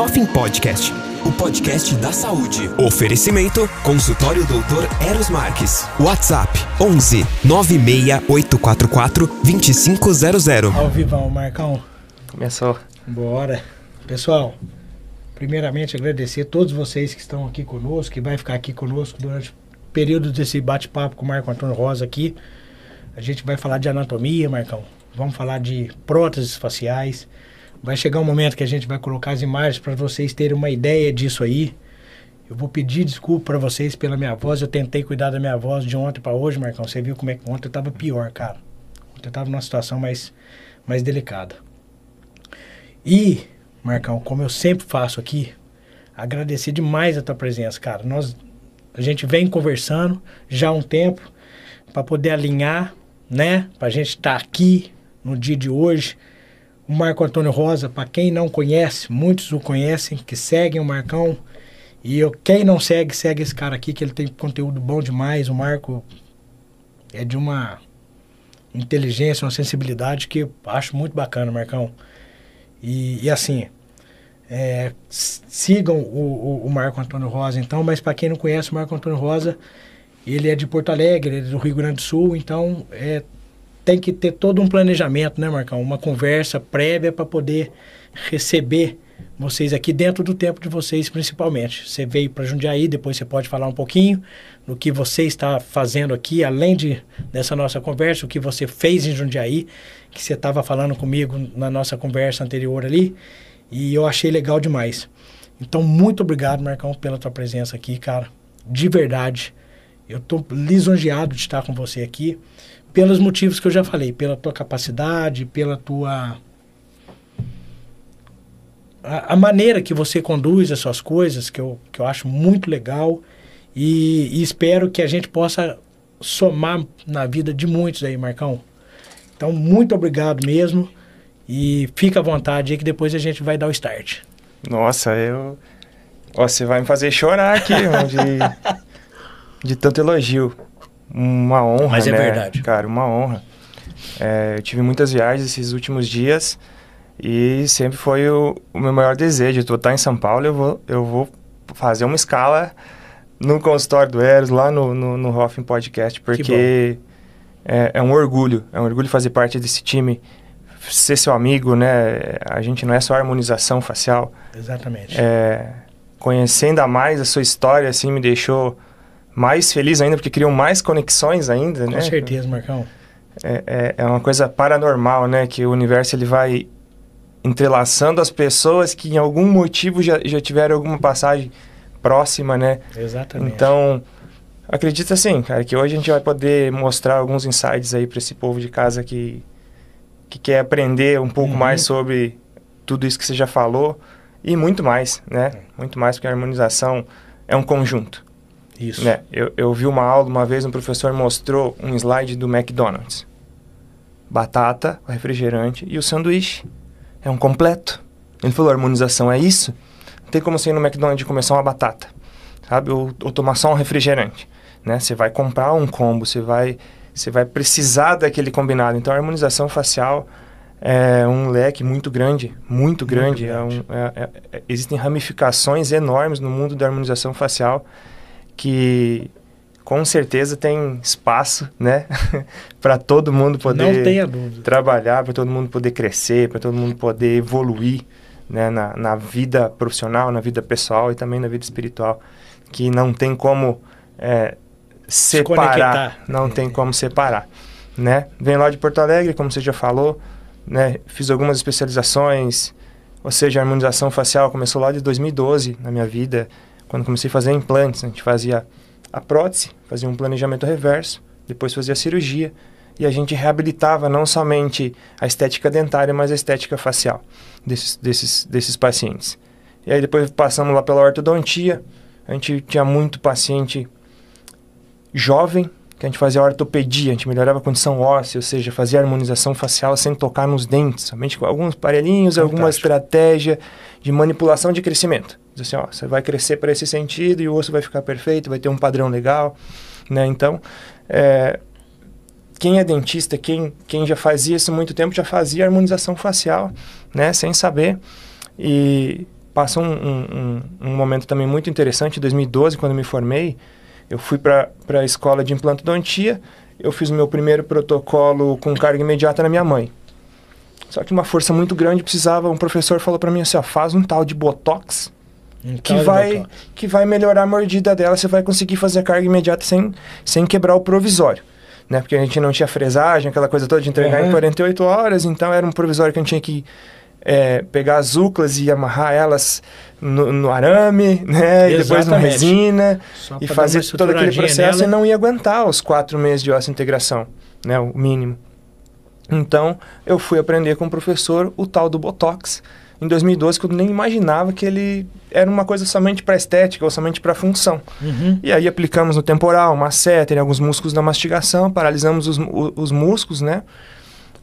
Hoffing Podcast, o podcast da saúde. Oferecimento: Consultório Doutor Eros Marques. WhatsApp: 11 96844 2500. Ao vivão, Marcão. Começou. Bora. Pessoal, primeiramente agradecer a todos vocês que estão aqui conosco, que vai ficar aqui conosco durante o período desse bate-papo com o Marco Antônio Rosa aqui. A gente vai falar de anatomia, Marcão. Vamos falar de próteses faciais. Vai chegar um momento que a gente vai colocar as imagens para vocês terem uma ideia disso aí. Eu vou pedir desculpa para vocês pela minha voz. Eu tentei cuidar da minha voz de ontem para hoje, Marcão. Você viu como é que ontem eu tava pior, cara. Ontem eu tava numa situação mais, mais delicada. E, Marcão, como eu sempre faço aqui, agradecer demais a tua presença, cara. Nós, a gente vem conversando já há um tempo para poder alinhar, né? Para a gente estar tá aqui no dia de hoje. O Marco Antônio Rosa, para quem não conhece, muitos o conhecem, que seguem o Marcão. E eu, quem não segue, segue esse cara aqui, que ele tem conteúdo bom demais. O Marco é de uma inteligência, uma sensibilidade que eu acho muito bacana, Marcão. E, e assim, é, sigam o, o, o, Marco Antônio Rosa, então, mas para quem não conhece o Marco Antônio Rosa, ele é de Porto Alegre, ele é do Rio Grande do Sul, então é, tem que ter todo um planejamento, né, Marcão? Uma conversa prévia para poder receber vocês aqui dentro do tempo de vocês, principalmente. Você veio para Jundiaí, depois você pode falar um pouquinho do que você está fazendo aqui, além de dessa nossa conversa, o que você fez em Jundiaí, que você estava falando comigo na nossa conversa anterior ali, e eu achei legal demais. Então, muito obrigado, Marcão, pela tua presença aqui, cara. De verdade. Eu estou lisonjeado de estar com você aqui pelos motivos que eu já falei, pela tua capacidade, pela tua a, a, maneira que você conduz as suas coisas, que eu, que eu acho muito legal e, e, espero que a gente possa somar na vida de muitos aí, Marcão. Então, muito obrigado mesmo e fica à vontade aí que depois a gente vai dar o start. Nossa, eu... Ó, você vai me fazer chorar aqui, de, de tanto elogio uma honra, Mas é né? verdade. Cara, uma honra. É, eu tive muitas viagens esses últimos dias e sempre foi o, o meu maior desejo. Eu estar em São Paulo, eu vou, eu vou fazer uma escala no consultório do Eros, lá no, no, no Hoffing Podcast, porque é, é, um orgulho, é um orgulho fazer parte desse time, ser seu amigo, né? A gente não é só harmonização facial. Exatamente. É, conhecendo a mais a sua história, assim, me deixou mais feliz ainda, porque criam mais conexões ainda, Com né? Com certeza, Marcão. É, é, é, uma coisa paranormal, né? Que o universo ele vai entrelaçando as pessoas que em algum motivo já, já tiveram alguma passagem próxima, né? Exatamente. Então, acredita assim, cara, que hoje a gente vai poder mostrar alguns insights aí para esse povo de casa que, que quer aprender um pouco uhum. mais sobre tudo isso que você já falou e muito mais, né? É. Muito mais, porque a harmonização é um conjunto. Isso. Né? Eu, eu vi uma aula uma vez, um professor mostrou um slide do McDonald's. Batata, refrigerante e o sanduíche. É um completo. Ele falou, harmonização é isso? Não tem como você ir no McDonald's e comer só uma batata, sabe? Ou, ou tomar só um refrigerante, né? Você vai comprar um combo, você vai, você vai precisar daquele combinado. Então, a harmonização facial é um leque muito grande, muito grande. Muito grande. É um, é, é, existem ramificações enormes no mundo da harmonização facial que com certeza tem espaço, né, para todo mundo poder trabalhar, para todo mundo poder crescer, para todo mundo poder evoluir, né, na, na vida profissional, na vida pessoal e também na vida espiritual, que não tem como é, separar, Se não tem como separar, né? Vem lá de Porto Alegre, como você já falou, né? Fiz algumas especializações, ou seja, a harmonização facial começou lá de 2012 na minha vida quando comecei a fazer implantes, a gente fazia a prótese, fazia um planejamento reverso, depois fazia a cirurgia e a gente reabilitava não somente a estética dentária, mas a estética facial desses, desses, desses pacientes. E aí depois passamos lá pela ortodontia, a gente tinha muito paciente jovem, que a gente fazia ortopedia, a gente melhorava a condição óssea, ou seja, fazia harmonização facial sem tocar nos dentes, somente com alguns aparelhinhos, Fantástico. alguma estratégia de manipulação de crescimento. Diz assim, ó, você vai crescer para esse sentido e o osso vai ficar perfeito, vai ter um padrão legal, né? Então, é, quem é dentista, quem, quem já fazia isso há muito tempo, já fazia harmonização facial, né? Sem saber. E, passa um, um, um, momento também muito interessante. Em 2012, quando me formei, eu fui para a escola de implantodontia, eu fiz o meu primeiro protocolo com carga imediata na minha mãe. Só que uma força muito grande precisava, um professor falou para mim assim, ó, faz um tal de botox que vai botox. que vai melhorar a mordida dela, você vai conseguir fazer a carga imediata sem sem quebrar o provisório. Né? Porque a gente não tinha fresagem, aquela coisa toda de entregar uhum. em 48 horas, então era um provisório que a gente tinha que é, pegar as úclas e amarrar elas no, no arame, né? E depois na resina. e fazer todo aquele processo nela. e não ia aguentar os quatro meses de osso integração, né? O mínimo. Então, eu fui aprender com o professor o tal do Botox em 2012, que eu nem imaginava que ele era uma coisa somente para estética ou somente para função. Uhum. E aí aplicamos no temporal, masseter, alguns músculos da mastigação, paralisamos os, os músculos, né?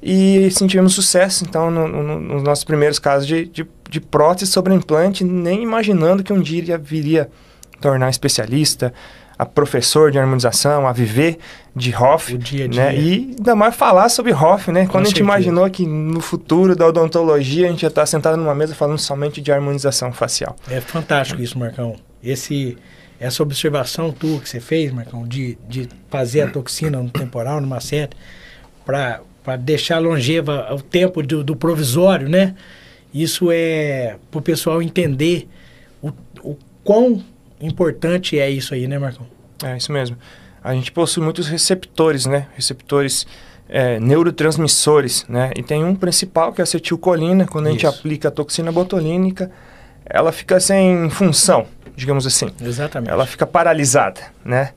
e sentimos sucesso, então, no, no, nos nossos primeiros casos de, de, de, prótese sobre implante, nem imaginando que um dia viria tornar especialista, a professor de harmonização, a viver de Hoff, dia a dia. né? E ainda mais falar sobre Hoff, né? Quando Com a gente imaginou que no futuro da odontologia a gente ia estar sentado numa mesa falando somente de harmonização facial. É fantástico isso, Marcão. Esse essa observação tua que você fez, Marcão, de, de fazer a toxina no temporal, numa seta, para para deixar longeva o tempo do, do, provisório, né? Isso é para o pessoal entender o, o quão importante é isso aí, né, Marcão? É isso mesmo. A gente possui muitos receptores, né? Receptores é, neurotransmissores, né? E tem um principal que é a acetilcolina. Quando a gente aplica a toxina botulínica, ela fica sem função, digamos assim. Exatamente. Ela fica paralisada, né?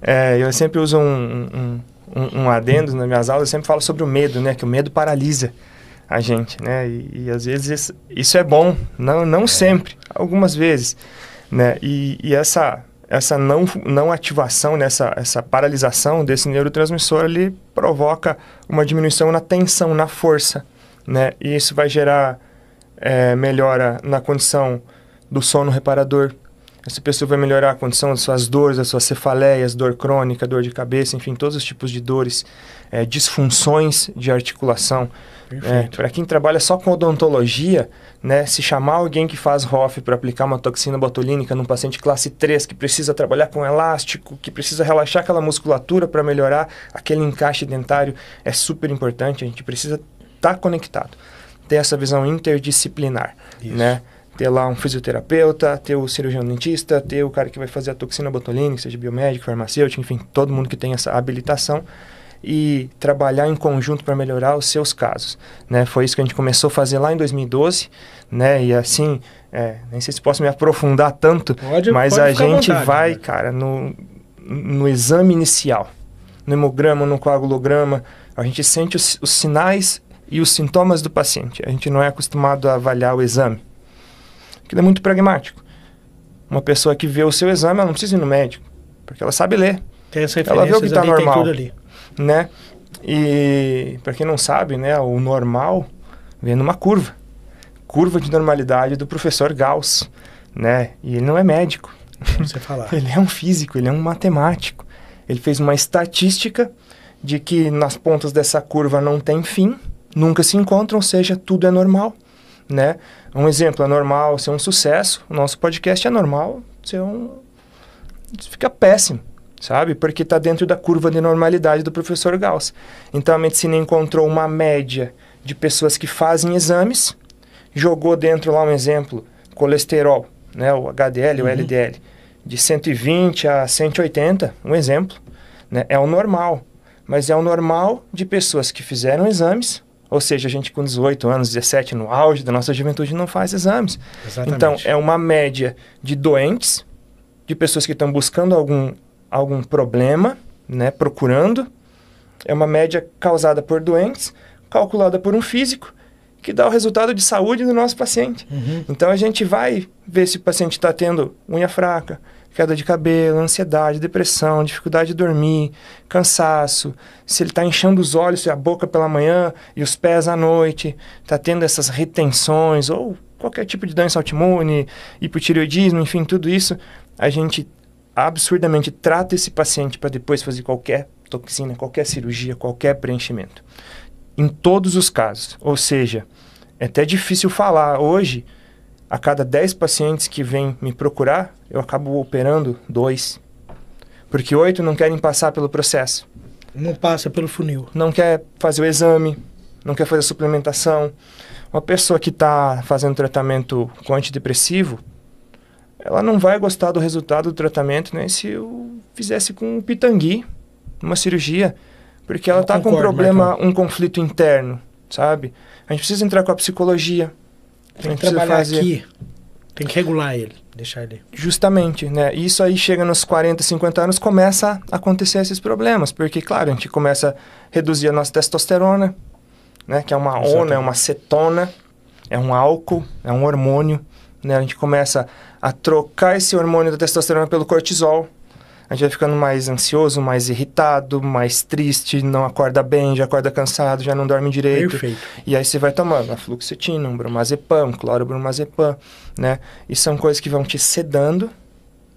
É, eu sempre uso um, um um, um adendo nas minhas aulas, eu sempre falo sobre o medo, né? Que o medo paralisa a gente, né? E, e às vezes isso é bom, não, não é. sempre, algumas vezes, né? E, e essa essa não, não ativação, nessa essa paralisação desse neurotransmissor, ele provoca uma diminuição na tensão, na força, né? E isso vai gerar é, melhora na condição do sono reparador, essa pessoa vai melhorar a condição das suas dores, das suas cefaleias, dor crônica, dor de cabeça, enfim, todos os tipos de dores, é, disfunções de articulação. É, para quem trabalha só com odontologia, né, se chamar alguém que faz ROF para aplicar uma toxina botulínica num paciente classe 3 que precisa trabalhar com elástico, que precisa relaxar aquela musculatura para melhorar aquele encaixe dentário, é super importante. A gente precisa estar tá conectado, ter essa visão interdisciplinar, Isso. né? Ter lá um fisioterapeuta, ter o cirurgião dentista, ter o cara que vai fazer a toxina botulínica, seja biomédico, farmacêutico, enfim, todo mundo que tem essa habilitação e trabalhar em conjunto para melhorar os seus casos, né? Foi isso que a gente começou a fazer lá em 2012, né? E assim, é, nem sei se posso me aprofundar tanto, pode, mas pode a gente vontade, vai, né? cara, no, no exame inicial, no hemograma, no coagulograma, a gente sente os, os sinais e os sintomas do paciente. A gente não é acostumado a avaliar o exame que é muito pragmático. Uma pessoa que vê o seu exame, ela não precisa ir no médico, porque ela sabe ler. Tem essa ela vê o que está normal, né? E para quem não sabe, né, o normal vem numa curva, curva de normalidade do professor Gauss, né? E ele não é médico. Você falar. ele é um físico, ele é um matemático. Ele fez uma estatística de que nas pontas dessa curva não tem fim, nunca se encontram, ou seja, tudo é normal né? Um exemplo, é normal ser um sucesso, o nosso podcast é normal ser um... fica péssimo, sabe? Porque está dentro da curva de normalidade do professor Gauss. Então a medicina encontrou uma média de pessoas que fazem exames, jogou dentro lá um exemplo, colesterol, né? O HDL, uhum. o LDL, de 120 a 180, um exemplo, né? É o normal. Mas é o normal de pessoas que fizeram exames, ou seja, a gente com 18 anos, 17, no auge da nossa juventude, não faz exames. Exatamente. Então, é uma média de doentes, de pessoas que estão buscando algum, algum problema, né, procurando. É uma média causada por doentes, calculada por um físico, que dá o resultado de saúde do nosso paciente. Uhum. Então, a gente vai ver se o paciente está tendo unha fraca, queda de cabelo, ansiedade, depressão, dificuldade de dormir, cansaço, se ele está enchendo os olhos e a boca pela manhã e os pés à noite, está tendo essas retenções ou qualquer tipo de doença autoimune, hipotireoidismo, enfim, tudo isso, a gente absurdamente trata esse paciente para depois fazer qualquer toxina, qualquer cirurgia, qualquer preenchimento. Em todos os casos. Ou seja, é até difícil falar hoje a cada 10 pacientes que vêm me procurar, eu acabo operando dois. Porque oito não querem passar pelo processo. Não passa pelo funil. Não quer fazer o exame, não quer fazer a suplementação. Uma pessoa que está fazendo tratamento com antidepressivo, ela não vai gostar do resultado do tratamento nem se eu fizesse com um pitangui, uma cirurgia. Porque ela está com um problema, um conflito interno, sabe? A gente precisa entrar com a psicologia. Tem que trabalhar fazer... aqui. Tem que regular ele, deixar ele. Justamente, né? Isso aí chega nos 40, 50 anos, começa a acontecer esses problemas. Porque, claro, a gente começa a reduzir a nossa testosterona, né? Que é uma Exatamente. ona, é uma cetona, é um álcool, é um hormônio. Né? A gente começa a trocar esse hormônio da testosterona pelo cortisol a gente vai ficando mais ansioso, mais irritado, mais triste, não acorda bem, já acorda cansado, já não dorme direito. Perfeito. E aí você vai tomando a fluoxetina, um bromazepam, um clorobromazepam, né? E são coisas que vão te sedando,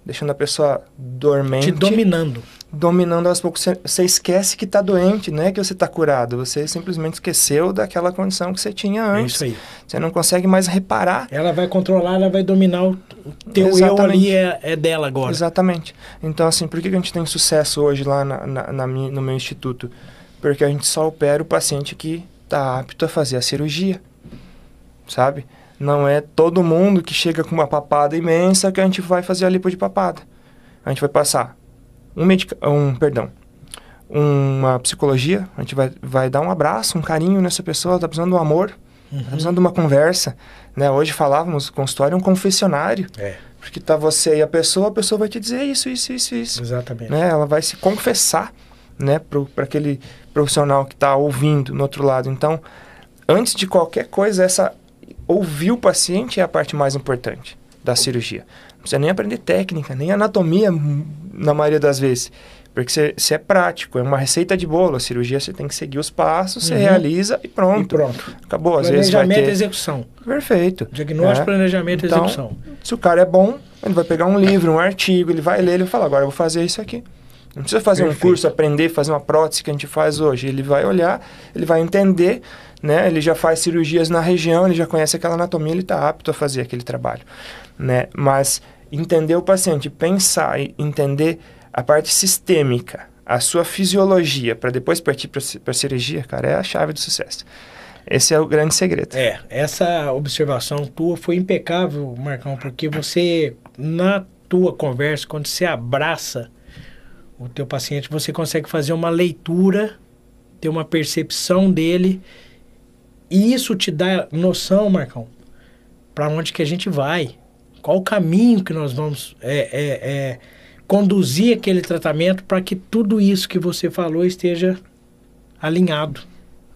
deixando a pessoa dormente. Te dominando dominando aos poucos. Você esquece que está doente, não é que você está curado. Você simplesmente esqueceu daquela condição que você tinha antes. É isso aí. Você não consegue mais reparar. Ela vai controlar, ela vai dominar o teu Exatamente. eu ali é, é, dela agora. Exatamente. Então, assim, por que a gente tem sucesso hoje lá na, na, na no meu instituto? Porque a gente só opera o paciente que está apto a fazer a cirurgia, sabe? Não é todo mundo que chega com uma papada imensa que a gente vai fazer a lipo de papada. A gente vai passar um, medica um perdão, uma psicologia, a gente vai, vai dar um abraço, um carinho nessa pessoa, está precisando de um amor, está uhum. precisando de uma conversa. Né? Hoje falávamos, o consultório é um confessionário. É. Porque tá você e a pessoa, a pessoa vai te dizer isso, isso, isso, isso. Exatamente. Né? Ela vai se confessar né? para aquele profissional que está ouvindo no outro lado. Então, antes de qualquer coisa, essa ouvir o paciente é a parte mais importante da cirurgia. Não precisa nem aprender técnica, nem anatomia, na maioria das vezes. Porque você é prático, é uma receita de bolo. A cirurgia você tem que seguir os passos, você uhum. realiza e pronto. E pronto. Acabou. Às vezes vai ter... e execução. Perfeito. Diagnóstico, é. planejamento e então, execução. Se o cara é bom, ele vai pegar um livro, um artigo, ele vai ler, ele vai falar, agora eu vou fazer isso aqui. Não precisa fazer Perfeito. um curso, aprender, fazer uma prótese que a gente faz hoje. Ele vai olhar, ele vai entender, né? Ele já faz cirurgias na região, ele já conhece aquela anatomia, ele está apto a fazer aquele trabalho, né? Mas entender o paciente, pensar e entender a parte sistêmica, a sua fisiologia, para depois partir para a cirurgia, cara, é a chave do sucesso. Esse é o grande segredo. É, essa observação tua foi impecável, Marcão, porque você, na tua conversa, quando você abraça o teu paciente, você consegue fazer uma leitura, ter uma percepção dele, e isso te dá noção, Marcão, para onde que a gente vai qual o caminho que nós vamos é, é, é, conduzir aquele tratamento para que tudo isso que você falou esteja alinhado.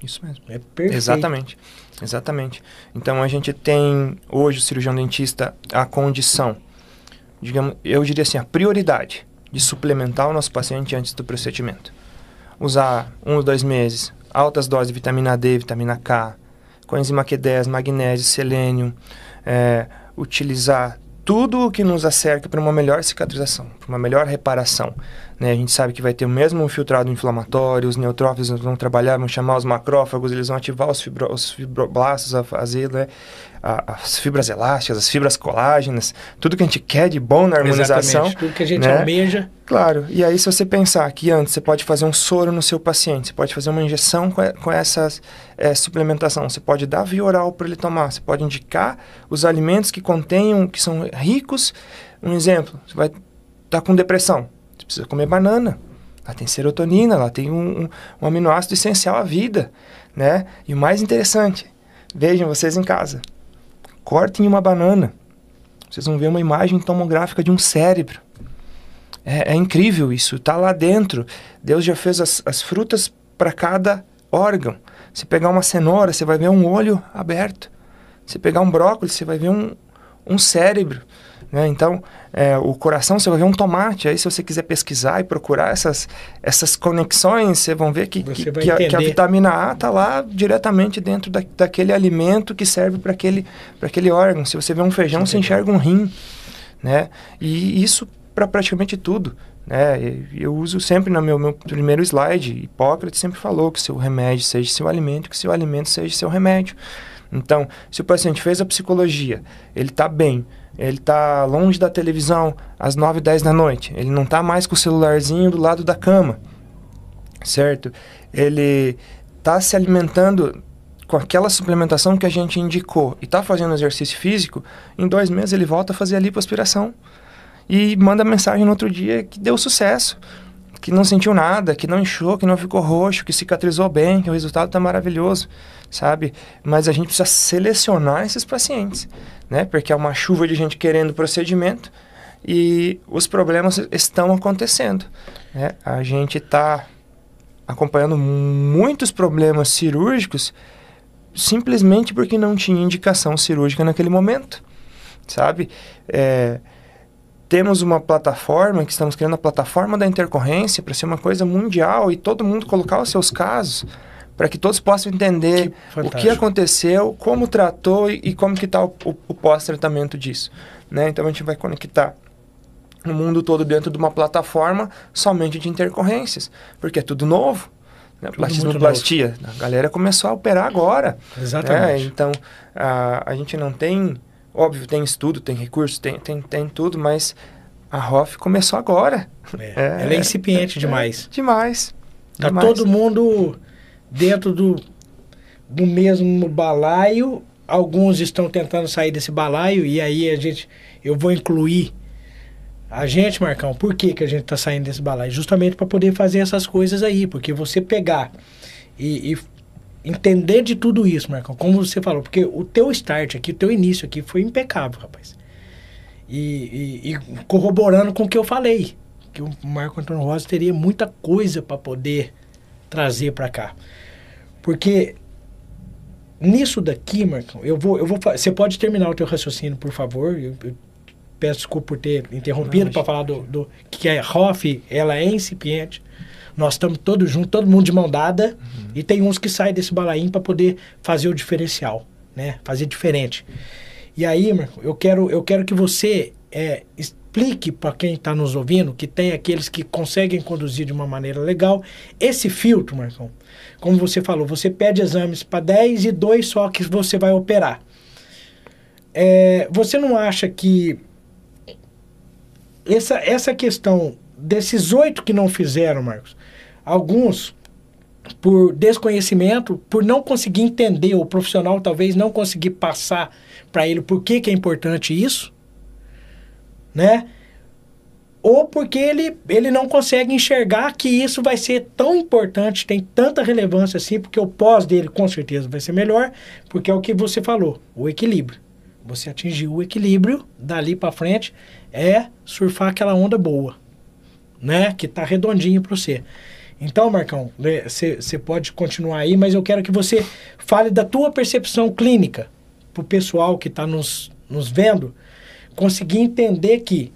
Isso mesmo. É perfeito. Exatamente. Exatamente. Então a gente tem hoje o cirurgião dentista a condição, digamos, eu diria assim, a prioridade de suplementar o nosso paciente antes do procedimento. Usar um ou dois meses, altas doses de vitamina D, vitamina K, coenzima Q10, magnésio, selênio, é, utilizar tudo o que nos acerca para uma melhor cicatrização, para uma melhor reparação. Né? A gente sabe que vai ter o mesmo filtrado inflamatório, os neutrófilos vão trabalhar, vão chamar os macrófagos, eles vão ativar os, fibro, os fibroblastos, a fazer né? as fibras elásticas, as fibras colágenas, tudo que a gente quer de bom na harmonização. Exatamente, tudo que a gente né? almeja. Claro, e aí se você pensar que antes você pode fazer um soro no seu paciente, você pode fazer uma injeção com, com essa é, suplementação, você pode dar via oral para ele tomar, você pode indicar os alimentos que contenham, que são ricos. Um exemplo, você vai estar tá com depressão, precisa comer banana. Ela tem serotonina, ela tem um, um, um aminoácido essencial à vida, né? E o mais interessante, vejam vocês em casa, cortem uma banana, vocês vão ver uma imagem tomográfica de um cérebro. É, é incrível isso, está lá dentro. Deus já fez as, as frutas para cada órgão. Se pegar uma cenoura, você vai ver um olho aberto. Se pegar um brócolis, você vai ver um, um cérebro. Né? Então, é, o coração, você vai ver um tomate. Aí, se você quiser pesquisar e procurar essas, essas conexões, vocês vão ver que, que, que, a, que, a, vitamina A está lá diretamente dentro da, daquele alimento que serve para aquele, aquele órgão. Se você vê um feijão, você enxerga um rim. Né? E isso para praticamente tudo. Né? Eu uso sempre no meu, meu primeiro slide, Hipócrates sempre falou que seu remédio seja seu alimento, que seu alimento seja seu remédio. Então, se o paciente fez a psicologia, ele está bem, ele está longe da televisão às 9, 10 da noite, ele não está mais com o celularzinho do lado da cama, certo? Ele está se alimentando com aquela suplementação que a gente indicou e está fazendo exercício físico, em dois meses ele volta a fazer a lipoaspiração e manda mensagem no outro dia que deu sucesso, que não sentiu nada, que não inchou, que não ficou roxo, que cicatrizou bem, que o resultado está maravilhoso, sabe? Mas a gente precisa selecionar esses pacientes, né? Porque é uma chuva de gente querendo procedimento e os problemas estão acontecendo, né? A gente está acompanhando muitos problemas cirúrgicos simplesmente porque não tinha indicação cirúrgica naquele momento, sabe? É, temos uma plataforma, que estamos criando a plataforma da intercorrência para ser uma coisa mundial e todo mundo colocar os seus casos para que todos possam entender que o que aconteceu, como tratou e, e como que está o, o, o pós-tratamento disso. Né? Então a gente vai conectar o mundo todo dentro de uma plataforma somente de intercorrências, porque é tudo novo. Né? Tudo plastia, a galera começou a operar agora. Exatamente. Né? Então a, a gente não tem Óbvio, tem estudo, tem recurso, tem, tem, tem tudo, mas a ROF começou agora. É, é, ela é incipiente é, demais. demais. Tá demais. todo mundo dentro do, do mesmo balaio. Alguns estão tentando sair desse balaio e aí a gente, eu vou incluir a gente, Marcão. Por que, que a gente está saindo desse balaio? Justamente para poder fazer essas coisas aí, porque você pegar e, e entender de tudo isso, Marcão, como você falou, porque o teu start aqui, o teu início aqui foi impecável, rapaz. E, e, e corroborando com o que eu falei, que o Marco Antônio Rosa teria muita coisa para poder trazer para cá. Porque nisso daqui, Marcão, eu vou, eu vou, você pode terminar o teu raciocínio, por favor? Eu, eu peço desculpa por ter interrompido para falar do, do que a ROF, ela é incipiente. Nós estamos todos juntos, todo mundo de mão dada, uhum. e tem uns que saem desse balaim para poder fazer o diferencial, né? Fazer diferente. E aí, Marco, eu quero, eu quero que você é, explique para quem está nos ouvindo, que tem aqueles que conseguem conduzir de uma maneira legal, esse filtro, Marcão. Como você falou, você pede exames para 10 e dois só que você vai operar. É, você não acha que essa, essa questão desses oito que não fizeram, Marcos, Alguns, por desconhecimento, por não conseguir entender, o profissional talvez não conseguir passar para ele por que, que é importante isso, né? Ou porque ele, ele não consegue enxergar que isso vai ser tão importante, tem tanta relevância assim, porque o pós dele com certeza vai ser melhor, porque é o que você falou, o equilíbrio. Você atingir o equilíbrio, dali para frente, é surfar aquela onda boa, né? Que tá redondinho para você. Então, Marcão, você pode continuar aí, mas eu quero que você fale da tua percepção clínica para o pessoal que está nos, nos vendo conseguir entender que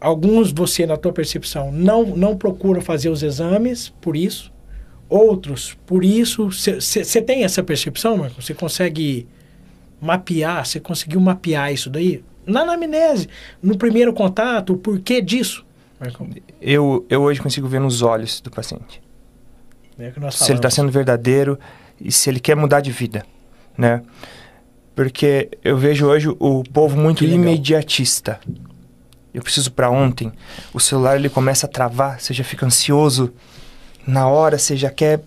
alguns você, na tua percepção, não, não procuram fazer os exames por isso, outros por isso. Você tem essa percepção, Marcão? Você consegue mapear, você conseguiu mapear isso daí? Na anamnese, no primeiro contato, o porquê disso? Eu, eu hoje consigo ver nos olhos do paciente. É se ele está sendo verdadeiro e se ele quer mudar de vida, né? Porque eu vejo hoje o povo muito imediatista. Eu preciso para ontem. O celular ele começa a travar, você já fica ansioso na hora, você já quer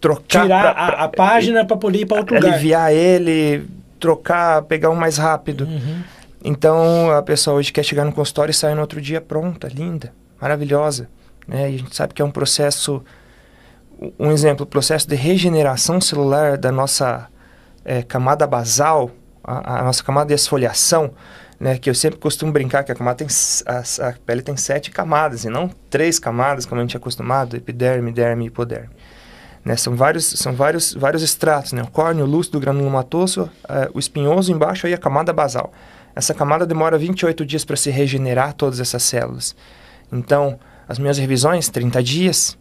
trocar tirar pra, pra, a, a, página para poder ir para outro aliviar lugar. Aliviar ele, trocar, pegar um mais rápido. Uhum. Então a pessoa hoje quer chegar no consultório e sair no outro dia pronta, linda maravilhosa. Né? E a gente sabe que é um processo, um exemplo, o processo de regeneração celular da nossa é, camada basal, a, a, nossa camada de esfoliação, né? que eu sempre costumo brincar que a camada tem, a, a, pele tem sete camadas e não três camadas, como a gente é acostumado, epiderme, derme e hipoderme. Né? São vários, são vários, vários estratos, né? o córneo, o lúcido, o granulomatoso, é, o espinhoso embaixo e a camada basal. Essa camada demora 28 dias para se regenerar todas essas células. Então, as minhas revisões, 30 dias.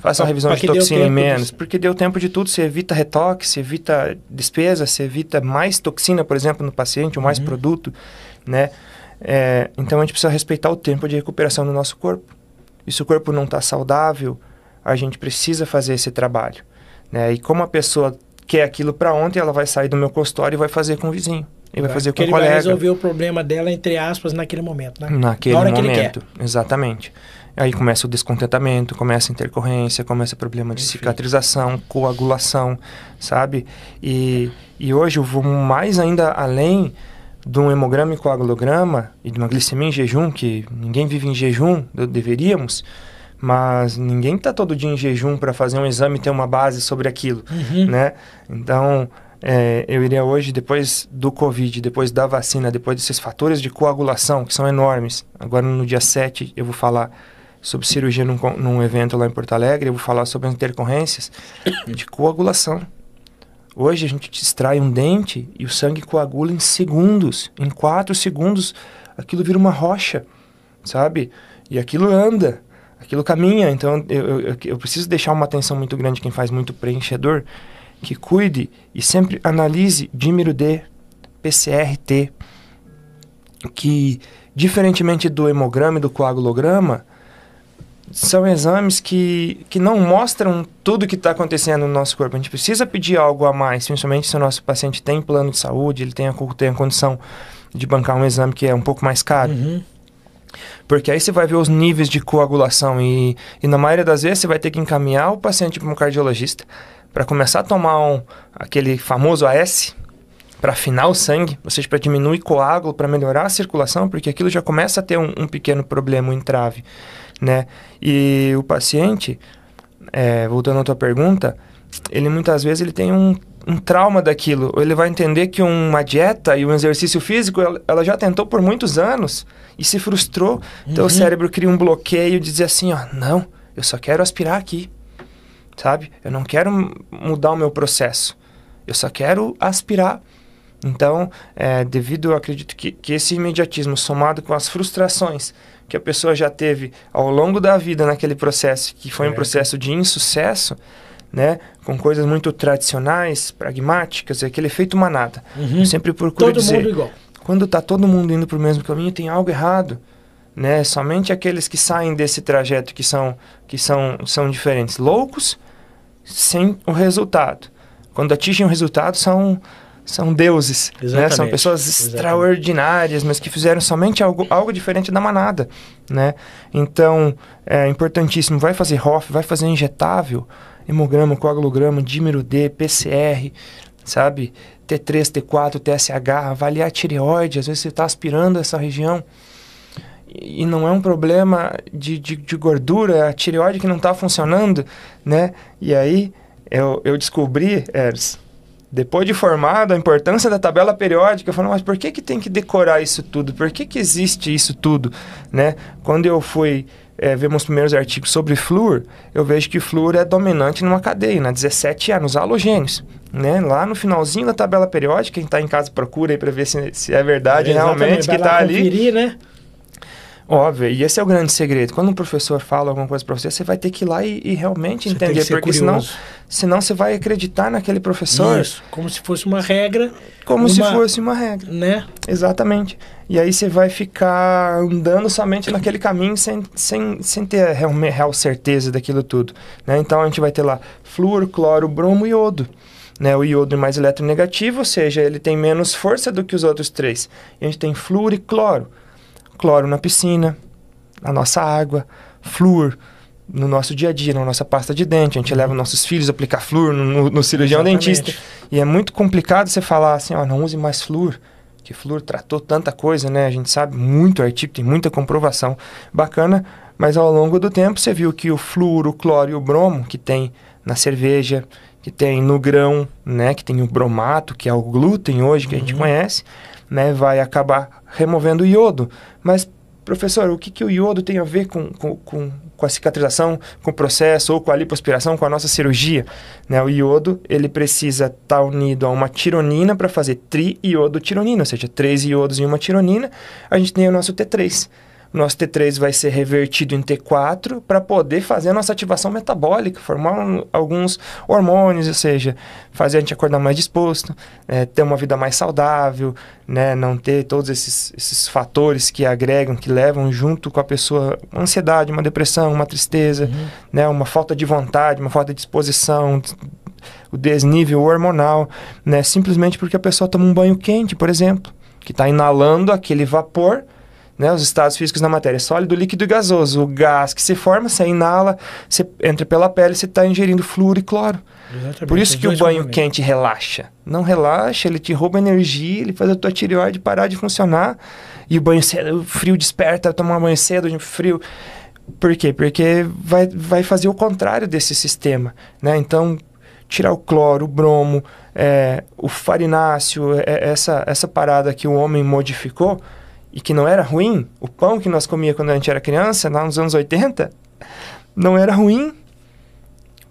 Faça uma revisão de toxina em menos, disso. porque deu tempo de tudo. Você evita retoque, você evita despesa, você evita mais toxina, por exemplo, no paciente, ou mais uhum. produto, né? É, então, a gente precisa respeitar o tempo de recuperação do nosso corpo. E se o corpo não está saudável, a gente precisa fazer esse trabalho. Né? E como a pessoa quer aquilo para ontem, ela vai sair do meu consultório e vai fazer com o vizinho. E vai fazer com Porque o ele colega. vai resolver o problema dela, entre aspas, naquele momento, né? Naquele Na hora que ele momento, exatamente. Aí começa o descontentamento, começa a intercorrência, começa problema de Perfeito. cicatrização, coagulação, sabe? E, e hoje eu vou mais ainda além de um hemograma e coagulograma e de uma glicemia em jejum, que ninguém vive em jejum, de- deveríamos, mas ninguém está todo dia em jejum para fazer um exame e ter uma base sobre aquilo Uhum. né? Então, é, eu iria hoje, depois do Covid, depois da vacina, depois desses fatores de coagulação, que são enormes. Agora, no dia 7, eu vou falar sobre cirurgia num, num evento lá em Porto Alegre, eu vou falar sobre as intercorrências de coagulação. Hoje, a gente extrai um dente e o sangue coagula em segundos. Em quatro segundos, aquilo vira uma rocha, sabe? E aquilo anda, aquilo caminha. Então, eu, eu- eu preciso deixar uma atenção muito grande quem faz muito preenchedor, que cuide e sempre analise dímero D, PCR-T, que, diferentemente do hemograma e do coagulograma, são exames que, que não mostram tudo o que está acontecendo no nosso corpo. A gente precisa pedir algo a mais, principalmente se o nosso paciente tem plano de saúde, ele tem a, tem a condição de bancar um exame que é um pouco mais caro. Uhum. Porque aí você vai ver os níveis de coagulação e, e na maioria das vezes você vai ter que encaminhar o paciente para um cardiologista para começar a tomar um, aquele famoso AS para afinar o sangue, ou seja, para diminuir coágulo, para melhorar a circulação, porque aquilo já começa a ter um, um pequeno problema, um entrave, né? E o paciente, é, voltando à tua pergunta, ele muitas vezes ele tem um, um trauma daquilo. Ou ele vai entender que uma dieta e um exercício físico, ela, ela já tentou por muitos anos e se frustrou. Então o Uhum. cérebro cria um bloqueio de dizer assim, ó, não, eu só quero aspirar aqui, sabe? Eu não quero mudar o meu processo. Eu só quero aspirar. Então, é, devido, acredito que, que esse imediatismo somado com as frustrações que a pessoa já teve ao longo da vida naquele processo, que foi um Certo. processo de insucesso, né, com coisas muito tradicionais, pragmáticas, é aquele efeito manada. Uhum. Eu sempre procuro Todo dizer, mundo igual. quando está todo mundo indo para o mesmo caminho, tem algo errado. Né? Somente aqueles que saem desse trajeto que são, que são, são diferentes, loucos, sem o resultado. Quando atingem o resultado, são, são deuses. Né? São pessoas exatamente. extraordinárias, mas que fizeram somente algo, algo diferente da manada. Né? Então, é importantíssimo. Vai fazer ROF, vai fazer injetável, hemograma, coagulograma, dímero D, PCR, sabe? T3, T4, TSH, avaliar a tireoide, às vezes você está aspirando essa região e não é um problema de, de, de gordura, é a tireoide que não está funcionando, né? E aí eu, eu descobri, Eros, depois de formado, a importância da tabela periódica, eu falei, mas por que, que tem que decorar isso tudo? Por que, que existe isso tudo, né? Quando eu fui é, ver meus primeiros artigos sobre flúor, eu vejo que o flúor é dominante numa cadeia, na 17A, nos halogênios. Né? Lá no finalzinho da tabela periódica, quem está em casa procura aí para ver se, se é verdade Exatamente, realmente que está ali. conferir, né? Óbvio, e esse é o grande segredo. Quando um professor fala alguma coisa para você, você vai ter que ir lá e, e realmente Você entender, porque senão, curioso. senão você vai acreditar naquele professor Isso, como se fosse uma regra, como se uma- fosse uma regra. né? Exatamente. E aí você vai ficar andando somente naquele caminho sem, sem, sem ter a real, real certeza daquilo tudo. Né? Então a gente vai ter lá flúor, cloro, bromo e iodo. Né? O iodo é mais eletronegativo, ou seja, ele tem menos força do que os outros três. E a gente tem flúor e cloro. Cloro na piscina, na nossa água, flúor no nosso dia a dia, na nossa pasta de dente. A gente leva nossos filhos a aplicar flúor no, no- no cirurgião Exatamente. dentista. E é muito complicado você falar assim, ó, não use mais flúor. Que flúor tratou tanta coisa, né? A gente sabe muito artigo, tem muita comprovação bacana, mas ao longo do tempo você viu que o flúor, o cloro e o bromo que tem na cerveja, que tem no grão, né, que tem o bromato, que é o glúten hoje que a gente conhece, né, vai acabar removendo o iodo. Mas professor, o que, que o iodo tem a ver com, com, com, com a cicatrização, com o processo ou com a lipoaspiração, com a nossa cirurgia? Né, o iodo, ele precisa estar unido a uma tironina para fazer triiodotironina, ou seja, três iodos em uma tironina. A gente tem o nosso T3. Nosso T3 vai ser revertido em T4 para poder fazer a nossa ativação metabólica, formar um- alguns hormônios, ou seja, fazer a gente acordar mais disposto, eh, ter uma vida mais saudável, né, não ter todos esses, esses fatores que agregam, que levam junto com a pessoa uma ansiedade, uma depressão, uma tristeza, né, uma falta de vontade, uma falta de disposição, o desnível hormonal, né? Simplesmente porque a pessoa toma um banho quente, por exemplo, que está inalando aquele vapor, né? Os estados físicos da matéria, sólido, líquido e gasoso. O gás que se forma, você inala, você entra pela pele, você está ingerindo flúor e cloro. Exatamente. Por isso que o banho quente relaxa. Não relaxa, ele te rouba energia, ele faz a tua tireoide parar de funcionar. E o banho cedo, o frio desperta, tomar banho cedo, frio. Por quê? Porque vai, vai fazer o contrário desse sistema, né? Então, tirar o cloro, o bromo, é, o farináceo, é, essa, essa parada que o homem modificou e que não era ruim, o pão que nós comia quando a gente era criança, lá nos anos 80, não era ruim,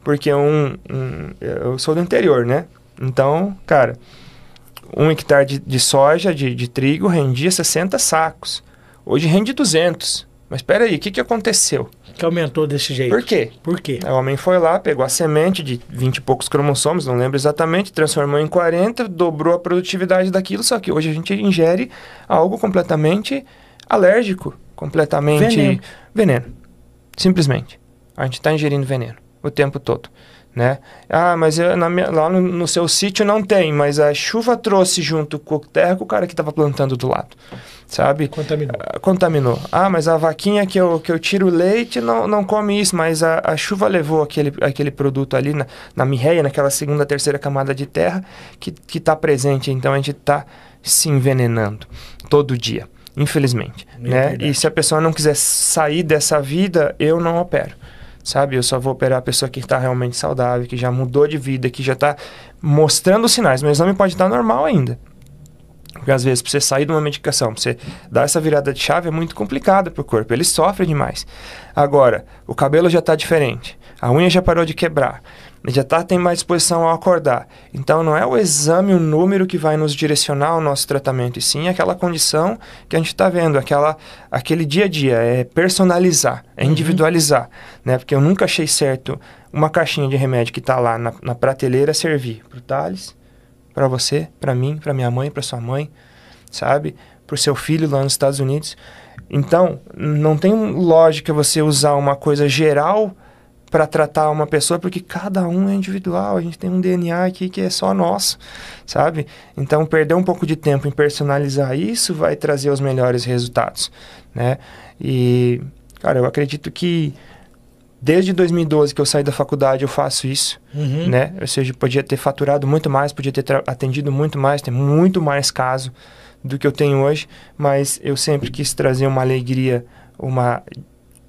porque um, um- eu sou do interior, né? Então, cara, um hectare de, de soja, de, de trigo, rendia 60 sacos. Hoje rende 200. Mas espera aí, o que, que aconteceu? Que aumentou desse jeito. Por quê? Por quê? O homem foi lá, pegou a semente de 20 e poucos cromossomos, não lembro exatamente, transformou em 40, dobrou a produtividade daquilo, só que hoje a gente ingere algo completamente alérgico, completamente Veneno. veneno. Simplesmente. A gente está ingerindo veneno o tempo todo. Né? Ah, mas eu, minha- lá no, no seu sítio não tem, mas a chuva trouxe junto com a terra com o cara que estava plantando do lado, sabe? Contaminou. Ah, contaminou. Ah, mas a vaquinha que eu, que eu tiro o leite não, não come isso, mas a, a chuva levou aquele, aquele produto ali na, na mirreia, naquela segunda, terceira camada de terra que está presente. Então a gente está se envenenando todo dia, infelizmente. Né? verdade. E se a pessoa não quiser sair dessa vida, eu não opero. Sabe, eu só vou operar a pessoa que está realmente saudável, que já mudou de vida, que já está mostrando os sinais. Mas o exame pode estar normal ainda. Porque às vezes, para você sair de uma medicação, para você dar essa virada de chave, é muito complicado para o corpo. Ele sofre demais. Agora, o cabelo já está diferente. A unha já parou de quebrar. Já tá, tem mais disposição ao acordar. Então, não é o exame, o número que vai nos direcionar ao nosso tratamento, e sim aquela condição que a gente está vendo, aquela, aquele dia a dia. É personalizar, é individualizar. Né? Porque eu nunca achei certo uma caixinha de remédio que está lá na, na prateleira servir para o Thales, para você, para mim, para minha mãe, para sua mãe, sabe? Para o seu filho lá nos Estados Unidos. Então, não tem lógica você usar uma coisa geral para tratar uma pessoa, porque cada um é individual, a gente tem um DNA aqui que é só nosso, sabe? Então, perder um pouco de tempo em personalizar isso vai trazer os melhores resultados, né? E, cara, eu acredito que desde 2012 que eu saí da faculdade eu faço isso, Uhum. né? Ou seja, podia ter faturado muito mais, podia ter atendido muito mais, ter muito mais caso do que eu tenho hoje, mas eu sempre quis trazer uma alegria, uma,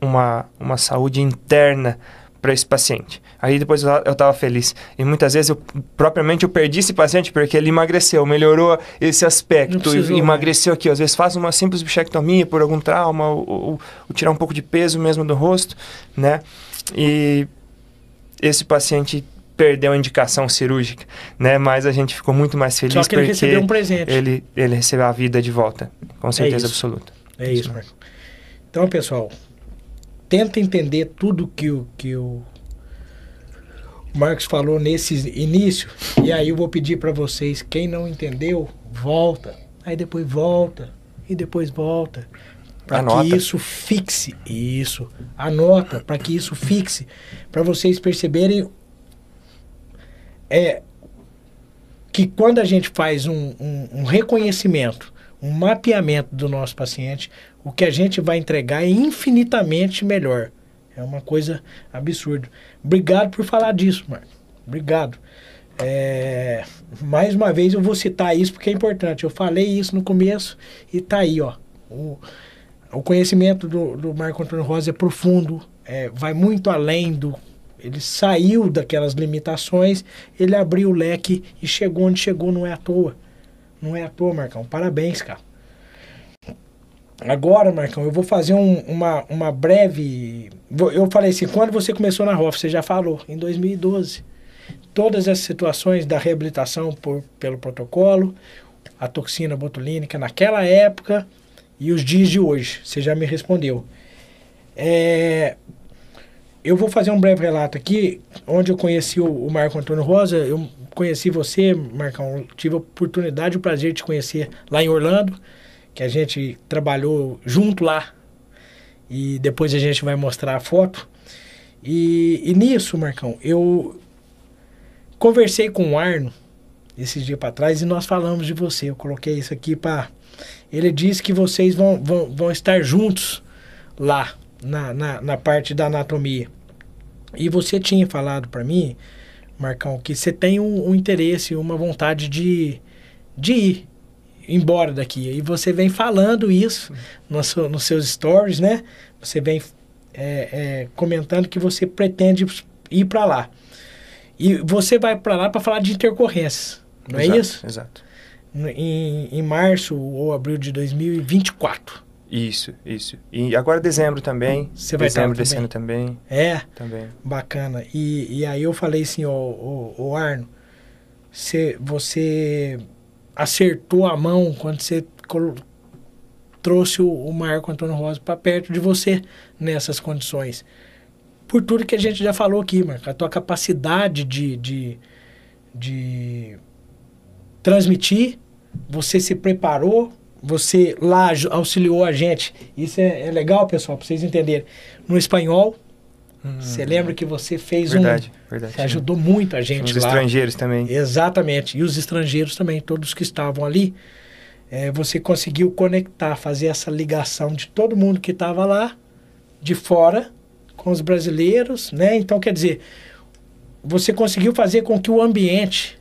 uma, uma saúde interna para esse paciente. Aí depois eu estava feliz. E muitas vezes eu propriamente eu perdi esse paciente porque ele emagreceu, melhorou esse aspecto, precisou, e né? emagreceu aqui. Às vezes faz uma simples bichectomia por algum trauma, ou, ou- ou tirar um pouco de peso mesmo do rosto, né? E esse paciente perdeu a indicação cirúrgica, né? Mas a gente ficou muito mais feliz Só que ele porque recebeu um presente. ele, ele recebeu a vida de volta, com certeza isso. absoluta. É isso, Marco. Então, pessoal, tenta entender tudo que o, que o Marcos falou nesse início. E aí eu vou pedir para vocês, quem não entendeu, volta. Aí depois volta. E depois volta. Para que isso fixe. Isso. Anota, para que isso fixe. Para vocês perceberem é que quando a gente faz um, um- um reconhecimento, um mapeamento do nosso paciente, o que a gente vai entregar é infinitamente melhor. É uma coisa absurda. Obrigado por falar disso, Marco. Obrigado. É, mais uma vez eu vou citar isso porque é importante. Eu falei isso no começo e tá aí, ó. O, o conhecimento do, do Marco Antônio Rosa é profundo, é, vai muito além do. Ele saiu daquelas limitações, ele abriu o leque e chegou onde chegou, não é à toa. Não é à toa, Marcão. Parabéns, cara. Agora, Marcão, eu vou fazer um- uma, uma breve. Eu falei assim, quando você começou na ROF, você já falou, em 2012. Todas as situações da reabilitação por, pelo protocolo, a toxina botulínica naquela época e os dias de hoje, você já me respondeu. É, eu vou fazer um breve relato aqui, onde eu conheci o, o Marco Antônio Rosa. Eu conheci você, Marcão, tive a oportunidade, o prazer de te conhecer lá em Orlando, que a gente trabalhou junto lá. E depois a gente vai mostrar a foto. E, e nisso, Marcão, eu conversei com o Arno esses dias para trás e nós falamos de você. Eu coloquei isso aqui para. Ele disse que vocês vão, vão, vão estar juntos lá na, na, na parte da anatomia. E você tinha falado para mim, Marcão, que você tem um, um, interesse, uma vontade de, de ir embora daqui. E você vem falando isso no seu, nos seus stories, né? Você vem é, é, comentando que você pretende ir para lá. E você vai para lá para falar de intercorrências, não é exato, é isso? Exato. Em, em março ou abril de 2024. Isso, isso. E agora dezembro também. Você vai dezembro desse ano também. É? Também. Bacana. E, e aí eu falei assim, ó, ô, ô, Arno, cê, você acertou a mão quando você trouxe o, o Marco Antônio Rosa para perto de você nessas condições. Por tudo que a gente já falou aqui, Marco. A tua capacidade de, de, de transmitir, você se preparou, você lá auxiliou a gente. Isso é, é legal, pessoal, para vocês entenderem. No espanhol, você hum, lembra que você fez verdade, um. Verdade, Você ajudou muito a gente Os lá. estrangeiros também. Exatamente. E os estrangeiros também, todos que estavam ali. É, você conseguiu conectar, fazer essa ligação de todo mundo que estava lá, de fora, com os brasileiros, né? Então, quer dizer, você conseguiu fazer com que o ambiente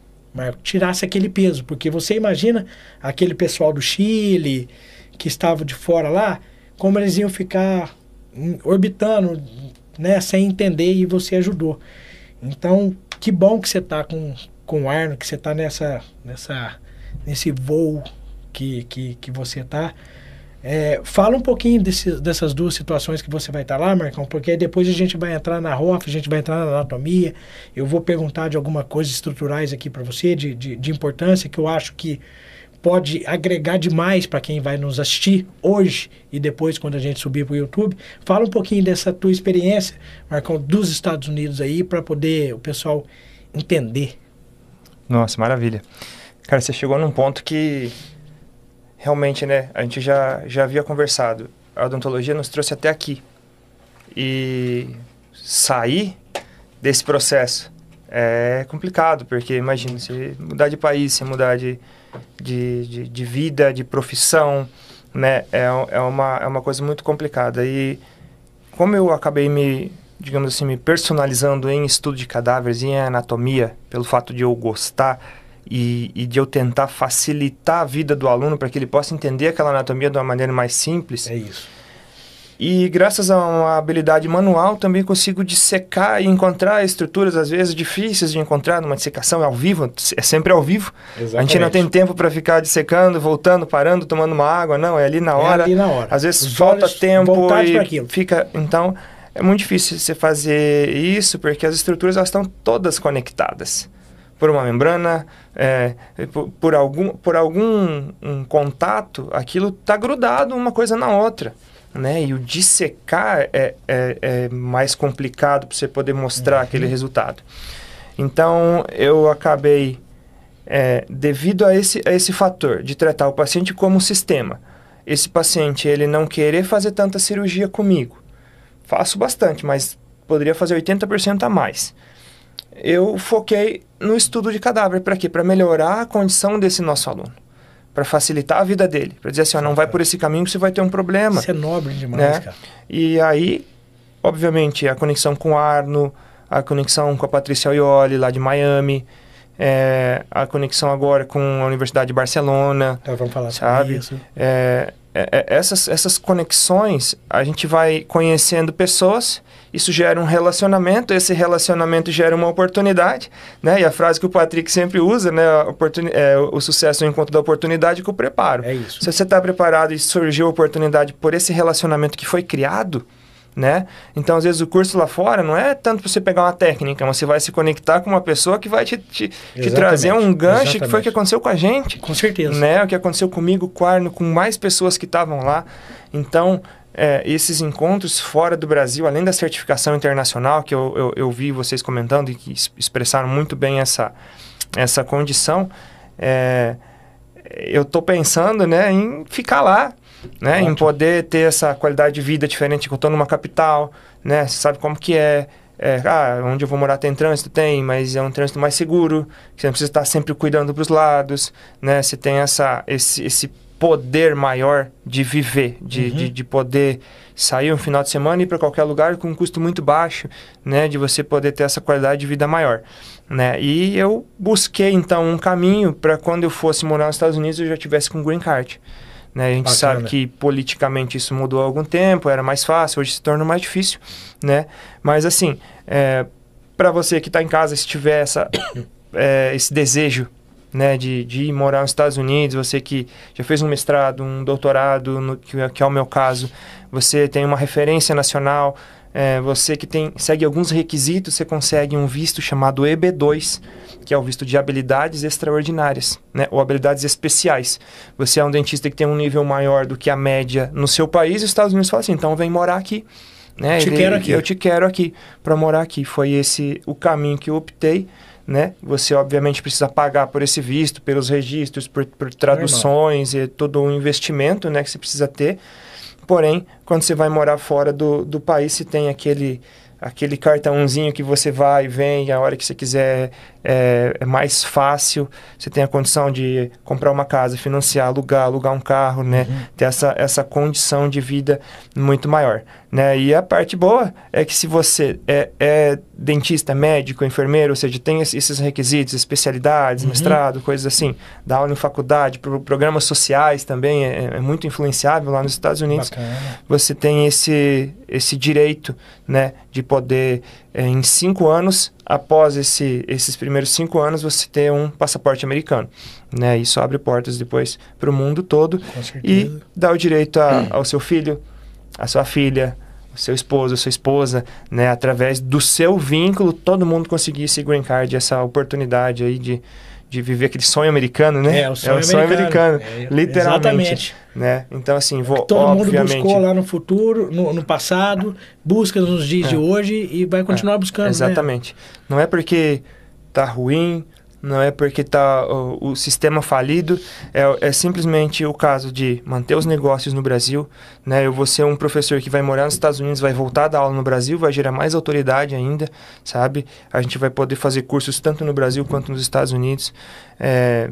Tirasse aquele peso. Porque você imagina aquele pessoal do Chile que estava de fora lá, como eles iam ficar orbitando, né, sem entender e você ajudou. Então, que bom que você está com, com o Arno, que você está nessa, nessa, nesse voo que, que, que você está. É, fala um pouquinho desse, dessas duas situações que você vai estar lá, Marcão, porque depois a gente vai entrar na ROF, a gente vai entrar na anatomia. Eu vou perguntar de alguma coisa estruturais aqui para você, de, de, de, importância, que eu acho que pode agregar demais para quem vai nos assistir hoje e depois quando a gente subir para o YouTube. Fala um pouquinho dessa tua experiência, Marcão, dos Estados Unidos aí, para poder o pessoal entender. Nossa, maravilha. Cara, você chegou num ponto que realmente, né, a gente já, já havia conversado. A odontologia nos trouxe até aqui. E sair desse processo é complicado, porque imagina, você mudar de país, você mudar de, de, de, de vida, de profissão, né, é, é, uma, é uma coisa muito complicada. E como eu acabei me, digamos assim, me personalizando em estudo de cadáveres em anatomia, pelo fato de eu gostar e, e, de eu tentar facilitar a vida do aluno para que ele possa entender aquela anatomia de uma maneira mais simples. É isso. E graças a uma habilidade manual também consigo dissecar e encontrar estruturas às vezes difíceis de encontrar numa dissecação ao vivo, é sempre ao vivo. Exatamente. A gente não tem tempo para ficar dissecando, voltando, parando, tomando uma água, não, é ali na hora. É ali na hora. Às vezes Os falta tempo e fica, então é muito difícil você fazer isso porque as estruturas elas estão todas conectadas por uma membrana, é, por, por, algum, por algum um contato, aquilo está grudado uma coisa na outra. Né? E o dissecar é, é, é mais complicado para você poder mostrar uhum. aquele resultado. Então, eu acabei, é, devido a esse, a esse fator de tratar o paciente como sistema, esse paciente ele não querer fazer tanta cirurgia comigo, faço bastante, mas poderia fazer 80% a mais eu foquei no estudo de cadáver. Para quê? Para melhorar a condição desse nosso aluno. Para facilitar a vida dele. Para dizer assim, ó, não vai por esse caminho que você vai ter um problema. Isso é nobre demais, né? cara. E aí, obviamente, a conexão com o Arno, a conexão com a Patrícia Aioli, lá de Miami, é, a conexão agora com a Universidade de Barcelona. Então, vamos falar sabe? sobre isso. É, é, é, essas, essas conexões, a gente vai conhecendo pessoas isso gera um relacionamento, esse relacionamento gera uma oportunidade, né? E a frase que o Patrick sempre usa, né? É, o sucesso no encontro da oportunidade com o preparo. É isso. Se você está preparado e surgiu a oportunidade por esse relacionamento que foi criado, né? Então, às vezes, o curso lá fora não é tanto para você pegar uma técnica, mas você vai se conectar com uma pessoa que vai te, te, te trazer um gancho, Exatamente. que foi o que aconteceu com a gente. Com certeza. Né? O que aconteceu comigo, com o Arno, com mais pessoas que estavam lá. Então, é, esses encontros fora do Brasil, além da certificação internacional, que eu, eu, eu vi vocês comentando e que expressaram muito bem essa, essa condição, é, eu estou pensando né, em ficar lá, né, em poder ter essa qualidade de vida diferente, que eu estou numa capital, né, você sabe como que é, é, ah, onde eu vou morar tem trânsito? Tem, mas é um trânsito mais seguro, que você não precisa estar sempre cuidando para os lados, né? Você tem essa, esse, esse poder maior de viver, de, Uhum. de, de poder sair um final de semana e ir para qualquer lugar com um custo muito baixo, né? De você poder ter essa qualidade de vida maior, né? E eu busquei, então, um caminho para quando eu fosse morar nos Estados Unidos eu já tivesse com green card. Né? A gente Bacana. sabe que politicamente isso mudou há algum tempo, era mais fácil, hoje se torna mais difícil, né? Mas assim, para você que está em casa, se tiver essa, é, esse desejo né, de, de ir morar nos Estados Unidos, você que já fez um mestrado, um doutorado, no, que, é- que é o meu caso, você tem uma referência nacional, é, você que tem, segue alguns requisitos, você consegue um visto chamado EB2, que é o visto de habilidades extraordinárias, né, ou habilidades especiais. Você é um dentista que tem um nível maior do que a média no seu país, e os Estados Unidos falam assim, então vem morar aqui. Né? Te quero aqui. Eu te quero aqui para morar aqui. Foi esse o caminho que eu optei, né? Você obviamente precisa pagar por esse visto, pelos registros, por, por traduções e todo um investimento, né, que você precisa ter. Porém, quando você vai morar fora do, do país, você tem aquele aquele cartãozinho que você vai e vem a hora que você quiser é, é mais fácil você tem a condição de comprar uma casa financiar alugar alugar um carro né? Ter essa essa condição de vida muito maior né? E a parte boa é que se você é, é dentista médico enfermeiro ou seja tem esse- esses requisitos especialidades mestrado coisas assim dá aula em faculdade pro, programas sociais também é, é muito influenciável lá nos Estados Unidos Bacana. você tem esse, esse direito, né, de poder, eh, em cinco anos, após esse, esses primeiros cinco anos, você ter um passaporte americano, né, isso abre portas depois para o mundo todo e dá o direito a- ao seu filho, à sua filha, ao seu esposo, à sua esposa, né, através do seu vínculo, todo mundo conseguir esse green card, essa oportunidade aí de, de viver aquele sonho americano, né? É, o sonho americano, É, literalmente, Exatamente. né? Então assim, vou Todo obviamente mundo buscou lá no futuro, no, no passado, busca nos dias É. de hoje e vai continuar buscando. né? Exatamente. Não é porque tá ruim, não é porque tá o, o sistema falido, é, é simplesmente o caso de manter os negócios no Brasil, né? Eu vou ser um professor que vai morar nos Estados Unidos, vai voltar a dar aula no Brasil, vai gerar mais autoridade ainda, sabe? A gente vai poder fazer cursos tanto no Brasil quanto nos Estados Unidos. É,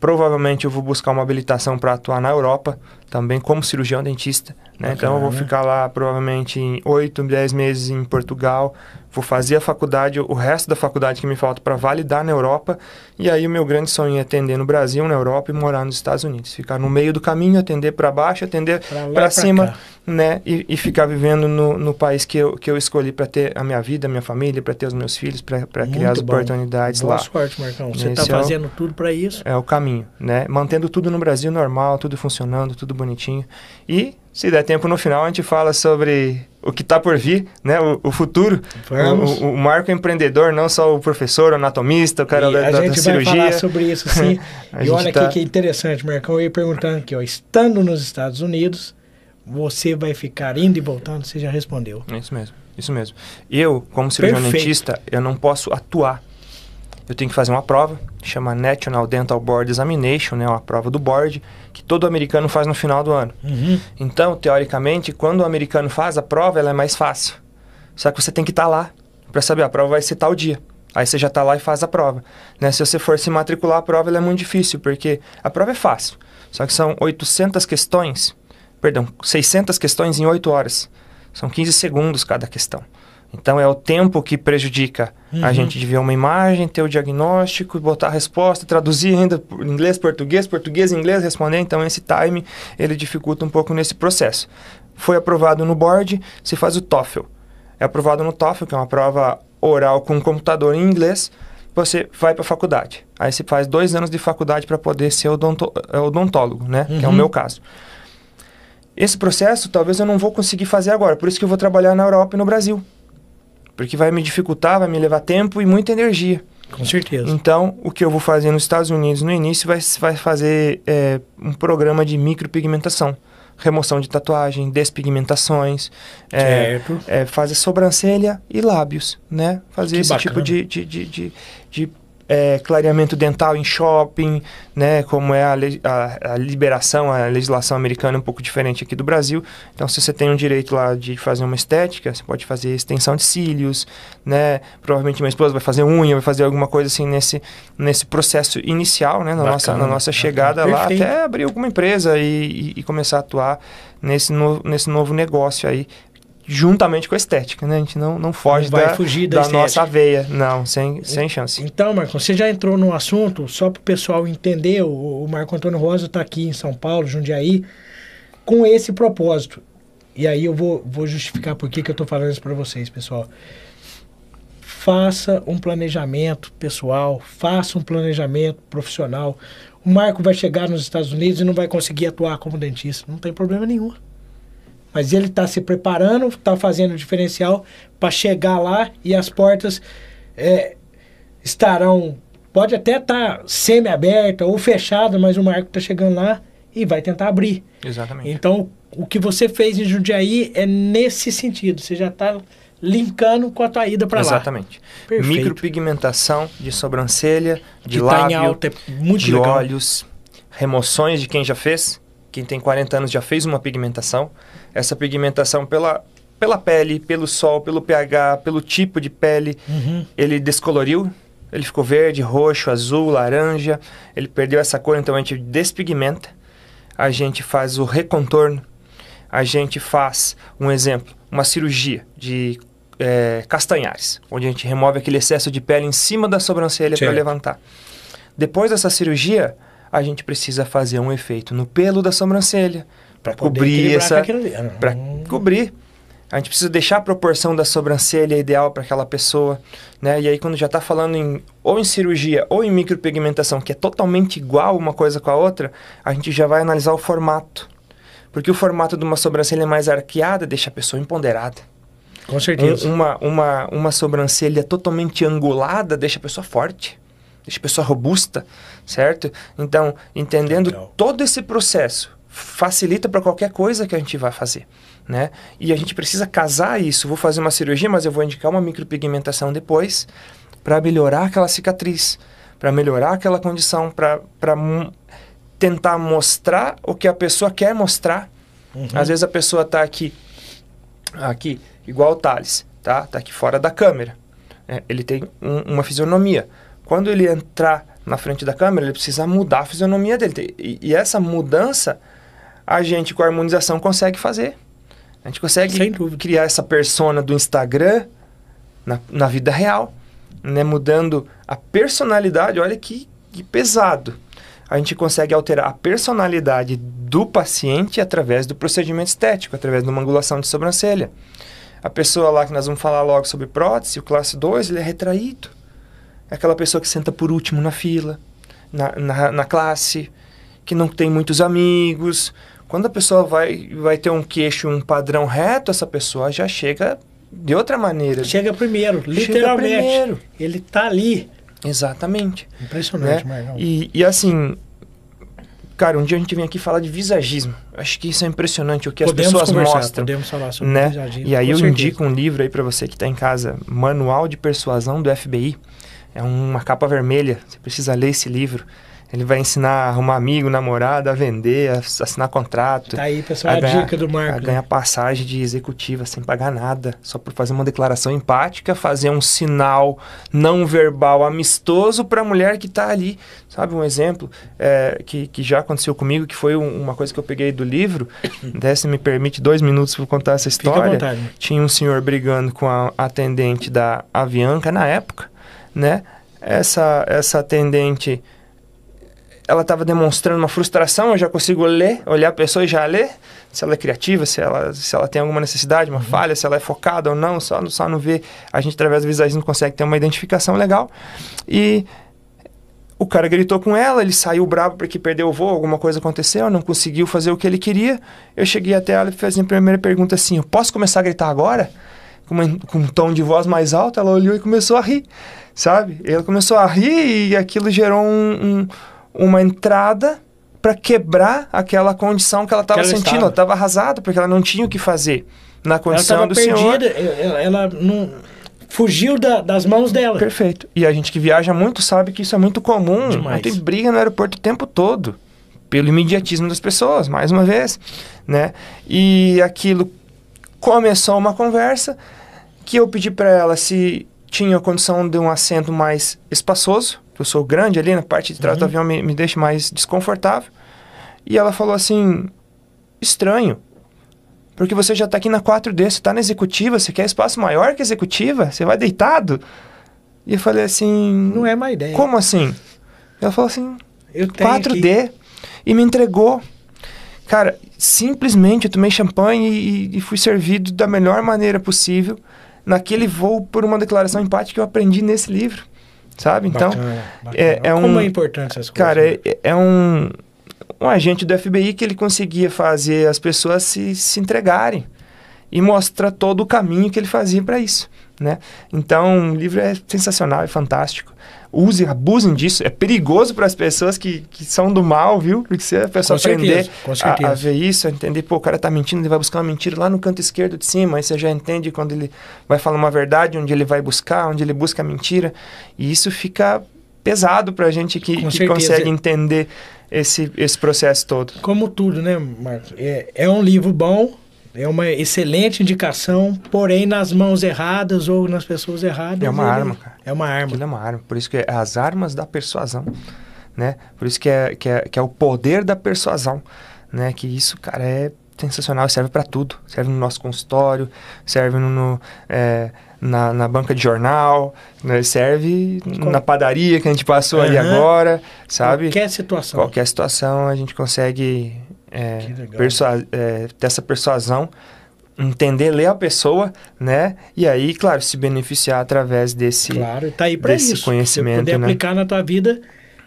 provavelmente eu vou buscar uma habilitação para atuar na Europa, também como cirurgião dentista, né? Então eu vou Bacana. ficar lá provavelmente em 8, 10 meses em Portugal, vou fazer a faculdade, o resto da faculdade que me falta para validar na Europa, e aí o meu grande sonho é atender no Brasil, na Europa e morar nos Estados Unidos, ficar no meio do caminho, atender para baixo, atender Pra para pra cima, cá. né? E, e ficar vivendo no, no país que eu, que eu escolhi para ter a minha vida, a minha família, para ter os meus filhos, para criar as bom. oportunidades Boa lá. sorte, Marcão. Você está é o- fazendo tudo para isso. É o caminho, né? Mantendo tudo no Brasil normal, tudo funcionando, tudo bonitinho. E, se der tempo no final, a gente fala sobre o que está por vir, né? O, o futuro. Vamos. O, o, o Marco empreendedor, não só o professor, o anatomista, o cara E da, a da- da gente vai cirurgia. falar sobre isso sim. E olha tá- aqui que interessante, Marcão. Eu ia perguntando aqui, ó. Estando nos Estados Unidos, você vai ficar indo e voltando? Você já respondeu. É Isso mesmo, isso mesmo. Eu, como cirurgião Perfeito. dentista, eu não posso atuar. Eu tenho que fazer uma prova, chama National Dental Board Examination, né? Uma prova do board, que todo americano faz no final do ano. Uhum. Então, teoricamente, quando o americano faz a prova, ela é mais fácil. Só que você tem que estar lá para saber, a prova vai ser tal dia. Aí você já está lá e faz a prova. Né? Se você for se matricular, a prova ela é muito difícil, porque a prova é fácil. Só que são 800 questões, perdão, 600 questões em 8 horas. São 15 segundos cada questão. Então é o tempo que prejudica a Uhum. gente de ver uma imagem, ter o diagnóstico, botar a resposta, traduzir ainda inglês, português, português, inglês, responder. Então esse time ele dificulta um pouco nesse processo. Foi aprovado no board, se faz o TOEFL. É aprovado no TOEFL, que é uma prova oral com computador em inglês. Você vai para a faculdade. Aí você faz dois anos de faculdade para poder ser odonto- é, odontólogo, né? Que é o Uhum. meu caso. Esse processo talvez eu não vou conseguir fazer agora, por isso que eu vou trabalhar na Europa e no Brasil. Porque vai me dificultar, vai me levar tempo e muita energia. Com certeza. Então, o que eu vou fazer nos Estados Unidos no início vai, vai fazer é, um programa de micropigmentação. Remoção de tatuagem, despigmentações, é, certo. é, fazer sobrancelha e lábios, né? Fazer Que esse tipo bacana. de, de, de, de, de é, clareamento dental em shopping, né? Como é a, a, a, liberação, a legislação americana é um pouco diferente aqui do Brasil. Então, se você tem um direito lá de fazer uma estética, você pode fazer extensão de cílios, né? Provavelmente minha esposa vai fazer unha, vai fazer alguma coisa assim nesse, nesse processo inicial, né? Na, Bacana, nossa, na nossa chegada lá, até abrir alguma empresa e, e, e começar a atuar nesse, no, nesse novo negócio aí juntamente com a estética, né? A gente não, não foge não da, fugir da, da nossa veia, não, sem, sem chance. Então, Marco, você já entrou no assunto, só para o pessoal entender, o, o Marco Antônio Rosa está aqui em São Paulo, Jundiaí, com esse propósito. E aí eu vou, vou justificar por que, que eu estou falando isso para vocês, pessoal. Faça um planejamento pessoal, faça um planejamento profissional. O Marco vai chegar nos Estados Unidos e não vai conseguir atuar como dentista. Não tem problema nenhum. Mas ele está se preparando, está fazendo o diferencial para chegar lá e as portas é, estarão. Pode até estar tá semi-aberta ou fechada, mas o Marco está chegando lá e vai tentar abrir. Exatamente. Então, o que você fez em Jundiaí é nesse sentido. Você já está linkando com a tua ida para lá. Exatamente. Perfeito. Micropigmentação de sobrancelha, de que lábio, tá alta, é de legal. olhos, remoções de quem já fez. Quem tem 40 anos já fez uma pigmentação essa pigmentação pela, pela pele, pelo sol, pelo pH, pelo tipo de pele. Uhum. Ele descoloriu, ele ficou verde, roxo, azul, laranja. Ele perdeu essa cor, então a gente despigmenta. A gente faz o recontorno. A gente faz, um exemplo, uma cirurgia de é, castanhares, onde a gente remove aquele excesso de pele em cima da sobrancelha para levantar. Depois dessa cirurgia, a gente precisa fazer um efeito no pelo da sobrancelha, para cobrir essa para cobrir a gente precisa deixar a proporção da sobrancelha ideal para aquela pessoa, né? E aí quando já está falando em ou em cirurgia ou em micropigmentação, que é totalmente igual uma coisa com a outra, a gente já vai analisar o formato. Porque o formato de uma sobrancelha mais arqueada deixa a pessoa empoderada. Com certeza. Um, uma, uma, uma sobrancelha totalmente angulada deixa a pessoa forte, deixa a pessoa robusta, certo? Então, entendendo Legal. todo esse processo, facilita para qualquer coisa que a gente vai fazer, né? E a gente precisa casar isso. Vou fazer uma cirurgia, mas eu vou indicar uma micropigmentação depois para melhorar aquela cicatriz, para melhorar aquela condição, para tentar mostrar o que a pessoa quer mostrar. Uhum. Às vezes a pessoa está aqui, aqui, igual o Thales, tá? Tá aqui fora da câmera. É, ele tem um, uma fisionomia. Quando ele entrar na frente da câmera, ele precisa mudar a fisionomia dele. E, e essa mudança a gente com a harmonização consegue fazer. A gente consegue criar essa persona do Instagram na, na vida real, né? Mudando a personalidade, olha que, que pesado. A gente consegue alterar a personalidade do paciente através do procedimento estético, através de uma angulação de sobrancelha. A pessoa lá que nós vamos falar logo sobre prótese, o classe 2, ele é retraído. É aquela pessoa que senta por último na fila, na, na, na classe, que não tem muitos amigos, quando a pessoa vai, vai ter um queixo, um padrão reto, essa pessoa já chega de outra maneira. Chega primeiro, literalmente. Chega primeiro. Ele tá ali. Exatamente. Impressionante, né? E, e assim, cara, um dia a gente vem aqui falar de visagismo. Acho que isso é impressionante, o que podemos as pessoas mostram. Podemos falar sobre né? visagismo. E aí eu certeza. indico um livro aí para você que está em casa, Manual de Persuasão do FBI. É uma capa vermelha, você precisa ler esse livro. Ele vai ensinar a arrumar amigo, namorada, a vender, a assinar contrato. Tá aí, pessoal, a, a ganhar, dica do Marco. A ganhar passagem de executiva sem pagar nada, só por fazer uma declaração empática, fazer um sinal não verbal amistoso para a mulher que está ali. Sabe um exemplo é, que, que já aconteceu comigo, que foi um, uma coisa que eu peguei do livro. Até se me permite dois minutos para contar essa história. Tinha um senhor brigando com a atendente da Avianca na época, né? Essa, essa atendente ela estava demonstrando uma frustração, eu já consigo ler, olhar a pessoa e já ler se ela é criativa, se ela, se ela tem alguma necessidade, uma uhum. falha, se ela é focada ou não, só, só não ver. A gente, através do visagismo, consegue ter uma identificação legal. E o cara gritou com ela, ele saiu bravo porque perdeu o voo, alguma coisa aconteceu, não conseguiu fazer o que ele queria. Eu cheguei até ela e fiz a primeira pergunta assim: eu posso começar a gritar agora? Com, uma, com um tom de voz mais alto, ela olhou e começou a rir, sabe? Ela começou a rir e aquilo gerou um, um uma entrada para quebrar aquela condição que ela estava sentindo. Estava. Ela estava arrasada porque ela não tinha o que fazer na condição ela do perdida, senhor. Ela, ela não fugiu da- das mãos dela. Perfeito. E a gente que viaja muito sabe que isso é muito comum. Demais. Tem briga no aeroporto o tempo todo. Pelo imediatismo das pessoas, mais uma vez. Né? E aquilo começou uma conversa que eu pedi para ela se tinha condição de um assento mais espaçoso. Eu sou grande ali na parte de trás do Uhum. avião, me, me deixa mais desconfortável. E ela falou assim: estranho. Porque você já tá aqui na 4D, você tá na executiva, você quer espaço maior que a executiva? Você vai deitado? E eu falei assim. Não é má ideia. Como assim? Ela falou assim: Eu tenho 4D. aqui- E me entregou. Cara, simplesmente eu tomei champanhe e, e fui servido da melhor maneira possível naquele voo por uma declaração empática que eu aprendi nesse livro. Sabe? Então, Bacana, bacana. é- é Como um- é importante essas coisas. Cara, né? é, é um, um agente do FBI que ele conseguia fazer as pessoas se, se entregarem e mostra todo o caminho que ele fazia para isso, né? Então, o livro é sensacional, é fantástico. Use, abusem disso. É perigoso para as pessoas que, que são do mal, viu? Porque se a pessoa Com certeza, aprender com a, certeza. a ver isso, a entender, pô, o cara tá mentindo, ele vai buscar uma mentira lá no canto esquerdo de cima, aí você já entende quando ele vai falar uma verdade, onde ele vai buscar, onde ele busca a mentira. E isso fica pesado pra gente que, que certeza. consegue entender esse, esse processo todo. Como tudo, né, Marcos? É, é um livro bom, é uma excelente indicação, porém nas mãos erradas ou nas pessoas erradas. É uma ele- arma, cara. É uma arma. Aquilo é uma arma. Por isso que é as armas da persuasão, né? Por isso que é, que é, que é o poder da persuasão, né? Que isso, cara, é sensacional. Serve para tudo. Serve no nosso consultório, serve no, no, é, na, na banca de jornal, né? serve Qual- na padaria que a gente passou ali Aham. agora, sabe? Qualquer situação. Qualquer situação a gente consegue é, persua- é, ter essa persuasão, entender, ler a pessoa, né? E aí, claro, se beneficiar através desse, Claro, tá aí para desse isso. conhecimento, poder né? aplicar na tua vida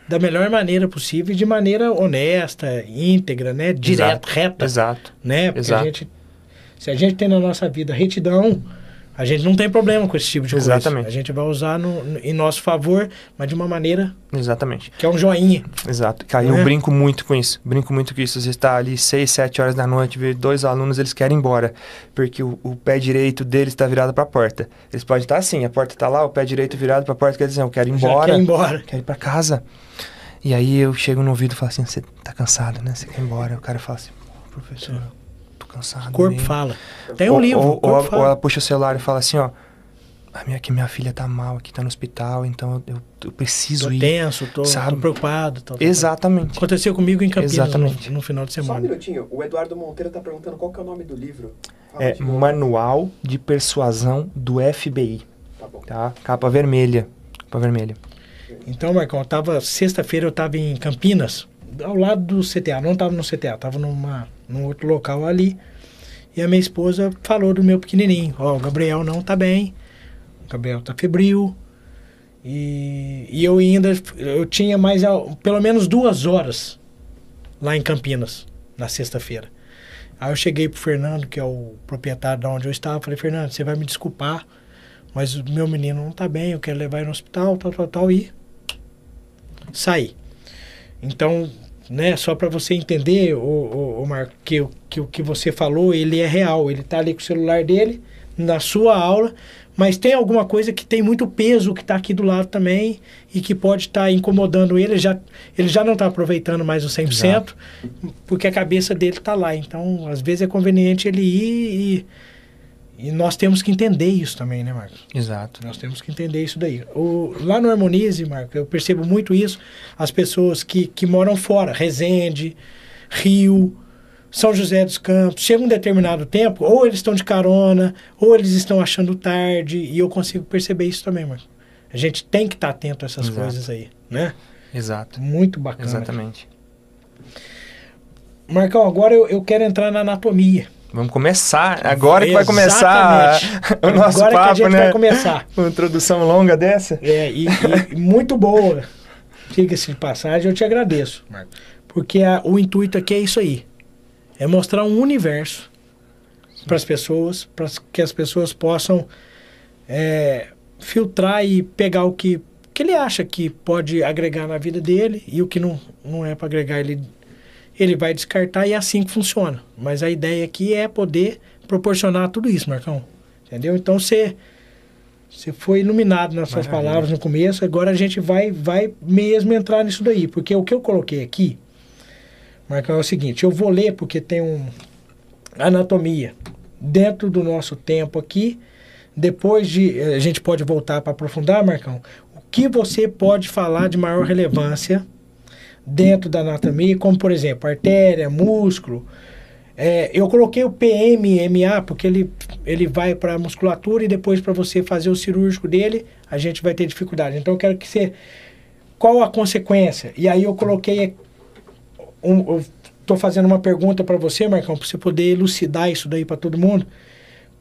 da melhor maneira possível e de maneira honesta, íntegra, né? Direta, reta, Exato. né? Porque exato. a gente se a gente tem na nossa vida retidão, a gente não tem problema com esse tipo de coisa. Exatamente. A gente vai usar no, no- em nosso favor, mas de uma maneira Exatamente. que é um joinha. Exato. Cara, eu é? brinco muito com isso. Brinco muito com isso. Você está ali 6, 7 horas da noite, vê dois alunos, eles querem ir embora. Porque o, o pé direito deles está virado para a porta. Eles podem estar assim, a porta está lá, o pé direito virado para a porta, quer dizer, eu quero ir Já embora. quer ir embora. quero ir pra casa. E aí eu chego no ouvido e falo assim, você tá cansado, né? Você quer ir embora. O cara fala assim, "Pô, professor, tô cansado. O corpo mesmo." fala. Tem um ou, livro, Ou, o corpo ou, fala. ou ela puxa o celular e fala assim, ó. A minha, que minha filha tá mal aqui, tá no hospital, então eu, eu preciso Tô ir. tenso, tô, sabe? tô preocupado. tal, tal, tal. Exatamente. Aconteceu comigo em Campinas no, Exatamente. no final de Só um semana. minutinho, o Eduardo Monteiro tá perguntando qual que é o nome do livro. Fala É de. Manual de Persuasão do FBI, Tá bom. tá? Capa vermelha. Capa vermelha. Então, Marcão, eu tava. Sexta-feira eu tava em Campinas, ao lado do CTA. Não tava no CTA, tava numa, num outro local ali. E a minha esposa falou do meu pequenininho: Ó, o Gabriel não tá bem. O Gabriel tá febril. E, e eu ainda. Eu tinha mais. Pelo menos duas horas lá em Campinas, na sexta-feira. Aí eu cheguei pro Fernando, que é o proprietário de onde eu estava. Falei: Fernando, você vai me desculpar. Mas o meu menino não tá bem, eu quero levar ele no hospital, tal, tal, tal. E sair. Então, né, só para você entender, o, o, o Marco, que, o- que o que você falou, ele é real. Ele tá ali com o celular dele, na sua aula, mas tem alguma coisa que tem muito peso que está aqui do lado também e que pode estar incomodando ele. Já, ele já não está aproveitando mais o 100%, porque a cabeça dele está lá. Então, às vezes é conveniente ele ir e, e nós temos que entender isso também, né, Marcos? Exato. Nós temos que entender isso daí. O, lá no Harmonize, Marco, eu percebo muito isso. As pessoas que, que moram fora, Resende, Rio, São José dos Campos, chega um determinado tempo, ou eles estão de carona, ou eles estão achando tarde, e eu consigo perceber isso também, Marco. A gente tem que estar atento a essas Exato. coisas aí, né? Exato. Muito bacana. Exatamente. Marcão, agora eu, eu quero entrar na anatomia. Vamos começar. Agora que vai começar Exatamente. o nosso agora papo, que a gente né? vai começar. Uma introdução longa dessa. É, e, e muito boa. Diga-se de passagem, eu te agradeço. Porque a- o intuito aqui é isso aí. É mostrar um universo para as pessoas, para que as pessoas possam é, filtrar e pegar o que, que ele acha que pode agregar na vida dele e o que não, não é para agregar, ele, ele vai descartar e é assim que funciona. Mas a ideia aqui é poder proporcionar tudo isso, Marcão. Entendeu? Então você Você foi iluminado nas suas Maravilha. palavras no começo, agora a gente vai, vai mesmo entrar nisso daí. Porque o que eu coloquei aqui, Marcão, é o seguinte: eu vou ler porque tem um anatomia dentro do nosso tempo aqui. Depois de. eh, A gente pode voltar para aprofundar, Marcão. O que você pode falar de maior relevância dentro da anatomia, como por exemplo, artéria, músculo. É, eu coloquei o PMMA porque ele, ele vai para a musculatura e depois para você fazer o cirúrgico dele, a gente vai ter dificuldade. Então eu quero que você. Qual a consequência? E aí eu coloquei. Um, eu tô fazendo uma pergunta para você, Marcão, para você poder elucidar isso daí para todo mundo.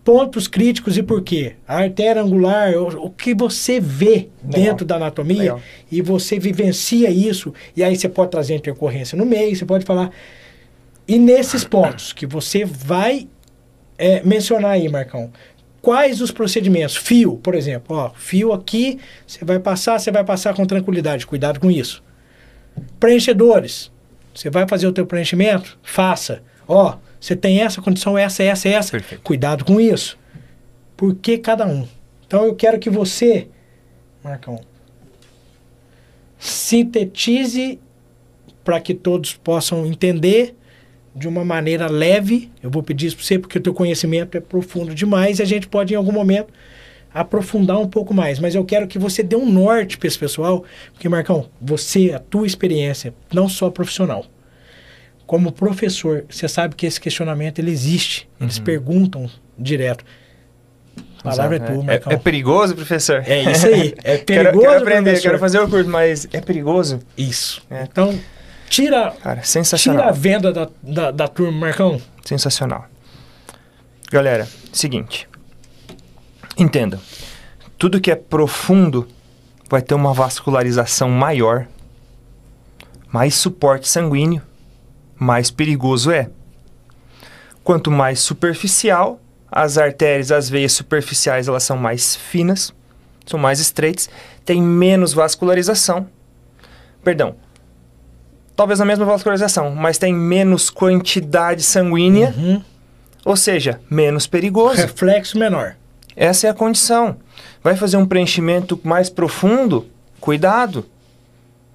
Pontos críticos e por quê? A artéria angular, o, o que você vê dentro da anatomia Legal. e você vivencia isso, e aí você pode trazer intercorrência no meio, você pode falar. E nesses pontos que você vai é, mencionar aí, Marcão, quais os procedimentos? Fio, por exemplo, ó, fio aqui, você vai passar, você vai passar com tranquilidade, cuidado com isso. Preenchedores, você vai fazer o teu preenchimento? Faça. Ó, você tem essa condição, essa, essa, essa. Perfeito. Cuidado com isso. Por que cada um? Então eu quero que você, Marcão, sintetize para que todos possam entender de uma maneira leve. Eu vou pedir isso para você porque o teu conhecimento é profundo demais e a gente pode em algum momento aprofundar um pouco mais. Mas eu quero que você dê um norte para esse pessoal, porque Marcão, você, a tua experiência, não só profissional, como professor, você sabe que esse questionamento ele existe. Eles perguntam direto. A palavra é Exato, tua, é, Marcão. é perigoso, professor? É isso aí. É quero, perigoso, quero aprender, professor. quero fazer o curso, mas é perigoso? Isso. É. Então, tira, Cara, tira a sensacional. venda da, da, da turma, Marcão. Sensacional. Galera, seguinte. Entendam. Tudo que é profundo vai ter uma vascularização maior, mais suporte sanguíneo, mais perigoso é. Quanto mais superficial, as artérias, as veias superficiais, elas são mais finas, são mais estreitas, tem menos vascularização. Perdão. Talvez a mesma vascularização, mas tem menos quantidade sanguínea, Uhum. ou seja, menos perigoso. Reflexo menor. Essa é a condição. Vai fazer um preenchimento mais profundo? Cuidado.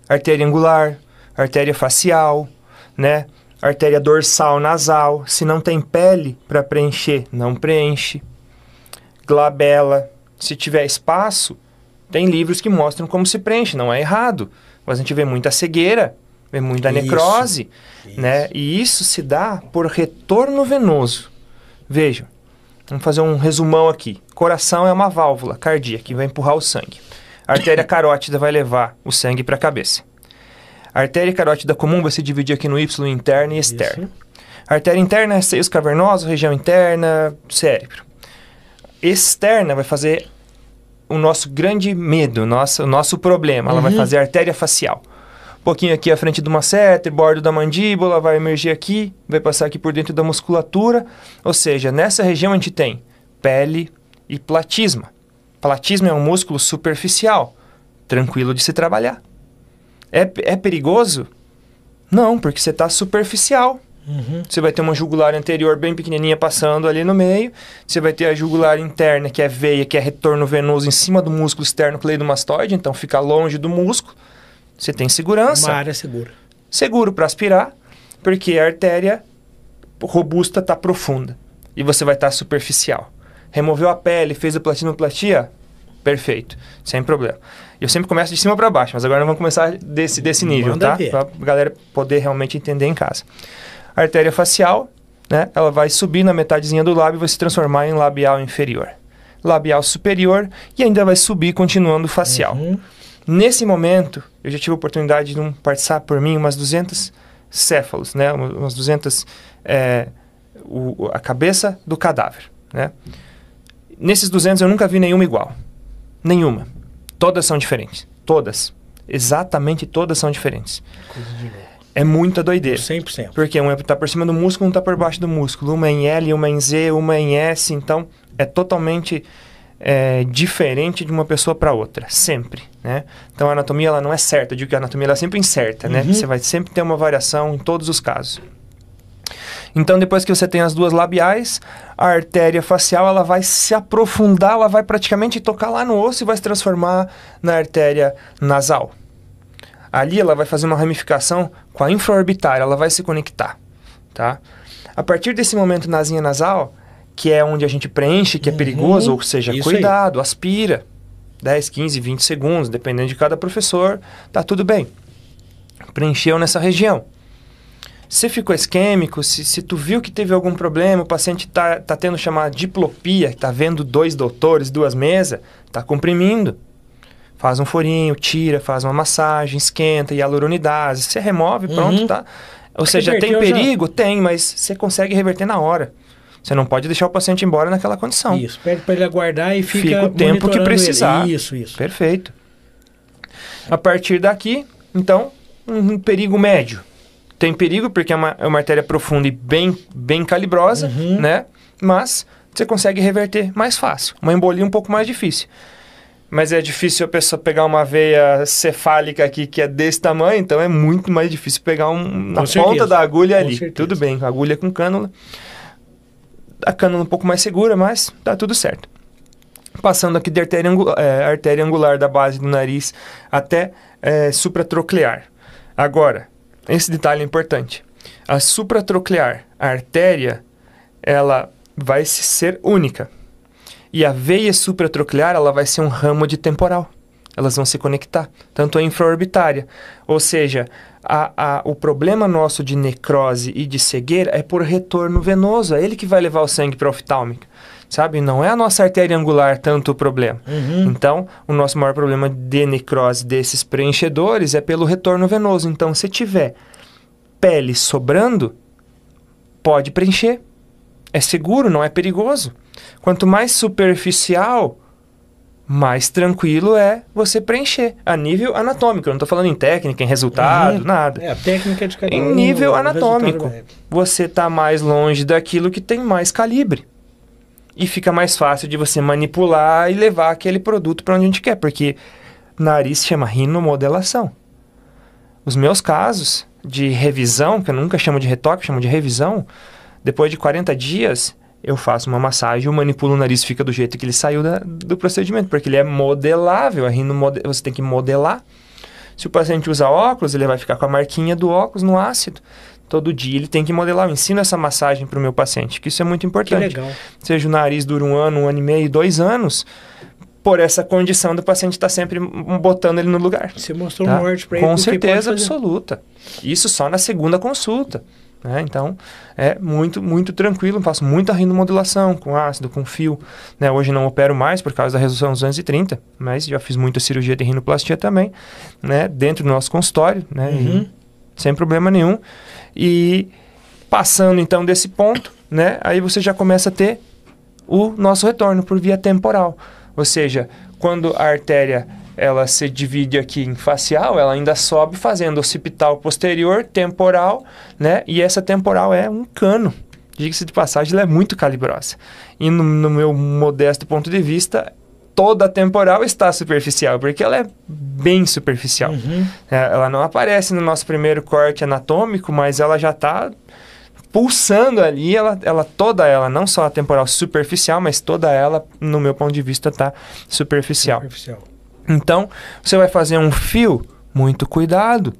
Artéria angular, artéria facial, né? Artéria dorsal nasal. Se não tem pele para preencher, não preenche. Glabela. Se tiver espaço, tem livros que mostram como se preenche, não é errado. Mas a gente vê muita cegueira, vê muita Isso. necrose, né? E isso se dá por retorno venoso. Vejam, vamos fazer um resumão aqui. Coração é uma válvula cardíaca que vai empurrar o sangue. A artéria carótida vai levar o sangue para a cabeça. A artéria carótida comum vai se dividir aqui no Y interno e externo. Isso. A artéria interna é seios cavernosos, região interna, cérebro. Externa vai fazer o nosso grande medo, o nosso, o nosso problema. Ela vai Uhum. fazer a artéria facial. Um pouquinho aqui à frente do masseter, bordo da mandíbula, vai emergir aqui, vai passar aqui por dentro da musculatura. Ou seja, nessa região a gente tem pele e platisma. Platisma é um músculo superficial, tranquilo de se trabalhar. É, é perigoso? Não, porque você está superficial. Uhum. Você vai ter uma jugular anterior bem pequenininha passando ali no meio. Você vai ter a jugular interna, que é veia, que é retorno venoso em cima do músculo externo cleidomastoide, então fica longe do músculo. Você tem segurança. Uma área segura. Seguro para aspirar, porque a artéria robusta está profunda e você vai estar superficial. Removeu a pele, fez a platinoplastia? Perfeito, sem problema. Eu sempre começo de cima para baixo, mas agora vamos começar desse, desse nível, Manda tá? ver. Para a galera poder realmente entender em casa. A artéria facial, né? Ela vai subir na metadezinha do lábio e vai se transformar em labial inferior. Labial superior e ainda vai subir continuando facial. Uhum. Nesse momento, eu já tive a oportunidade de um, participar por mim umas 200 céfalos, né? Uma- Umas 200... é, o- a cabeça do cadáver, né? Nesses 200 eu nunca vi nenhuma igual. Nenhuma. Todas são diferentes. Todas. Exatamente todas são diferentes. Coisa de louco. É muita doideira. 100%. Porque uma está por cima do músculo, um está por baixo do músculo. Uma em L, uma em Z, uma em S. Então, é totalmente é, diferente de uma pessoa para outra. Sempre, né? Então, a anatomia ela não é certa. Eu digo que a anatomia ela é sempre incerta, né? Uhum. Você vai sempre ter uma variação em todos os casos. Então, depois que você tem as duas labiais, a artéria facial ela vai se aprofundar, ela vai praticamente tocar lá no osso e vai se transformar na artéria nasal. Ali ela vai fazer uma ramificação com a infraorbitária, ela vai se conectar, tá? A partir desse momento nasinha nasal, que é onde a gente preenche, que é Uhum. perigoso, ou seja, Isso aí. cuidado, aspira. 10, 15, 20 segundos, dependendo de cada professor, tá tudo bem. Preencheu nessa região. Se ficou isquêmico, se, se tu viu que teve algum problema, o paciente tá, tá tendo chamada diplopia, tá vendo dois doutores, duas mesas, tá comprimindo. Faz um forinho, tira, faz uma massagem, esquenta, hialuronidase, você remove, pronto, Uhum. tá? Ou seja, tem Reverteu já. perigo? Tem, mas você consegue reverter na hora. Você não pode deixar o paciente embora naquela condição. Isso, pede para ele aguardar e fica, Fica o tempo que monitorando ele. precisar. Isso, isso. Perfeito. A partir daqui, então, um perigo médio. Tem perigo porque é uma, é uma artéria profunda e bem, bem calibrosa, Uhum. né? Mas você consegue reverter mais fácil. Uma embolia um pouco mais difícil. Mas é difícil a pessoa pegar uma veia cefálica aqui que é desse tamanho, então é muito mais difícil pegar um, na certeza. ponta da agulha Com ali. certeza. Tudo bem, agulha com cânula. A cânula um pouco mais segura, mas tá tudo certo. Passando aqui da artéria, angu- é, artéria angular da base do nariz até é, supratroclear. Agora, esse detalhe é importante. A supratroclear, a artéria, ela vai se- ser única. E a veia supratroclear, ela vai ser um ramo de temporal. Elas vão se conectar, tanto a infraorbitária. Ou seja, a, a, o problema nosso de necrose e de cegueira é por retorno venoso. É ele que vai levar o sangue para a oftálmica. Sabe? Não é a nossa artéria angular tanto o problema. Uhum. Então, o nosso maior problema de necrose desses preenchedores é pelo retorno venoso. Então, se tiver pele sobrando, pode preencher. É seguro, não é perigoso. Quanto mais superficial, mais tranquilo é você preencher. A nível anatômico. Eu não estou falando em técnica, em resultado, Uhum. nada. É, a técnica de cada Em um, nível o anatômico. é- Você está mais longe daquilo que tem mais calibre. E fica mais fácil de você manipular e levar aquele produto para onde a gente quer, porque nariz chama rinomodelação. Os meus casos de revisão, que eu nunca chamo de retoque, chamo de revisão, depois de 40 dias, eu faço uma massagem, eu manipulo o nariz, fica do jeito que ele saiu da- do procedimento, porque ele é modelável, a rinomode- você tem que modelar. Se o paciente usa óculos, ele vai ficar com a marquinha do óculos no ácido. Todo dia ele tem que modelar. Eu ensino essa massagem para o meu paciente, que isso é muito Que importante. legal. Seja o nariz dura um ano, um ano e meio, dois anos, por essa condição do paciente estar sempre m- botando ele no lugar. Você mostrou tá? um norte para ele. Com que certeza absoluta. Isso só na segunda consulta. né? Então, é muito, muito tranquilo. Faço muita rinomodulação com ácido, com fio. né? Hoje não opero mais por causa da resolução 230, mas já fiz muita cirurgia de rinoplastia também, né? dentro do nosso consultório, né? Uhum. sem problema nenhum. E passando então desse ponto, né? Aí você já começa a ter o nosso retorno por via temporal. Ou seja, quando a artéria ela se divide aqui em facial, ela ainda sobe fazendo occipital posterior, temporal, né? E essa temporal é um cano. Diga-se de passagem, ela é muito calibrosa. E no, no meu modesto ponto de vista, toda a temporal está superficial, porque ela é bem superficial. Uhum. É, ela não aparece no nosso primeiro corte anatômico, mas ela já está pulsando ali, ela, ela toda ela, não só a temporal superficial, mas toda ela, no meu ponto de vista, está superficial. Superficial. Então, você vai fazer um fio, muito cuidado.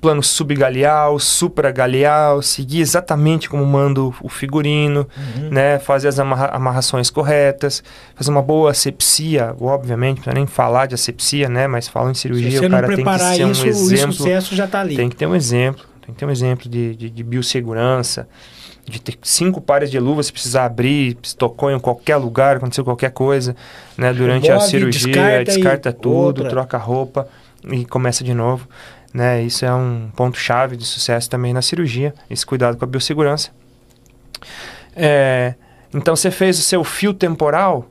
Plano subgaleal, supragaleal, seguir exatamente como manda o o figurino, Uhum. né? Fazer as amarra- amarrações corretas, fazer uma boa asepsia, obviamente, não nem falar de asepsia, né? Mas fala em cirurgia, o cara tem que ser isso, um o exemplo. sucesso já está ali. Tem que ter um exemplo, tem que ter um exemplo de, de, de biossegurança, de ter cinco pares de luvas se precisar abrir, se tocou em qualquer lugar, aconteceu qualquer coisa, né? Durante a Remove, cirurgia, descarta descarta, tudo, outra. troca a roupa e começa de novo, né? Isso é um ponto-chave de sucesso também na cirurgia, esse cuidado com a biossegurança. É, então você fez o seu fio temporal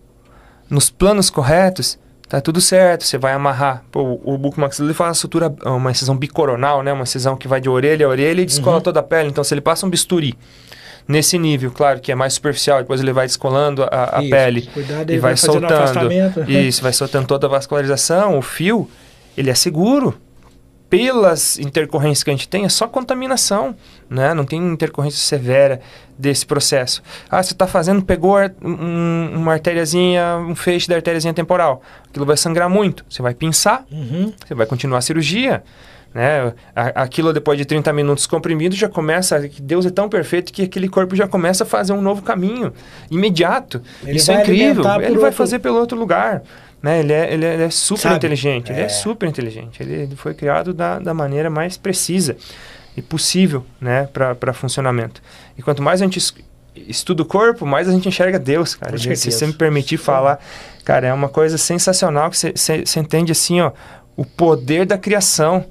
nos planos corretos, tá tudo certo. Você vai amarrar. Pô, o bucomaxilar ele faz uma sutura, uma incisão bicoronal, né? Uma incisão que vai de orelha a orelha e descola Uhum. toda a pele. Então, se ele passa um bisturi nesse nível, claro que é mais superficial, depois ele vai descolando a, a Isso. pele Cuidado, e vai, fazendo soltando. afastamento. Isso, vai soltando toda a vascularização. O fio, ele é seguro. Pelas intercorrências que a gente tem, é só contaminação, né? Não tem intercorrência severa desse processo. Ah, você está fazendo, pegou um, uma artériazinha, um feixe da artériazinha temporal. Aquilo vai sangrar muito. Você vai pinçar, Uhum. você vai continuar a cirurgia. Né? Aquilo depois de 30 minutos comprimido já começa. que Deus é tão perfeito que aquele corpo já começa a fazer um novo caminho imediato. Ele Isso é incrível. Ele vai outro- fazer pelo outro lugar. Né? Ele, é, ele, é, ele é super Sabe? inteligente. Ele É. é super inteligente. Ele, ele foi criado da, da maneira mais precisa e possível né? para funcionamento. E quanto mais a gente es- estuda o corpo, mais a gente enxerga Deus, cara. Com Se você me permitir falar, cara, é uma coisa sensacional que você entende assim, ó, o poder da criação.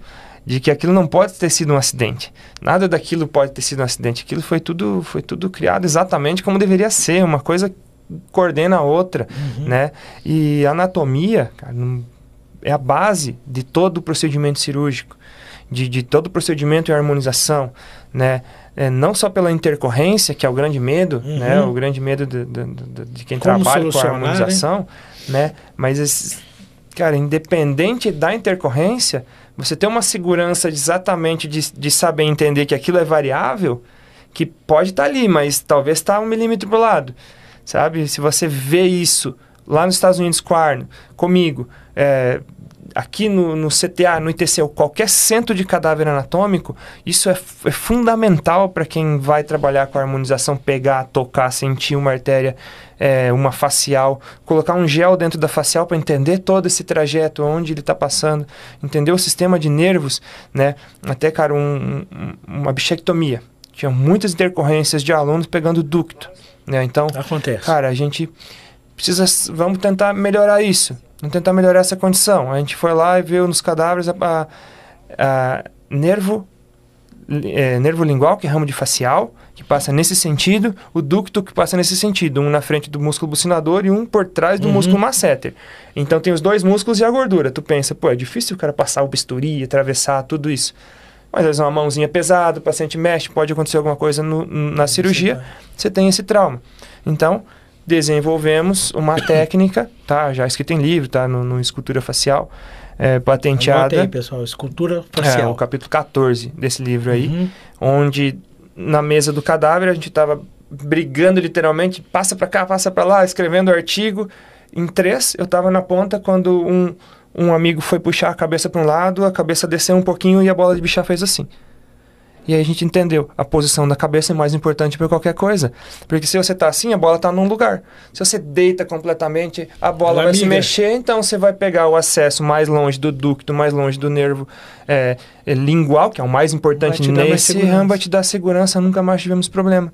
De que aquilo não pode ter sido um acidente. Nada daquilo pode ter sido um acidente. Aquilo foi tudo, foi tudo criado exatamente como deveria ser. Uma coisa coordena a outra, né? E anatomia, cara, é a base de todo o procedimento cirúrgico, de, de todo o procedimento e harmonização, né? É, não só pela intercorrência, que é o grande medo, Uhum. né? O grande medo de, de, de- quem Como trabalha com a solucionar, harmonização, né? Mas, esse- cara, independente da intercorrência, você tem uma segurança de exatamente de, de saber entender que aquilo é variável, que pode estar ali, mas talvez está um milímetro pro lado, sabe? Se você vê isso lá nos Estados Unidos com a Arno, comigo, é, aqui no, no CTA, no ITC, qualquer centro de cadáver anatômico, isso é, é fundamental para quem vai trabalhar com a harmonização, pegar, tocar, sentir uma artéria, é, uma facial, colocar um gel dentro da facial para entender todo esse trajeto, onde ele está passando, entender o sistema de nervos, né? Até, cara, um- um- uma bichectomia. Tinha muitas intercorrências de alunos pegando ducto, né? Então, Acontece. Cara, a gente precisa. Vamos tentar melhorar isso. Vamos tentar melhorar essa condição. A gente foi lá e viu nos cadáveres a, a- a nervo, é, nervo lingual, que é ramo de facial, que passa nesse sentido, o ducto que passa nesse sentido, um na frente do músculo bucinador e um por trás do Uhum. músculo masseter. Então tem os dois músculos e a gordura. Tu pensa, pô, é difícil o cara passar o bisturi, atravessar tudo isso. Mas às vezes uma mãozinha pesada, o paciente mexe, pode acontecer alguma coisa no- na cirurgia você tem esse trauma. Então, desenvolvemos uma técnica, tá? Já escrito em livro, tá? No, no Escultura Facial, é, patenteada. aí, pessoal. Escultura É, facial. o capítulo 14 desse livro aí, Uhum. onde na mesa do cadáver a gente estava brigando literalmente, passa para cá, passa para lá, escrevendo artigo. Em três, eu estava na ponta quando um, um amigo foi puxar a cabeça para um lado, a cabeça desceu um pouquinho e a bola de bichar fez assim. E aí a gente entendeu, a posição da cabeça é mais importante para qualquer coisa. Porque se você tá assim, a bola tá num lugar. Se você deita completamente, a bola Ela vai se migra. mexer, então você vai pegar o acesso mais longe do ducto, mais longe do nervo é, é, lingual, que é o mais importante Vai nesse ramo, vai te dar segurança, nunca mais tivemos problema.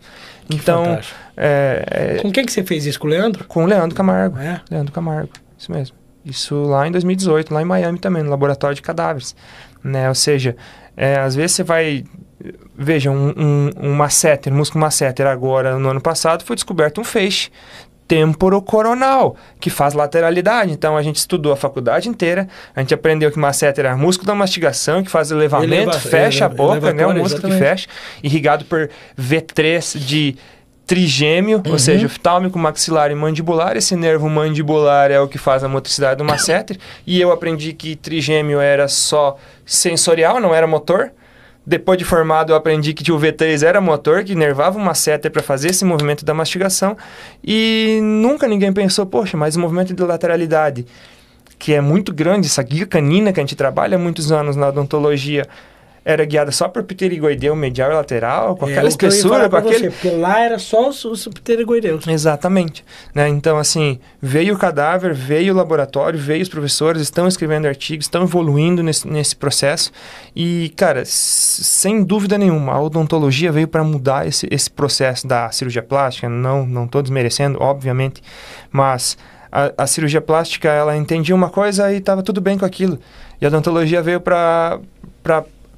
então, Fantástico. é, é, Com quem que você fez isso? Com o Leandro? com o Leandro Camargo. É. Leandro Camargo, isso mesmo. Isso lá em 2018, lá em Miami também, no laboratório de cadáveres. Né? Ou seja, é, às vezes você vai. Veja, um, um, um masseter, músculo masseter, agora no ano passado foi descoberto um feixe temporocoronal, que faz lateralidade. Então a gente estudou a faculdade inteira, a gente aprendeu que masseter é músculo da mastigação, que faz elevamento, Eleva- fecha eleva- a boca, né? O músculo que exatamente. fecha, irrigado por V3 de trigêmeo, Uhum. ou seja, oftálmico, maxilar e mandibular. Esse nervo mandibular é o que faz a motricidade do masseter. E eu aprendi que trigêmeo era só sensorial, não era motor. Depois de formado, eu aprendi que o V3 era motor, que nervava o masseter para fazer esse movimento da mastigação. E nunca ninguém pensou, poxa, mas o movimento de lateralidade, que é muito grande, essa guia canina que a gente trabalha há muitos anos na odontologia, era guiada só por pterigoideu medial e lateral, com É, aquela ia espessura, com aquele... Você, porque lá era só os, os pteregoideus. Exatamente. Né? Então, assim, veio o cadáver, veio o laboratório, veio os professores, estão escrevendo artigos, estão evoluindo nesse, nesse processo. E, cara, sem dúvida nenhuma, a odontologia veio para mudar esse, esse processo da cirurgia plástica. Não, não estou desmerecendo, obviamente, mas a, a cirurgia plástica, ela entendia uma coisa e estava tudo bem com aquilo. E a odontologia veio para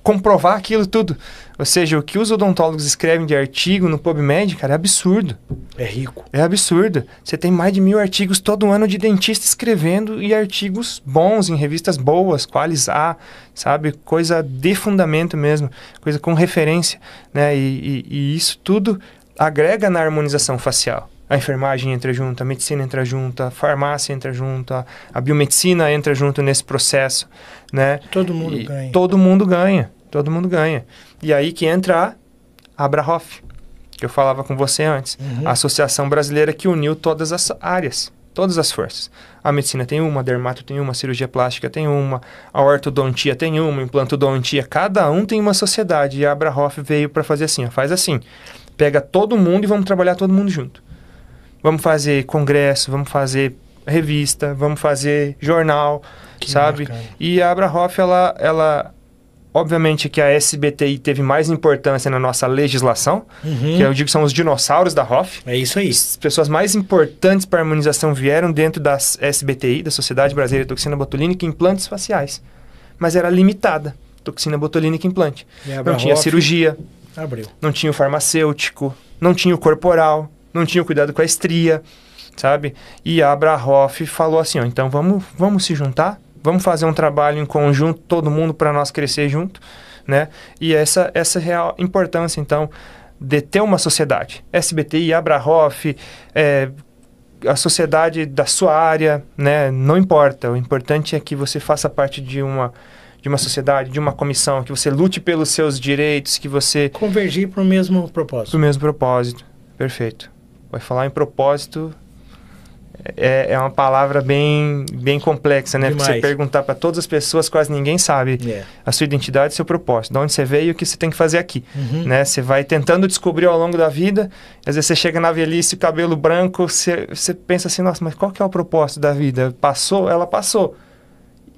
comprovar aquilo tudo. Ou seja, o que os odontólogos escrevem de artigo no PubMed, cara, é absurdo. É rico. É absurdo. Você tem mais de mil artigos todo ano de dentista escrevendo e artigos bons em revistas boas, qualis A, sabe? Coisa de fundamento mesmo, coisa com referência, né? E, e- e isso tudo agrega na harmonização facial. A enfermagem entra junto, a medicina entra junto, a farmácia entra junto, a, a biomedicina entra junto nesse processo, né? Todo mundo E ganha. Todo mundo ganha, todo mundo ganha. E aí que entra a Abrahoff, que eu falava com você antes, Uhum. a associação brasileira que uniu todas as áreas, todas as forças. A medicina tem uma, a dermato tem uma, a cirurgia plástica tem uma, a ortodontia tem uma, a implantodontia, cada um tem uma sociedade. E a Abrahoff veio para fazer assim, ó, faz assim, pega todo mundo e vamos trabalhar todo mundo junto. Vamos fazer congresso, vamos fazer revista, vamos fazer jornal, Que sabe? bacana. E a Abrahoff, ela, ela, obviamente que a SBTI teve mais importância na nossa legislação, Uhum. que eu digo que são os dinossauros da Hoff. É isso aí. As pessoas mais importantes para a harmonização vieram dentro da SBTI, da Sociedade Brasileira de Toxina Botulínica, implantes faciais. Mas era limitada, toxina botulínica implante. E Não tinha cirurgia, Abriu. não tinha o farmacêutico, não tinha o corporal, não tinha o cuidado com a estria, sabe? E a Abrahoff falou assim, ó, então vamos, vamos se juntar, vamos fazer um trabalho em conjunto, todo mundo para nós crescer junto, né? E essa essa é a real importância, então, de ter uma sociedade. SBTI, Abrahoff, é, a sociedade da sua área, né? Não importa, o importante é que você faça parte de uma de uma sociedade, de uma comissão, que você lute pelos seus direitos, que você Convergir para o mesmo propósito. mesmo propósito. Perfeito. Vai falar em propósito é, é uma palavra bem, bem complexa, né? Porque você perguntar para todas as pessoas, quase ninguém sabe É. a sua identidade e seu propósito. De onde você veio e o que você tem que fazer aqui. Uhum. Né? Você vai tentando descobrir ao longo da vida. Às vezes você chega na velhice, cabelo branco, você, você pensa assim, nossa, mas qual que é o propósito da vida? Passou? Ela passou.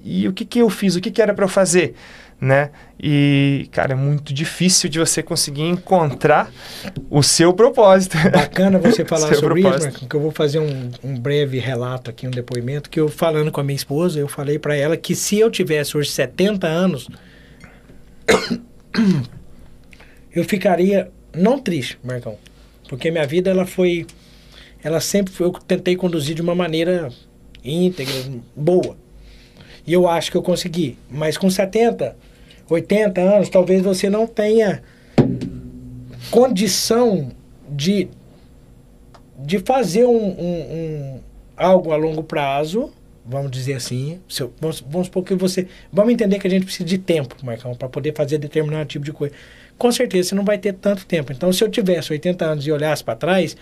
E o que, que eu fiz? O que, que era para eu fazer? Né? E, cara, é muito difícil de você conseguir encontrar o seu propósito. Bacana você falar sobre isso, propósito. Marcão, que eu vou fazer um, um breve relato aqui, um depoimento, que eu falando com a minha esposa, eu falei pra ela que se eu tivesse hoje 70 anos, eu ficaria não triste, Marcão, porque minha vida ela foi, ela sempre foi, eu tentei conduzir de uma maneira íntegra, boa. E eu acho que eu consegui, mas com 70, 80 anos, talvez você não tenha condição de, de fazer um, um- um- algo a longo prazo, vamos dizer assim. Vamos, vamos supor que você. Vamos entender que a gente precisa de tempo, Marcão, para poder fazer determinado tipo de coisa. Com certeza você não vai ter tanto tempo. Então, se eu tivesse 80 anos e olhasse para trás,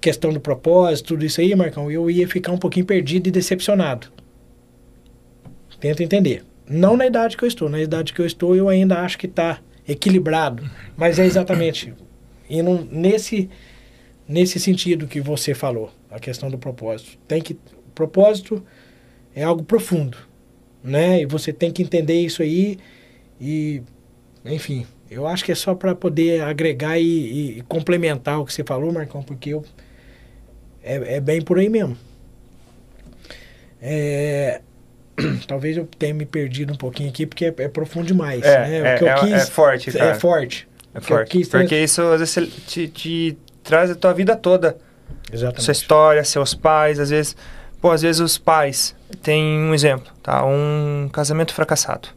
questão do propósito, tudo isso aí, Marcão, eu ia ficar um pouquinho perdido e decepcionado. Tenta entender. Não na idade que eu estou. Na idade que eu estou, eu ainda acho que está equilibrado. Mas é exatamente indo nesse, nesse sentido que você falou, a questão do propósito. Tem que. O propósito é algo profundo. Né? E você tem que entender isso aí. E, enfim, eu acho que é só para poder agregar e, e- complementar o que você falou, Marcão, porque eu, é, é bem por aí mesmo. É, talvez eu tenha me perdido um pouquinho aqui, porque é, é profundo demais. É, né? O é, que eu é- quis- é forte, cara. É forte. É forte. quis trans- Porque isso às vezes te, te traz a tua vida toda. Exatamente. Sua história, seus pais, às vezes. Pô, às vezes os pais têm um exemplo, tá? Um casamento fracassado.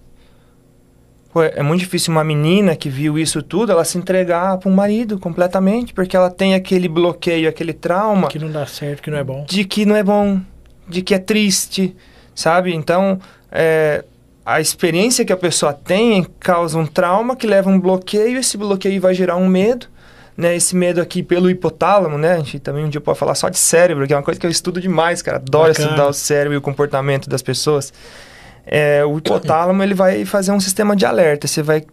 Pô, é muito difícil uma menina que viu isso tudo, ela se entregar para um marido completamente, porque ela tem aquele bloqueio, aquele trauma Que não dá certo, que não é bom. de que não é bom, de que é triste, sabe? Então, é, a experiência que a pessoa tem causa um trauma que leva a um bloqueio, esse bloqueio vai gerar um medo, né? Esse medo aqui pelo hipotálamo, né? A gente também um dia pode falar só de cérebro, que é uma coisa que eu estudo demais, cara. Adoro Bacana. estudar o cérebro e o comportamento das pessoas. É, o hipotálamo, ele vai fazer um sistema de alerta. Você vai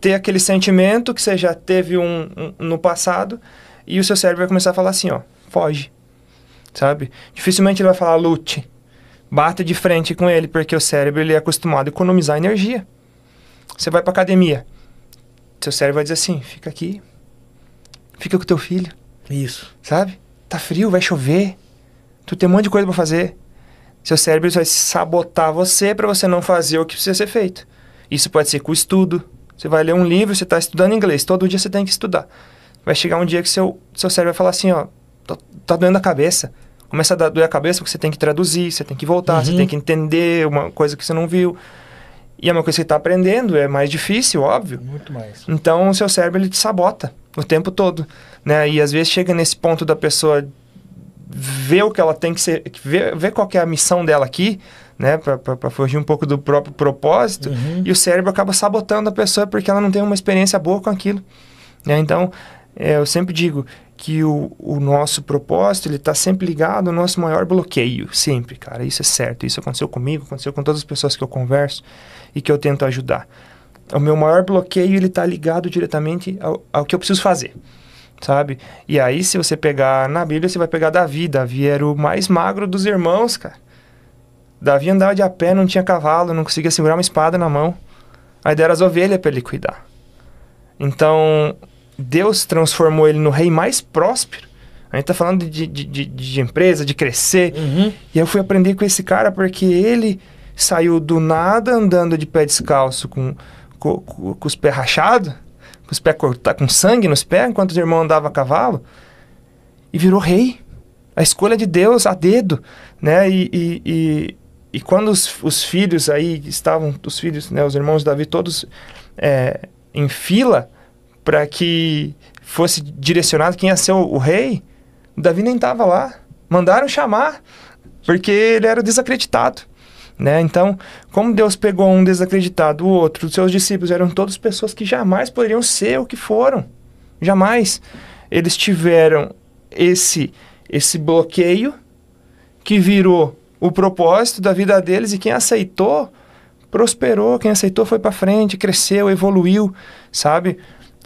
ter aquele sentimento que você já teve um, um- no passado e o seu cérebro vai começar a falar assim, ó, foge sabe? Dificilmente ele vai falar lute. Bata de frente com ele, porque o cérebro ele é acostumado a economizar energia. Você vai pra academia. Seu cérebro vai dizer assim: fica aqui. Fica com teu filho, Isso. sabe? Tá frio, vai chover. Tu tem um monte de coisa pra fazer. Seu cérebro vai sabotar você pra você não fazer o que precisa ser feito. Isso pode ser com estudo. Você vai ler um livro, você tá estudando inglês. Todo dia você tem que estudar. Vai chegar um dia que seu, seu cérebro vai falar assim, ó, tá, tá doendo a cabeça. Começa a dar- doer a cabeça porque você tem que traduzir, você tem que voltar, você Uhum. tem que entender uma coisa que você não viu. E é uma coisa que você está aprendendo, é mais difícil, óbvio. Muito mais. Então, o seu cérebro ele te sabota o tempo todo, né? E às vezes chega nesse ponto da pessoa vê o que ela tem que ser, vê, vê qual é a missão dela aqui, né, para fugir um pouco do próprio propósito, Uhum. e o cérebro acaba sabotando a pessoa porque ela não tem uma experiência boa com aquilo. né? Então, é, eu sempre digo que o, o nosso propósito, ele está sempre ligado ao nosso maior bloqueio, sempre, cara, isso é certo, isso aconteceu comigo, aconteceu com todas as pessoas que eu converso e que eu tento ajudar. O meu maior bloqueio, ele está ligado diretamente ao, ao que eu preciso fazer sabe? E aí, se você pegar na Bíblia, você vai pegar Davi. Davi era o mais magro dos irmãos, cara. Davi andava de a pé, não tinha cavalo, não conseguia segurar uma espada na mão. Aí deram as ovelhas para ele cuidar. Então, Deus transformou ele no rei mais próspero. A gente tá falando de, de, de, de empresa, de crescer. Uhum. E eu fui aprender com esse cara porque ele saiu do nada andando de pé descalço com, com, com, com os pés rachados, com os pés cortados, com sangue nos pés, enquanto os irmãos andavam a cavalo, e virou rei. A escolha de Deus a dedo, né? E, e, e, e quando os, os filhos aí estavam, os filhos, né, os irmãos de Davi, todos é, em fila para que fosse direcionado quem ia ser o, o rei, Davi nem estava lá. Mandaram chamar, porque ele era desacreditado. Né? Então, como Deus pegou um desacreditado, o outro, os seus discípulos eram todas pessoas que jamais poderiam ser o que foram. Jamais. Eles tiveram esse, esse bloqueio que virou o propósito da vida deles e quem aceitou prosperou, quem aceitou foi para frente, cresceu, evoluiu, sabe?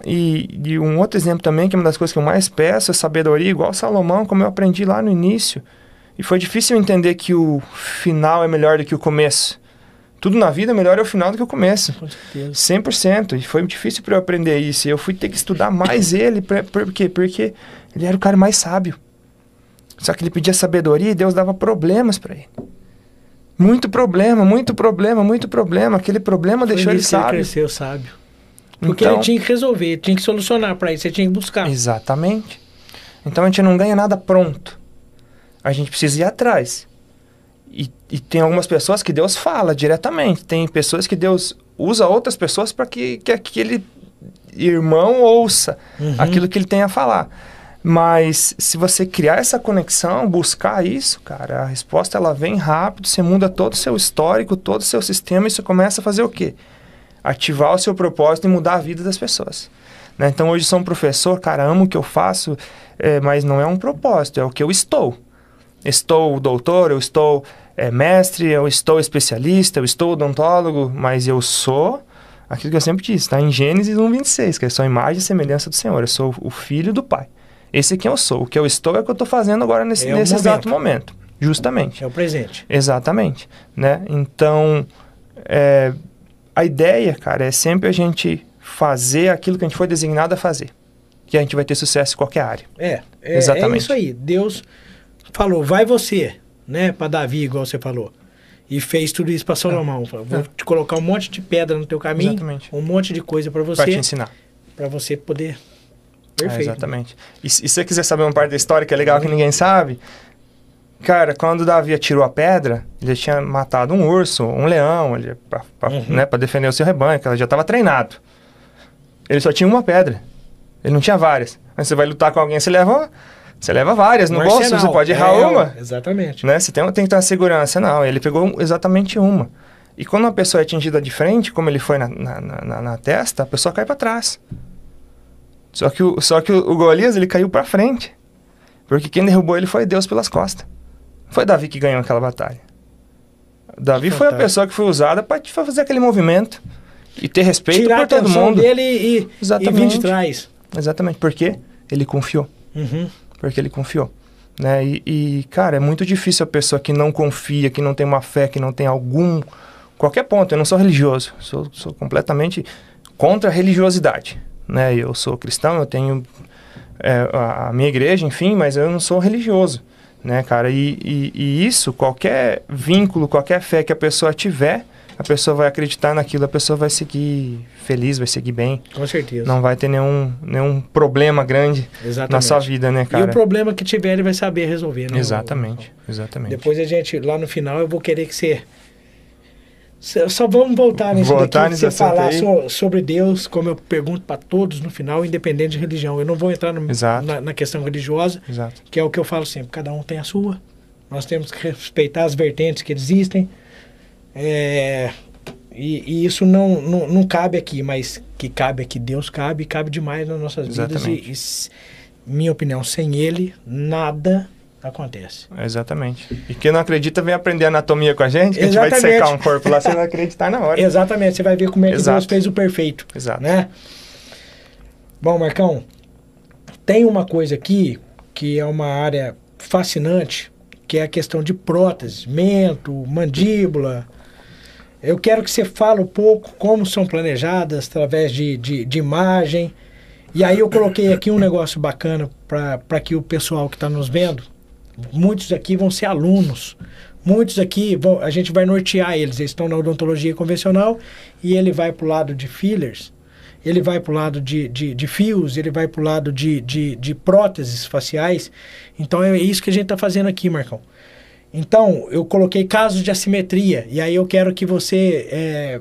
E, e, um outro exemplo também, que é uma das coisas que eu mais peço, é sabedoria, igual Salomão, como eu aprendi lá no início. E foi difícil entender que o final é melhor do que o começo. Tudo na vida é melhor é o final do que o começo. Com certeza. 100%. E foi difícil para eu aprender isso. E eu fui ter que estudar mais ele. Pra, por quê? Porque ele era o cara mais sábio. Só que ele pedia sabedoria e Deus dava problemas para ele. Muito problema, muito problema, muito problema. Aquele problema Foi deixou ele que ele sábio. cresceu sábio. Porque Então- ele tinha que resolver, ele tinha que solucionar para isso, você tinha que buscar. Exatamente. Então a gente não ganha nada pronto. A gente precisa ir atrás. E, e tem algumas pessoas que Deus fala diretamente. Tem pessoas que Deus usa outras pessoas para que, que aquele irmão ouça Uhum. aquilo que ele tem a falar. Mas se você criar essa conexão, buscar isso, cara, a resposta ela vem rápido, você muda todo o seu histórico, todo o seu sistema e você começa a fazer o quê? Ativar o seu propósito e mudar a vida das pessoas. né? Então hoje sou um professor, cara, amo o que eu faço, é, mas não é um propósito, é o que eu estou. Estou doutor, eu estou é, mestre, eu estou especialista, eu estou odontólogo, mas eu sou aquilo que eu sempre disse, está em Gênesis 1,26, que é só a imagem e semelhança do Senhor. Eu sou o filho do Pai. Esse é quem eu sou. O que eu estou é o que eu estou fazendo agora nesse, É nesse momento. exato momento. Justamente. É o presente. Exatamente, né? Então, é, a ideia, cara, é sempre a gente fazer aquilo que a gente foi designado a fazer. Que a gente vai ter sucesso em qualquer área. É, é, é Exatamente. isso aí. Deus falou, vai você, né, para Davi, igual você falou. E fez tudo isso para Salomão. Falou, Vou É. te colocar um monte de pedra no teu caminho, Exatamente. um monte de coisa para Para te você, ensinar. para você poder. É, Perfeito. exatamente. E, se- e se você quiser saber uma parte da história que é legal que ninguém sabe, cara, quando Davi atirou a pedra, ele tinha matado um urso, um leão, ele, pra, pra, Uhum. né, pra defender o seu rebanho, que ela já estava treinado. Ele só tinha uma pedra. Ele não tinha várias. Mas você vai lutar com alguém, você leva, você leva várias no Um bolso, você pode errar É, uma. Exatamente. né? Você tem, tem que ter uma segurança. Não, ele pegou exatamente uma. E quando uma pessoa é atingida de frente, como ele foi na, na, na- na testa, a pessoa cai para trás. Só que, o, só que o, o Golias, ele caiu para frente. Porque quem derrubou ele foi Deus pelas costas. Foi Davi que ganhou aquela batalha. Davi foi a pessoa que foi usada para fazer aquele movimento e ter respeito Tirar por todo mundo. dele e, e vir de Exatamente. trás. Exatamente. Porque ele confiou. Uhum. porque ele confiou. Né? E, e, cara, é muito difícil a pessoa que não confia, que não tem uma fé, que não tem algum. qualquer ponto. Eu não sou religioso, sou, sou completamente contra a religiosidade. Né? Eu sou cristão, eu tenho é, a minha igreja, enfim, mas eu não sou religioso. Né, cara? E, e, e isso, qualquer vínculo, qualquer fé que a pessoa tiver, a pessoa vai acreditar naquilo, a pessoa vai seguir feliz, vai seguir bem, Com certeza. não vai ter nenhum, nenhum problema grande Exatamente. na sua vida, né, E cara? o problema que tiver, ele vai saber resolver, né? Exatamente, exatamente. Depois a gente, lá no final, eu vou querer que você Só vamos voltar nisso Voltar daqui, você falar so- sobre Deus, como eu pergunto para todos no final, independente de religião. Eu não vou entrar no- na, na questão religiosa, Exato. que é o que eu falo sempre, cada um tem a sua. Nós temos que respeitar as vertentes que existem. É, e, e isso não, não, não cabe aqui, mas que cabe aqui, Deus cabe, e cabe demais nas nossas vidas. Exatamente. E, e s- minha opinião, sem ele, nada acontece. Exatamente. E quem não acredita vem aprender anatomia com a gente, que a gente vai Exatamente. dissecar um corpo lá, você vai acreditar na hora. Exatamente, você vai ver como é que Exato. Deus fez o perfeito. Exato. né? Bom, Marcão, tem uma coisa aqui que é uma área fascinante, que é a questão de prótese, mento, mandíbula. Eu quero que você fale um pouco como são planejadas através de, de, de imagem. E aí eu coloquei aqui um negócio bacana para que o pessoal que está nos vendo, muitos aqui vão ser alunos. Muitos aqui, vão, a gente vai nortear eles. Eles estão na odontologia convencional e ele vai para o lado de fillers, ele vai para o lado de, de, de fios, ele vai para o lado de, de, de próteses faciais. Então é isso que a gente está fazendo aqui, Marcão. Então, eu coloquei casos de assimetria. E aí eu quero que você é,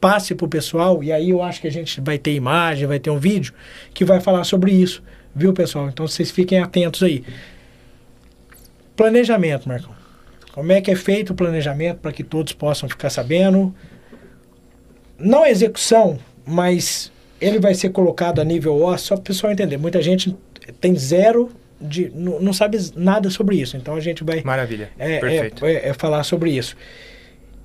passe para o pessoal. E aí eu acho que a gente vai ter imagem, vai ter um vídeo que vai falar sobre isso. Viu, pessoal? Então vocês fiquem atentos aí. Planejamento, Marcão. Como é que é feito o planejamento para que todos possam ficar sabendo? Não a execução, mas ele vai ser colocado a nível ósseo, só para o pessoal entender. Muita gente tem zero de. não não sabe nada sobre isso. Então a gente vai Maravilha. é, Perfeito. é, é, é falar sobre isso.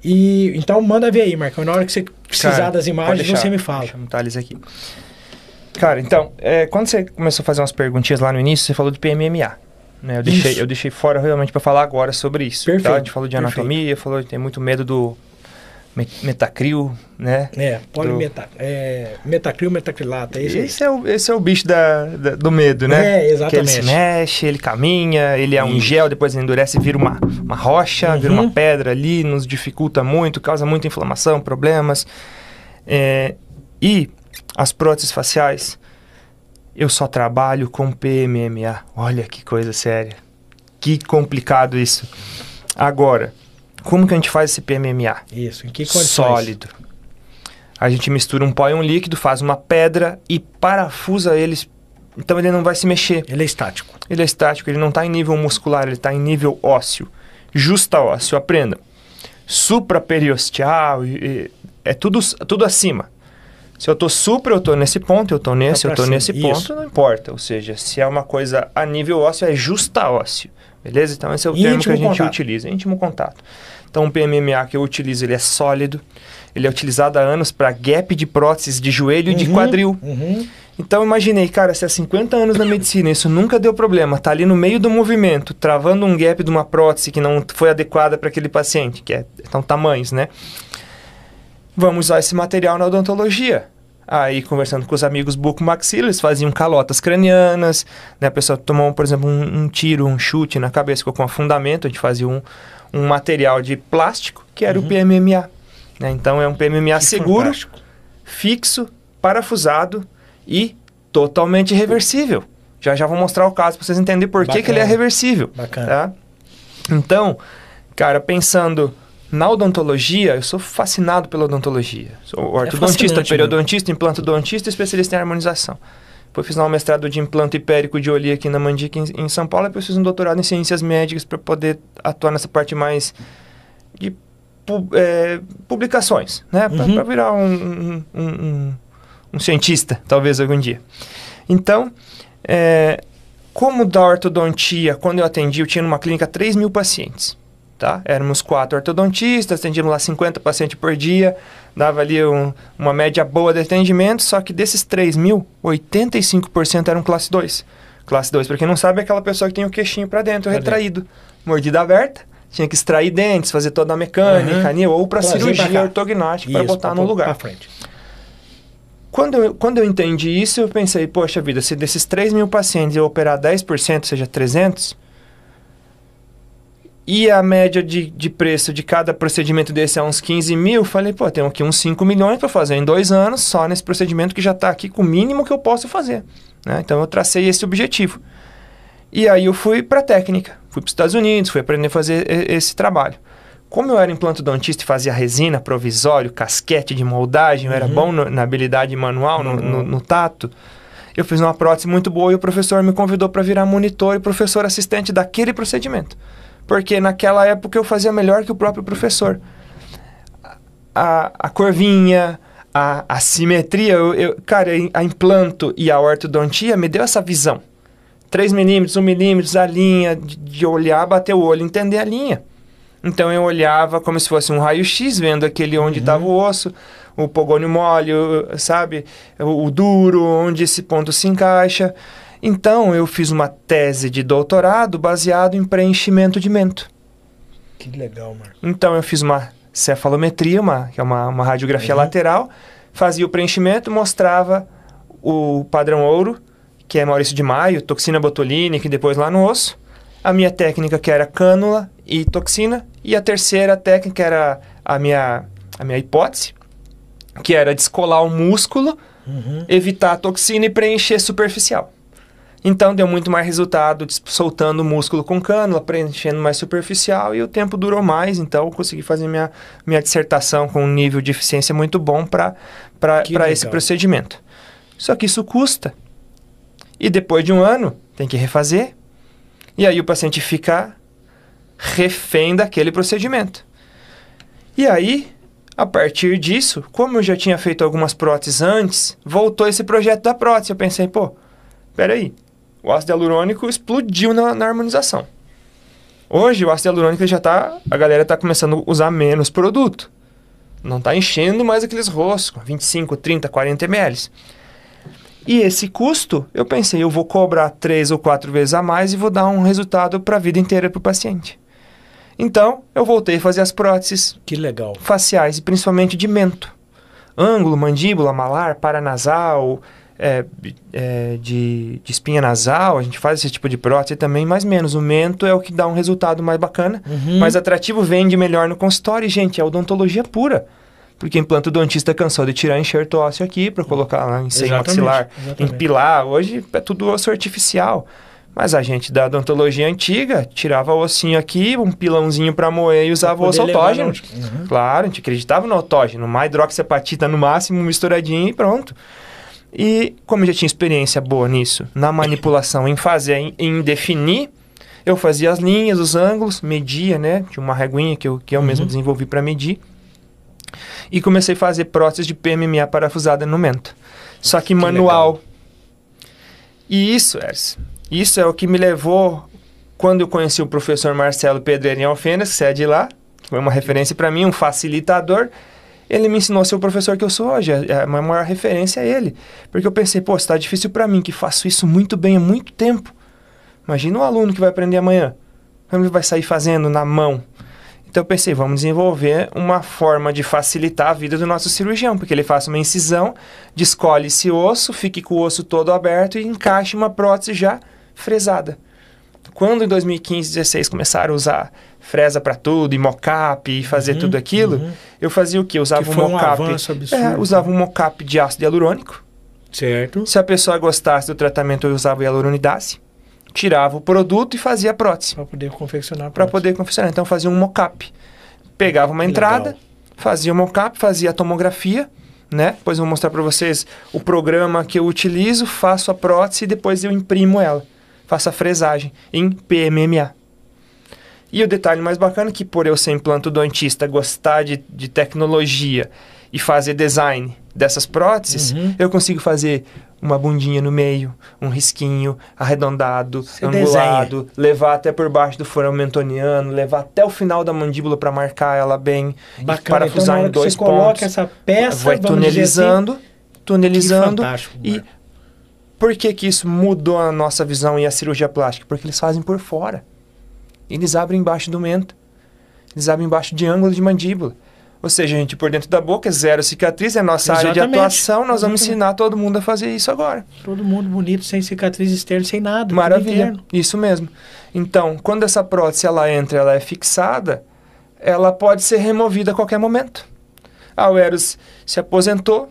E então manda ver aí, Marcão. Na hora que você precisar Cara, das imagens, deixar. você me fala. Deixa eu mutar eles aqui. Cara, então, é, quando você começou a fazer umas perguntinhas lá no início, você falou de PMMA. Né? Eu, deixei, Isso. eu deixei fora realmente para falar agora sobre isso. Perfeito, tá? A gente falou de perfeito. anatomia, falou que tem muito medo do me- metacril, né? É, polimeta, é, metacril, metacrilato, é isso. Esse é, o, esse é o bicho da, da- do medo, né? É, exatamente. Que ele se mexe, ele caminha, ele é um Isso. gel, depois ele endurece e vira uma, uma rocha, vira Uhum. uma pedra ali, nos dificulta muito, causa muita inflamação, problemas. É, e as próteses faciais, eu só trabalho com PMMA. Olha que coisa séria. Que complicado isso. Agora, como que a gente faz esse PMMA? Isso, em que condições? sólido. A gente mistura um pó e um líquido, faz uma pedra e parafusa eles. Então ele não vai se mexer. Ele é estático. Ele é estático, ele não está em nível muscular, ele está em nível ósseo. Justa ósseo, aprenda. Supraperiosteal, é tudo, tudo acima. Se eu tô supra, eu tô nesse ponto, eu tô nesse, Tá eu cima, nesse isso. ponto, não importa. Ou seja, se é uma coisa a nível ósseo, é justa ósseo. Beleza? Então esse é o termo que a gente contato. utiliza, íntimo contato. Então o PMMA que eu utilizo, ele é sólido. Ele é utilizado há anos para gap de próteses de joelho e de Uhum, quadril. Uhum. Então imaginei, cara, se há 50 anos na medicina isso nunca deu problema, tá ali no meio do movimento, travando um gap de uma prótese que não foi adequada para aquele paciente, que é, são tamanhos, né? Vamos usar esse material na odontologia. Aí, conversando com os amigos bucomaxila, eles faziam calotas cranianas, né? A pessoa tomou, por exemplo, um, um tiro, um chute na cabeça, ficou com afundamento, a gente fazia um, um material de plástico, que era o PMMA. né? Então, é um PMMA Que seguro, fantástico. fixo, parafusado e totalmente reversível. Já já vou mostrar o caso para vocês entenderem por que, que ele é reversível. Bacana. Tá? Então, cara, pensando na odontologia, eu sou fascinado pela odontologia. Sou ortodontista, É periodontista, implantodontista e especialista em harmonização. Depois fiz um mestrado de implante hipérico de olho aqui na Mandica, em, em São Paulo, e depois fiz um doutorado em ciências médicas para poder atuar nessa parte mais de pu- é, publicações, né? Para Uhum. virar um, um- um- um- um cientista, talvez algum dia. Então, é, como da ortodontia, quando eu atendi, eu tinha numa clínica 3 mil pacientes. Tá? Éramos quatro ortodontistas, atendíamos lá 50 pacientes por dia, dava ali um- uma média boa de atendimento, só que desses 3 mil, 85% eram classe 2. Classe 2, para quem não sabe, é aquela pessoa que tem o queixinho para dentro, Pra retraído. Mordida aberta, tinha que extrair dentes, fazer toda a mecânica, Uhum. anil, ou para pra cirurgia cá. ortognática, para botar pra no lugar. Pra frente. Quando eu, quando eu entendi isso, eu pensei, poxa vida, se desses 3 mil pacientes eu operar 10%, seja 300, e a média de, de preço de cada procedimento desse é uns 15 mil, falei, pô, tem aqui uns 5 milhões para fazer em dois anos, só nesse procedimento que já está aqui com o mínimo que eu posso fazer. né? Então eu tracei esse objetivo. E aí eu fui para técnica, fui para os Estados Unidos, fui aprender a fazer esse trabalho. Como eu era implantodontista e fazia resina, provisório, casquete de moldagem, eu era bom no- na habilidade manual, no, no- no tato, eu fiz uma prótese muito boa e o professor me convidou para virar monitor e professor assistente daquele procedimento. Porque naquela época eu fazia melhor que o próprio professor. A, a curvinha, a, a simetria, eu, eu- cara, a implanto e a ortodontia me deu essa visão. 3 milímetros, 1 milímetro, a linha, de, de olhar, bater o olho, entender a linha. Então eu olhava como se fosse um raio-x, vendo aquele onde estava o osso, o pogônio mole, sabe? O, o duro, onde esse ponto se encaixa. Então eu fiz uma tese de doutorado baseado em preenchimento de mento. Que legal, mano. Então eu fiz uma cefalometria, uma, que é uma, uma radiografia Uhum. lateral, fazia o preenchimento, mostrava o padrão ouro, que é Maurício de Maio, toxina botulínica e depois lá no osso. A minha técnica que era cânula e toxina. E a terceira técnica era a minha, a minha hipótese, que era descolar o músculo, Uhum. evitar a toxina e preencher superficial. Então deu muito mais resultado des- soltando o músculo com cânula, preenchendo mais superficial e o tempo durou mais, então eu consegui fazer minha, minha dissertação com um nível de eficiência muito bom para esse procedimento. Só que isso custa. E depois de um ano, tem que refazer. E aí o paciente fica refém daquele procedimento. E aí, a partir disso, como eu já tinha feito algumas próteses antes, voltou esse projeto da prótese. Eu pensei, pô, peraí, o ácido hialurônico explodiu na, na harmonização. Hoje, o ácido hialurônico já tá, a galera está começando a usar menos produto. Não está enchendo mais aqueles roscos, 25, 30, 40 ml. E esse custo, eu pensei, eu vou cobrar três ou quatro vezes a mais e vou dar um resultado para a vida inteira para o paciente. Então, eu voltei a fazer as próteses Que legal. faciais, e principalmente de mento. Ângulo, mandíbula, malar, paranasal, é, é, de, de espinha nasal, a gente faz esse tipo de prótese também, mas menos. O mento é o que dá um resultado mais bacana, Uhum. mais atrativo, vende melhor no consultório. E, gente, é odontologia pura. Porque implanta dentista cansou de tirar enxerto ósseo aqui para colocar lá em seio Exatamente, maxilar, exatamente. empilar. Hoje é tudo osso artificial. Mas a gente da odontologia antiga tirava o ossinho aqui, um pilãozinho para moer e usava o osso autógeno. no- Uhum. Claro, a gente acreditava no autógeno, uma hidroxiapatita no máximo, misturadinho e pronto. E como eu já tinha experiência boa nisso, na manipulação, em fazer, em, em definir, eu fazia as linhas, os ângulos, media, né? Tinha uma reguinha que eu, que eu Uhum. mesmo desenvolvi para medir. E comecei a fazer próteses de PMMA parafusada no mento. Só que, manual. E isso, Ers, isso é o que me levou, quando eu conheci o professor Marcelo Pedreirinho Alfenas, que é de lá, que foi uma referência para mim, um facilitador. Ele me ensinou a ser o professor que eu sou hoje. A a minha maior referência é ele. Porque eu pensei, pô, está difícil para mim, que faço isso muito bem há muito tempo. Imagina um aluno que vai aprender amanhã. Como ele vai sair fazendo na mão? Então eu pensei, vamos desenvolver uma forma de facilitar a vida do nosso cirurgião, porque ele faça uma incisão, descolhe esse osso, fique com o osso todo aberto e encaixe uma prótese já fresada. Quando em 2015, 16 começaram a usar fresa para tudo, e mocap, e fazer Uhum, tudo aquilo, uhum. eu fazia o quê? Eu usava Que um um mocap. absurdo. É, usava um mocap de ácido hialurônico. Certo. Se a pessoa gostasse do tratamento, eu usava hialuronidace. Tirava o produto e fazia a prótese Pra poder confeccionar. para poder confeccionar. Então fazia um mocap. Pegava uma entrada, legal. fazia o mocap, fazia a tomografia, né? Depois eu vou mostrar para vocês o programa que eu utilizo, faço a prótese e depois eu imprimo ela. Faço a fresagem em PMMA. E o detalhe mais bacana é que por eu ser implantodontista, gostar de, de tecnologia e fazer design dessas próteses, Uhum. eu consigo fazer uma bundinha no meio, um risquinho arredondado, Você angulado, levar até por baixo do furão mentoniano, levar até o final da mandíbula para marcar ela bem, e Bacana. Então, parafusar hora em dois você coloca pontos. essa peça, vai dizer assim, tunelizando, tunelizando. e por que que isso mudou a nossa visão e a cirurgia plástica? Porque eles fazem por fora. Eles abrem embaixo do mento. Eles abrem embaixo de ângulo de mandíbula. Ou seja, a gente por dentro da boca, é zero cicatriz, é a nossa área de Exatamente. atuação, nós vamos Exatamente. ensinar todo mundo a fazer isso agora. Todo mundo bonito, sem cicatriz externa, sem nada. Maravilha, isso mesmo. Então, quando essa prótese ela entra, ela é fixada, ela pode ser removida a qualquer momento. Ah, o Eros se aposentou,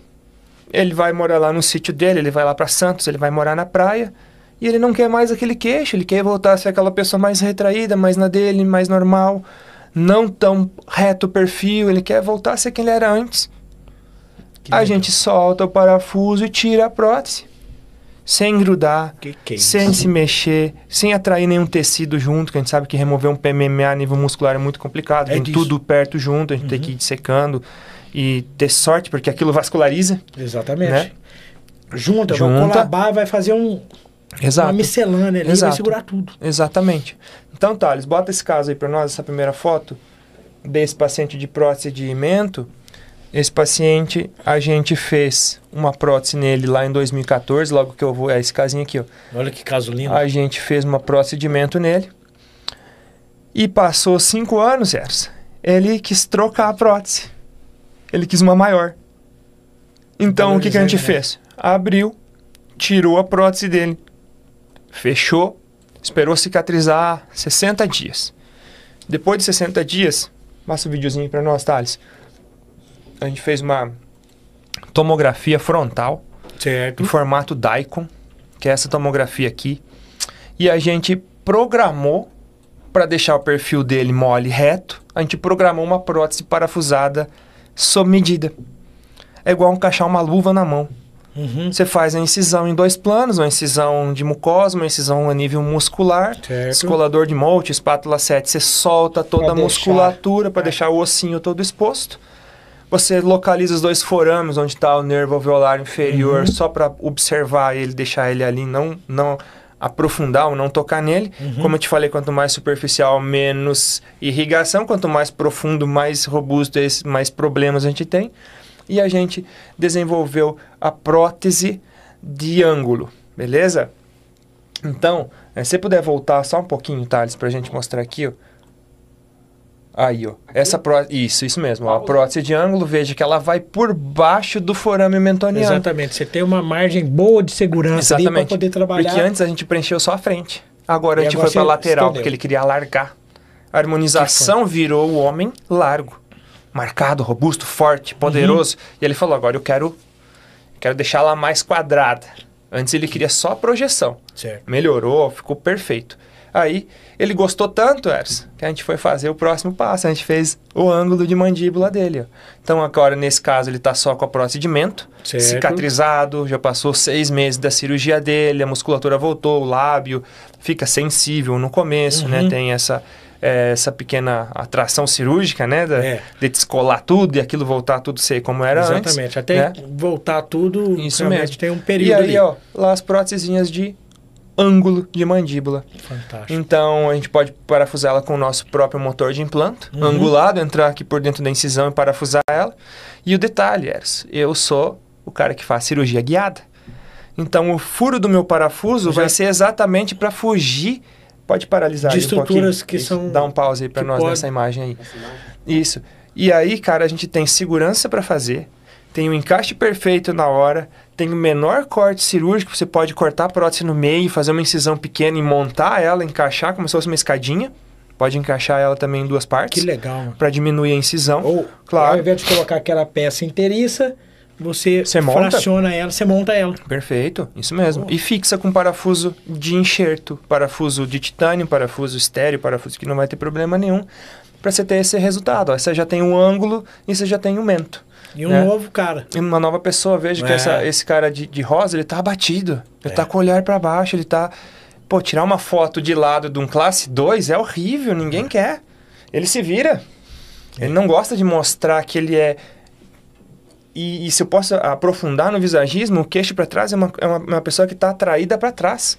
ele vai morar lá no sítio dele, ele vai lá para Santos, ele vai morar na praia, e ele não quer mais aquele queixo, ele quer voltar a ser aquela pessoa mais retraída, mais na dele, mais normal, não tão reto o perfil, ele quer voltar a ser quem ele era antes. Que a legal. gente solta o parafuso e tira a prótese. Sem grudar, Que que é sem se mexer, sem atrair nenhum tecido junto, que a gente sabe que remover um PMMA a nível muscular é muito complicado. É tem disso. tudo perto junto, a gente tem que ir dissecando e ter sorte, porque aquilo vasculariza. Exatamente. Né? Junta, vai Junta. colabar, vai fazer um, uma Exato. miscelânea ali, vai Exato. segurar tudo. Exatamente. Então, Thales, bota esse caso aí para nós, essa primeira foto desse paciente de prótese de mento. Esse paciente, a gente fez uma prótese nele lá em 2014, logo que eu vou. É esse casinho aqui, ó. Olha que caso lindo. A gente fez uma prótese de mento nele. E passou cinco anos, Ersa. Ele quis trocar a prótese. Ele quis uma maior. Então, o que, que a gente né? fez? Abriu, tirou a prótese dele, fechou, esperou cicatrizar 60 dias. Depois de 60 dias, passa o videozinho para nós, Thales. A gente fez uma tomografia frontal Certo. em formato Daikon, que é essa tomografia aqui. E a gente programou para deixar o perfil dele mole e reto, a gente programou uma prótese parafusada sob medida. É igual encaixar uma luva na mão. Uhum. Você faz a incisão em dois planos, uma incisão de mucosa, uma incisão a nível muscular, Certo. escolador de Molte, espátula 7, você solta toda Pra a musculatura para É. deixar o ossinho todo exposto. Você localiza os dois forames onde está o nervo alveolar inferior, Uhum. só para observar ele, deixar ele ali, não, não aprofundar ou não tocar nele. Uhum. Como eu te falei, quanto mais superficial, menos irrigação, quanto mais profundo, mais robusto, mais problemas a gente tem. E a gente desenvolveu a prótese de ângulo, beleza? Então, eh, se você puder voltar só um pouquinho, Thales, para a gente mostrar aqui, ó. Aí, ó. Essa pró Isso, isso mesmo. ó. A prótese de ângulo, veja que ela vai por baixo do forame mentoniano. Exatamente. Você tem uma margem boa de segurança para poder trabalhar. Porque antes a gente preencheu só a frente. Agora a E gente agora foi para lateral, estendeu. porque ele queria alargar. A harmonização virou o homem largo. Marcado, robusto, forte, poderoso. Uhum. E ele falou, agora eu quero, quero deixar ela mais quadrada. Antes ele queria só a projeção. Certo. Melhorou, ficou perfeito. Aí ele gostou tanto, Ers, que a gente foi fazer o próximo passo. A gente fez o ângulo de mandíbula dele. ó. Então agora, nesse caso, ele está só com a prótese de mento, Certo. cicatrizado, já passou seis meses da cirurgia dele, a musculatura voltou, o lábio fica sensível no começo, né? Uhum. Tem essa, eh, essa pequena atração cirúrgica, né? Da, É. De descolar tudo e aquilo voltar tudo ser como era antes. Exatamente. Até né? voltar tudo, Isso mesmo. tem um E período ali, ó, lá as prótesezinhas de ângulo de mandíbula. Fantástico. Então a gente pode parafusar ela com o nosso próprio motor de implante, Uhum. angulado, entrar aqui por dentro da incisão e parafusar ela. E o detalhe, Eros, eu sou o cara que faz cirurgia guiada. Então o furo do meu parafuso Já- vai ser exatamente para fugir. Pode paralisar De aí um estruturas que Isso, são- Dá um pause aí para que nós pode- nessa imagem aí. Imagem. Isso. E aí, cara, a gente tem segurança para fazer, tem o encaixe perfeito na hora, tem o menor corte cirúrgico, você pode cortar a prótese no meio, fazer uma incisão pequena e montar ela, encaixar como se fosse uma escadinha. Pode encaixar ela também em duas Que partes legal. mano. para diminuir a incisão. Ou, Claro. ao invés de colocar aquela peça inteiriça, você, Você monta? fraciona ela, você monta ela. Perfeito, isso mesmo. E fixa com parafuso de enxerto, parafuso de titânio, parafuso estéreo, parafuso que não vai ter problema nenhum, para você ter esse resultado. Ó, você já tem um ângulo e você já tem um mento. E um né? novo cara. E uma nova pessoa, veja que É. essa- esse cara de, de rosa, ele tá abatido. Ele É. tá com o olhar para baixo, ele tá... Pô, tirar uma foto de lado de um classe 2 é horrível, ninguém quer. Ele se vira. Ele não gosta de mostrar que ele é... E, e se eu posso aprofundar no visagismo, o queixo para trás é uma, é uma, uma pessoa que está atraída para trás.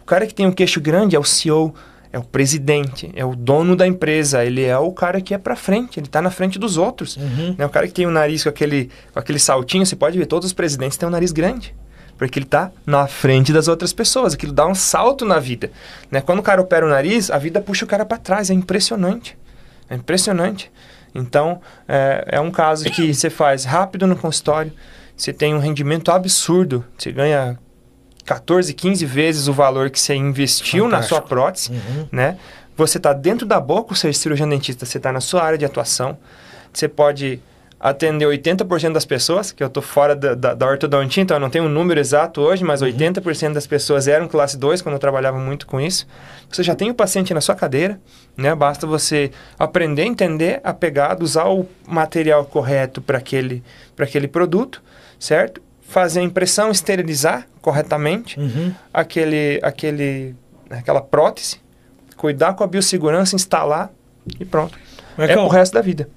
O cara que tem um queixo grande é o CEO, é o presidente, é o dono da empresa, ele é o cara que é para frente, ele está na frente dos outros. Uhum. Né? O cara que tem o nariz com aquele, com aquele saltinho, você pode ver, todos os presidentes têm um nariz grande. Porque ele está na frente das outras pessoas. Aquilo dá um salto na vida. Né? Quando o cara opera o nariz, a vida puxa o cara para trás. É impressionante. É impressionante. Então, é, é um caso que você faz rápido no consultório. Você tem um rendimento absurdo. Você ganha 14, 15 vezes o valor que você investiu na sua Fantástico. prótese Uhum. né? Você está dentro da boca, ou seja, cirurgião dentista, você está na sua área de atuação. Você pode atender 80% das pessoas, que eu tô fora da, da, da ortodontia, então eu não tenho um número exato hoje, mas 80% das pessoas eram classe 2 quando eu trabalhava muito com isso. Você já tem o paciente na sua cadeira, né? Basta você aprender a entender a pegada, usar o material correto para aquele, aquele produto, certo? Fazer a impressão, esterilizar corretamente Uhum. aquele, aquele, aquela prótese, cuidar com a biossegurança, instalar e pronto. é Marcão, pro resto da vida.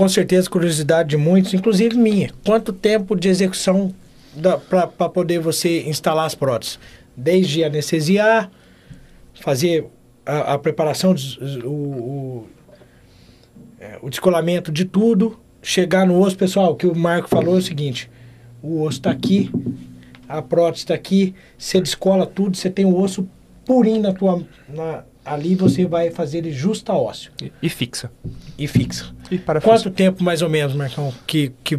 Com certeza curiosidade de muitos, inclusive minha. Quanto tempo de execução para poder você instalar as próteses? Desde anestesiar, fazer a, a preparação, o, o, é, o descolamento de tudo, chegar no osso, pessoal, o que o Marco falou é o seguinte, o osso está aqui, a prótese está aqui, você descola tudo, você tem o osso purinho na tua... Na, ali você vai fazer ele justa ósseo E, e fixa. e fixa. E para Quanto tempo, mais ou menos, Marcão, que, que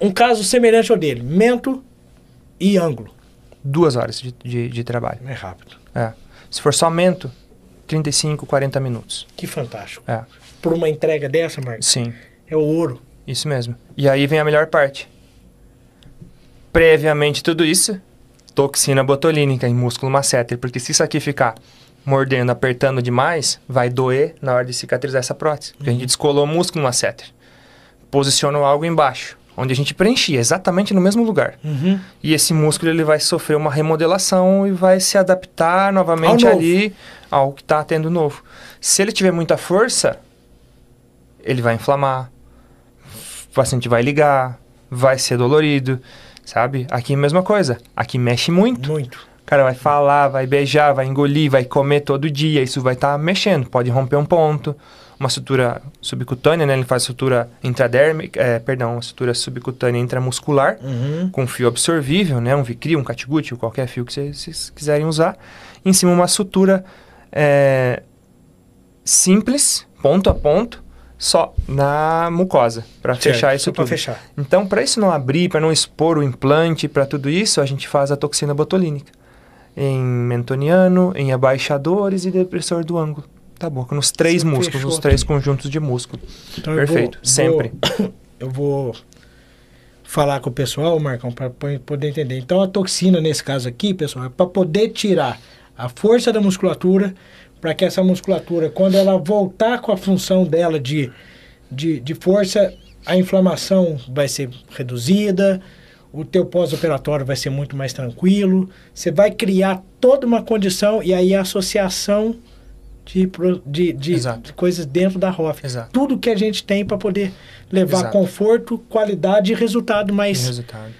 um caso semelhante ao dele, mento e ângulo. Duas horas de, de, de trabalho. É rápido. É. Se for somente 35, 40 minutos. Que fantástico. É. Por uma entrega dessa, Marcos, Sim, é o ouro. isso mesmo. E aí vem a melhor parte. Previamente tudo isso, toxina botulínica em músculo masseter, porque se isso aqui ficar mordendo, apertando demais, vai doer na hora de cicatrizar essa prótese. Porque a gente descolou o músculo masseter. Posicionou algo embaixo, onde a gente preenchia, exatamente no mesmo lugar. Uhum. E esse músculo ele vai sofrer uma remodelação e vai se adaptar novamente Ao ali ao que está tendo novo. Se ele tiver muita força, ele vai inflamar, o paciente vai ligar, vai ser dolorido, sabe? Aqui a mesma coisa. Aqui mexe muito. Muito. O cara vai falar, vai beijar, vai engolir, vai comer todo dia. Isso vai estar mexendo. Pode romper um ponto. Uma sutura subcutânea, né? Ele faz sutura intradérmica, é, perdão, uma sutura subcutânea intramuscular Uhum. com fio absorvível, né? Um Vicry, um Catgut, ou qualquer fio que vocês- quiserem usar. Em cima uma sutura é, simples, ponto a ponto, só na mucosa, para fechar isso tudo. fechar. Então, para isso não abrir, para não expor o implante, para tudo isso, a gente faz a toxina botulínica. Em mentoniano, em abaixadores e depressor do ângulo. Tá bom, nos três Você músculos, fechou os três aqui. conjuntos de músculo. Então eu Perfeito, vou- sempre. vou- eu vou falar com o pessoal, Marcão, para poder entender. Então a toxina, nesse caso aqui, pessoal, é para poder tirar a força da musculatura, para que essa musculatura, quando ela voltar com a função dela de, de, de força, a inflamação vai ser reduzida, o teu pós-operatório vai ser muito mais tranquilo, você vai criar toda uma condição e aí a associação de, de, de, de coisas dentro da ROF. Exato. Tudo que a gente tem para poder levar Exato. conforto, qualidade e resultado mais resultado.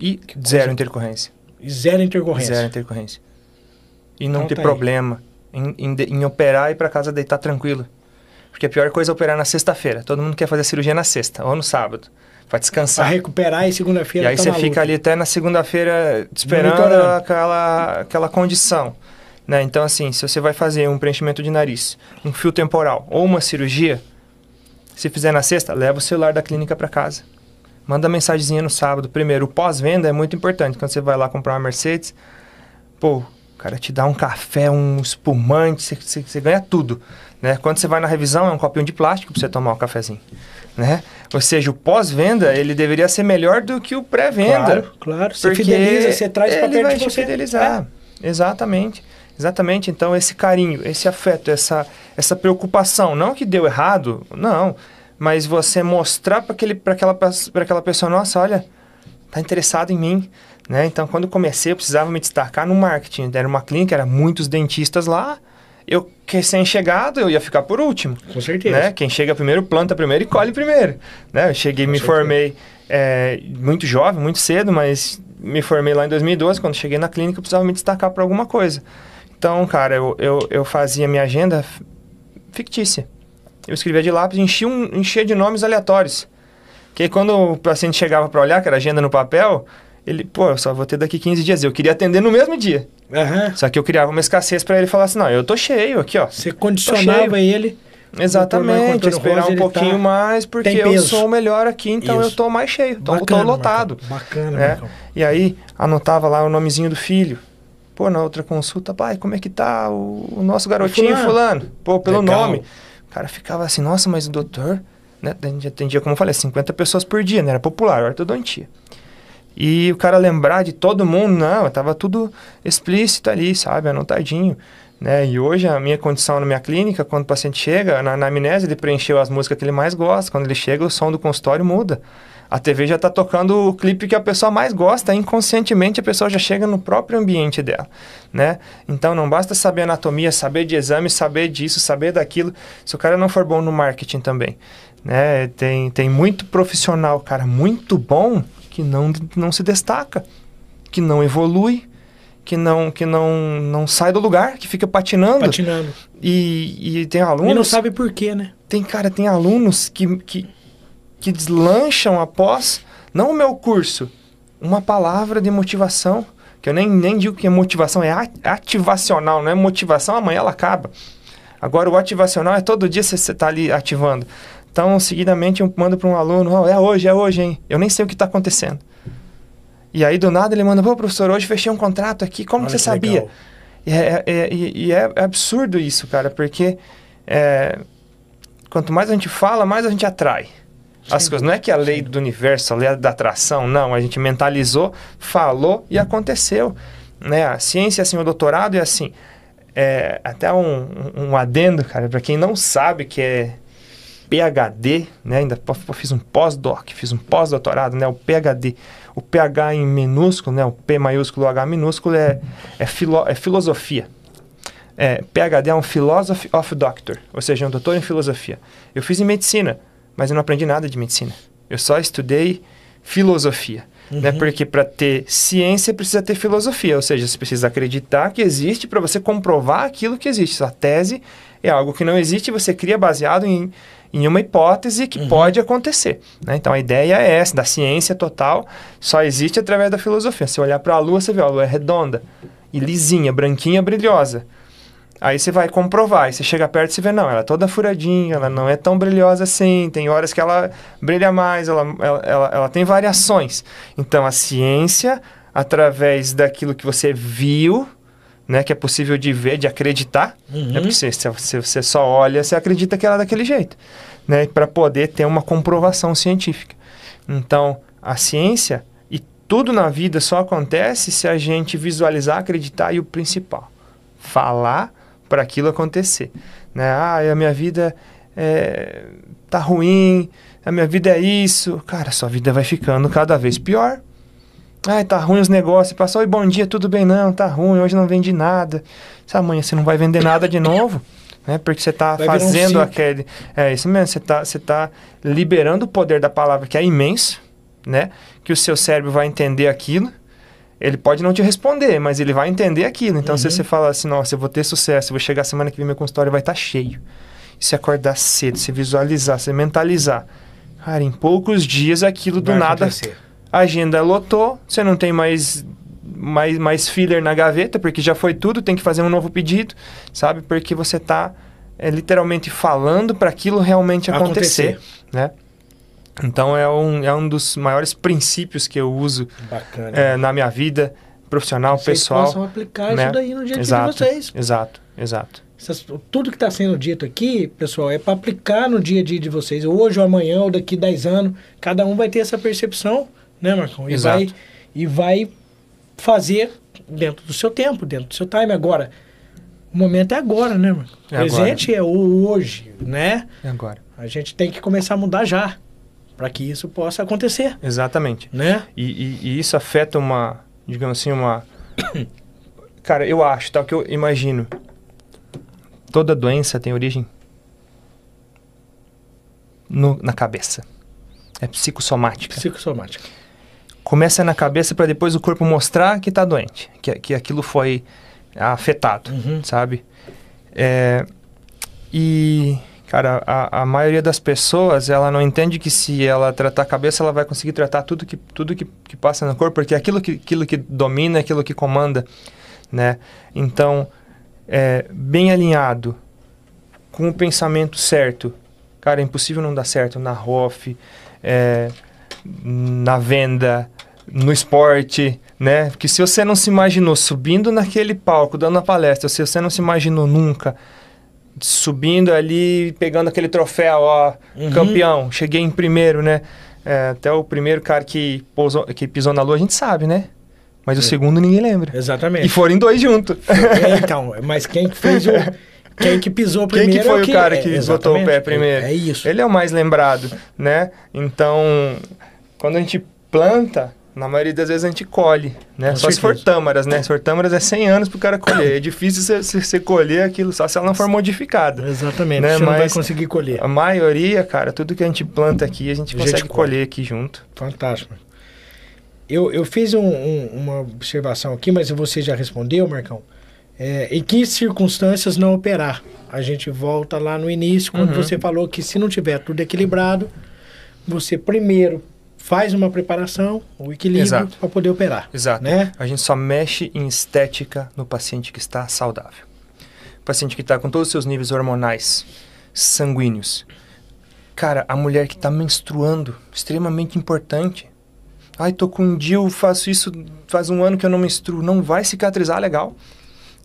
E zero intercorrência. zero intercorrência. Zero intercorrência. E não Então ter tá problema em, em, em operar e ir pra casa deitar tranquilo. Porque a pior coisa é operar na sexta-feira. Todo mundo quer fazer a cirurgia na sexta ou no sábado. Para descansar. recuperar e E segunda-feira aí tá você fica ali até na segunda-feira esperando aquela, aquela condição. Né? Então, assim, se você vai fazer um preenchimento de nariz, um fio temporal ou uma cirurgia, se fizer na sexta, leva o celular da clínica para casa. Manda mensagenzinha no sábado. Primeiro, o pós-venda é muito importante. Quando você vai lá comprar uma Mercedes, pô, o cara te dá um café, um espumante, você, você, você ganha tudo. Né? Quando você vai na revisão, é um copinho de plástico para você tomar um cafezinho. Né? Ou seja, o pós-venda, ele deveria ser melhor do que o pré-venda. Claro, claro. Você fideliza, você traz para perto vai de você. É. fidelizar. Exatamente. Exatamente. Então, esse carinho, esse afeto, essa, essa preocupação, não que deu errado, não, mas você mostrar para aquela, pra aquela pessoa, nossa, olha, tá interessado em mim. Né? Então, quando eu comecei, eu precisava me destacar no marketing. Era uma clínica, era muitos dentistas lá. Eu, recém-chegado, eu ia ficar por último com certeza. né? Quem chega primeiro, planta primeiro e colhe primeiro. Né? Eu cheguei, Com me certeza. formei é, muito jovem, muito cedo, mas me formei lá em 2012. Quando cheguei na clínica, eu precisava me destacar para alguma coisa. Então, cara, eu, eu, eu fazia minha agenda fictícia. Eu escrevia de lápis, enchia, um, enchia de nomes aleatórios. Que aí quando o paciente chegava para olhar, que era agenda no papel, ele, pô, eu só vou ter daqui 15 dias. Eu queria atender no mesmo dia. Aham. Só que eu criava uma escassez para ele falar assim: não, eu tô cheio aqui, ó. Você condicionava ele. Exatamente, esperar um pouquinho tá- mais, porque eu sou o melhor aqui, então Isso. eu tô mais cheio, tô, tô Bacana, lotado. Marcão. Bacana, É. Marcão. E aí, anotava lá o nomezinho do filho. Pô, na outra consulta, pai, como é que tá o, o nosso garotinho fulano. fulano? Pô, pelo Legal. nome. O cara ficava assim, nossa, mas o doutor né? Atendia, como eu falei, 50 pessoas por dia, né? Era popular, ortodontia. E o cara lembrar de todo mundo, não, tava tudo explícito ali, sabe? Anotadinho. Né? E hoje a minha condição na minha clínica, quando o paciente chega, na, na amnésia ele preencheu as músicas que ele mais gosta. Quando ele chega, o som do consultório muda. A TV já está tocando o clipe que a pessoa mais gosta, inconscientemente a pessoa já chega no próprio ambiente dela, né? Então não basta saber anatomia, saber de exame, saber disso, saber daquilo, se o cara não for bom no marketing também, né? Tem, tem muito profissional, cara, muito bom que não, não se destaca, que não evolui, que não que não não sai do lugar, que fica patinando. Patinando. E, e tem alunos. E não sabe por quê, né? Tem, cara, tem alunos que, que, que deslancham após, não o meu curso, uma palavra de motivação, que eu nem, nem digo que é motivação, é ativacional, não é motivação, amanhã ela acaba. Agora, o ativacional é todo dia você está ali ativando. Então, seguidamente, eu mando para um aluno, oh, é hoje, é hoje, hein? Eu nem sei o que está acontecendo. E aí, do nada, ele manda, pô, professor, hoje fechei um contrato aqui, como Olha que você que sabia? E é, é, é, e é absurdo isso, cara, porque é, quanto mais a gente fala, mais a gente atrai as coisas. Não é que a lei do universo, a lei da atração, não. A gente mentalizou, falou e aconteceu. Né? A ciência, assim, o doutorado é assim. É, até um, um adendo, cara, para quem não sabe que é PhD, né? Ainda fiz um pós-doc, fiz um pós-doutorado, né? O PhD. O PH em minúsculo, né? O P maiúsculo, o H minúsculo é, é, filo, é filosofia. É, PhD é um Philosophy of Doctor, ou seja, um doutor em filosofia. Eu fiz em medicina mas eu não aprendi nada de medicina. Eu só estudei filosofia. Né? Uhum. Né? Porque para ter ciência precisa ter filosofia, ou seja, você precisa acreditar que existe para você comprovar aquilo que existe. A tese é algo que não existe e você cria baseado em, em uma hipótese que uhum. pode acontecer. Né? Então a ideia é essa, da ciência total, só existe através da filosofia. Se olhar para a Lua, você vê a Lua é redonda e lisinha, branquinha, brilhosa. Aí você vai comprovar, e você chega perto e você vê, não, ela é toda furadinha, ela não é tão brilhosa assim, tem horas que ela brilha mais, ela, ela, ela, ela tem variações. Então, a ciência, através daquilo que você viu, né, que é possível de ver, de acreditar, uhum. é porque você, se, você só olha, você acredita que ela é daquele jeito, né, para poder ter uma comprovação científica. Então, a ciência e tudo na vida só acontece se a gente visualizar, acreditar e o principal, falar para aquilo acontecer. Né? Ah, a minha vida é, tá ruim, a minha vida é isso. Cara, sua vida vai ficando cada vez pior. Ai, tá ruim os negócios. Passou e bom dia, tudo bem? Não, tá ruim, hoje não vende nada. Se amanhã você não vai vender nada de novo. Né? Porque você está fazendo um aquele. É isso mesmo, você está você tá liberando o poder da palavra, que é imenso, né? Que o seu cérebro vai entender aquilo ele pode não te responder, mas ele vai entender aquilo. Então, uhum. se você fala assim, nossa, eu vou ter sucesso, eu vou chegar semana que vem, meu consultório vai estar tá cheio. E se acordar cedo, se visualizar, se mentalizar. Cara, em poucos dias aquilo do vai nada. Acontecer. A agenda lotou, você não tem mais, mais, mais filler na gaveta, porque já foi tudo, tem que fazer um novo pedido, sabe? Porque você está é, literalmente falando para aquilo realmente acontecer, acontecer. né? Então é um, é um dos maiores princípios que eu uso é, na minha vida profissional, vocês pessoal. possam aplicar né? isso daí no dia a dia exato, de vocês. Exato, exato. Essas, tudo que está sendo dito aqui, pessoal, é para aplicar no dia a dia de vocês. Hoje ou amanhã ou daqui 10 anos, cada um vai ter essa percepção, né, Marcão? E exato. vai, e vai fazer dentro do seu tempo, dentro do seu time. Agora, o momento é agora, né, Marcão? É presente agora. é o hoje, né? É agora. A gente tem que começar a mudar já para que isso possa acontecer. Exatamente. Né? E, e, e, isso afeta uma, digamos assim, uma... Cara, eu acho, tá? O que eu imagino. Toda doença tem origem no, na cabeça. É psicossomática. Psicossomática. Começa na cabeça para depois o corpo mostrar que está doente, que, que aquilo foi afetado, uhum. sabe? É, e Cara, a, a maioria das pessoas, ela não entende que se ela tratar a cabeça, ela vai conseguir tratar tudo que, tudo que, que passa no corpo, porque é aquilo que, aquilo que domina, é aquilo que comanda, né? Então, é, bem alinhado, com o pensamento certo, cara, é impossível não dar certo na ROF, é, na venda, no esporte, né? Porque se você não se imaginou subindo naquele palco, dando a palestra, se você não se imaginou nunca subindo ali, pegando aquele troféu, ó, Uhum. campeão, cheguei em primeiro, né? É, até o primeiro cara que, pousou, que pisou na lua a gente sabe, né? Mas o É. segundo ninguém lembra. Exatamente. E foram em dois juntos. É, então, mas quem que fez o. Quem que pisou Quem primeiro que foi é o cara é, que botou o pé primeiro? É, é isso. Ele é o mais lembrado, né? Então, quando a gente planta, na maioria das vezes a gente colhe, né? Com só se for certeza. tâmaras, né? Se for tâmaras é 100 anos pro cara colher. É difícil você- colher aquilo só se ela não for modificada. Exatamente. Né, Você não vai mas- conseguir colher. A maioria, cara, tudo que a gente planta aqui, a gente A gente consegue colhe. colher aqui junto. Fantástico. Eu, eu fiz um- um- uma observação aqui, mas você já respondeu, Marcão. É, em que circunstâncias não operar? A gente volta lá no início, quando Uhum. você falou que se não tiver tudo equilibrado, você primeiro faz uma preparação, o equilíbrio, para poder operar. Exato. Né? A gente só mexe em estética no paciente que está saudável. O paciente que está com todos os seus níveis hormonais sanguíneos. Cara, a mulher que está menstruando, extremamente importante. Ai, tô com um DIU, faço isso faz um ano que eu não menstruo. Não vai cicatrizar legal.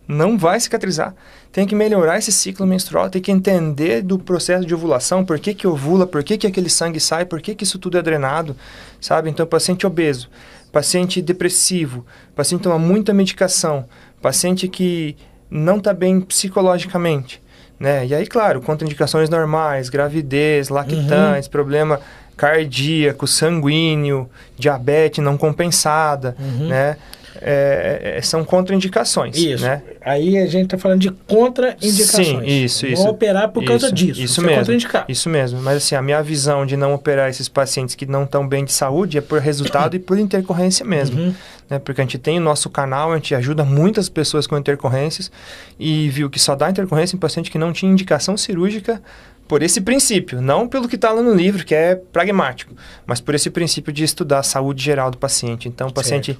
Não vai cicatrizar. Tem que melhorar esse ciclo menstrual, tem que entender do processo de ovulação, por que que ovula, por que que aquele sangue sai, por que que isso tudo é drenado, sabe? Então, paciente obeso, paciente depressivo, paciente toma muita medicação, paciente que não está bem psicologicamente, né? E aí, claro, contraindicações normais, gravidez, lactantes, problema cardíaco, sanguíneo, diabetes não compensada, Uhum. né? É, é, são contraindicações, Isso. né? Aí a gente está falando de contraindicações. Sim, isso, não isso. operar por causa Isso, disso. Isso é mesmo. contraindicado. Isso mesmo. Mas assim, a minha visão de não operar esses pacientes que não estão bem de saúde é por resultado e por intercorrência mesmo. Uhum. Né? Porque a gente tem o nosso canal, a gente ajuda muitas pessoas com intercorrências e viu que só dá intercorrência em paciente que não tinha indicação cirúrgica por esse princípio, não pelo que está lá no livro, que é pragmático, mas por esse princípio de estudar a saúde geral do paciente. Então, o paciente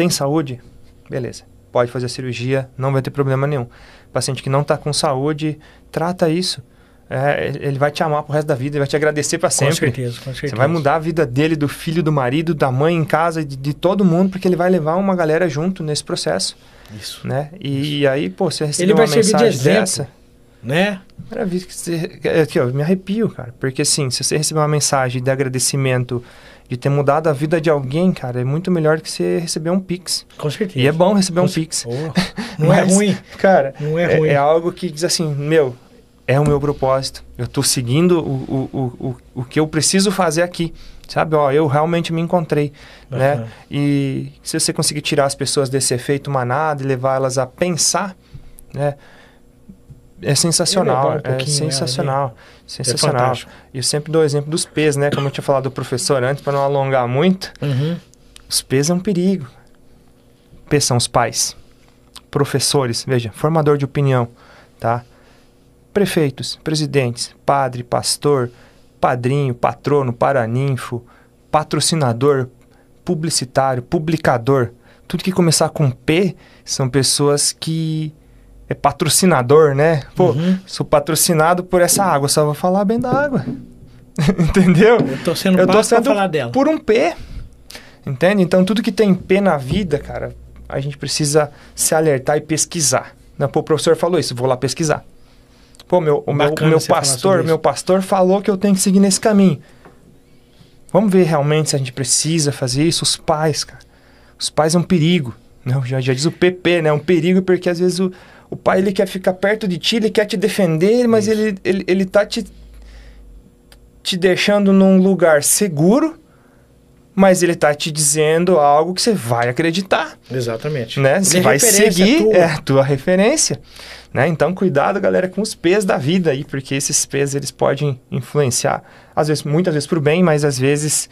tem saúde, beleza, pode fazer a cirurgia, não vai ter problema nenhum. Paciente que não está com saúde, trata isso. É, ele vai te amar pro resto da vida, ele vai te agradecer para Com sempre. certeza, com certeza. Você vai mudar a vida dele, do filho, do marido, da mãe em casa, de, de todo mundo, porque ele vai levar uma galera junto nesse processo, Isso. né? E, aí, pô, você vai uma servir de mensagem exemplo. dessa... Né? Maravilha que você... Aqui, ó, eu me arrepio, cara. Porque, assim, se você receber uma mensagem de agradecimento, de ter mudado a vida de alguém, cara, é muito melhor que você receber um Pix. Com certeza. E é bom receber um Com cer- Pix. Oh, não é Mas, ruim. Cara, Não é é, ruim. é algo que diz assim, meu, é o meu propósito. Eu tô seguindo o, o, o, o, que eu preciso fazer aqui. Sabe, ó, eu realmente me encontrei, né? E se você conseguir tirar as pessoas desse efeito manada e levar elas a pensar, né? É sensacional, um é sensacional, É sensacional. e eu sempre dou o exemplo dos P's, né? Como eu tinha falado do professor antes, para não alongar muito. Uhum. Os P's é um perigo. P são os pais, professores, veja, formador de opinião, tá? Prefeitos, presidentes, padre, pastor, padrinho, patrono, paraninfo, patrocinador, publicitário, publicador. Tudo que começar com P são pessoas que é patrocinador, né? Pô, Uhum. sou patrocinado por essa água, só vou falar bem da água. Entendeu? Eu tô sendo Eu tô sendo falar dela. por um P. Entende? Então, tudo que tem P na vida, cara, a gente precisa se alertar e pesquisar. Né? Pô, o professor falou isso, vou lá pesquisar. Pô, meu, o meu, meu pastor, meu pastor falou que eu tenho que seguir nesse caminho. Vamos ver realmente se a gente precisa fazer isso. Os pais, cara. Os pais é um perigo. Né? Já, já diz o PP, né? É um perigo porque às vezes o, o pai ele quer ficar perto de ti, ele quer te defender, mas Isso. ele, ele, ele tá te, te deixando num lugar seguro, mas ele tá te dizendo algo que você vai acreditar, Exatamente. né? Você é vai seguir, tua. é a tua referência, né? Então cuidado, galera, com os P's da vida aí, porque esses P's eles podem influenciar, às vezes, muitas vezes pro bem, mas às vezes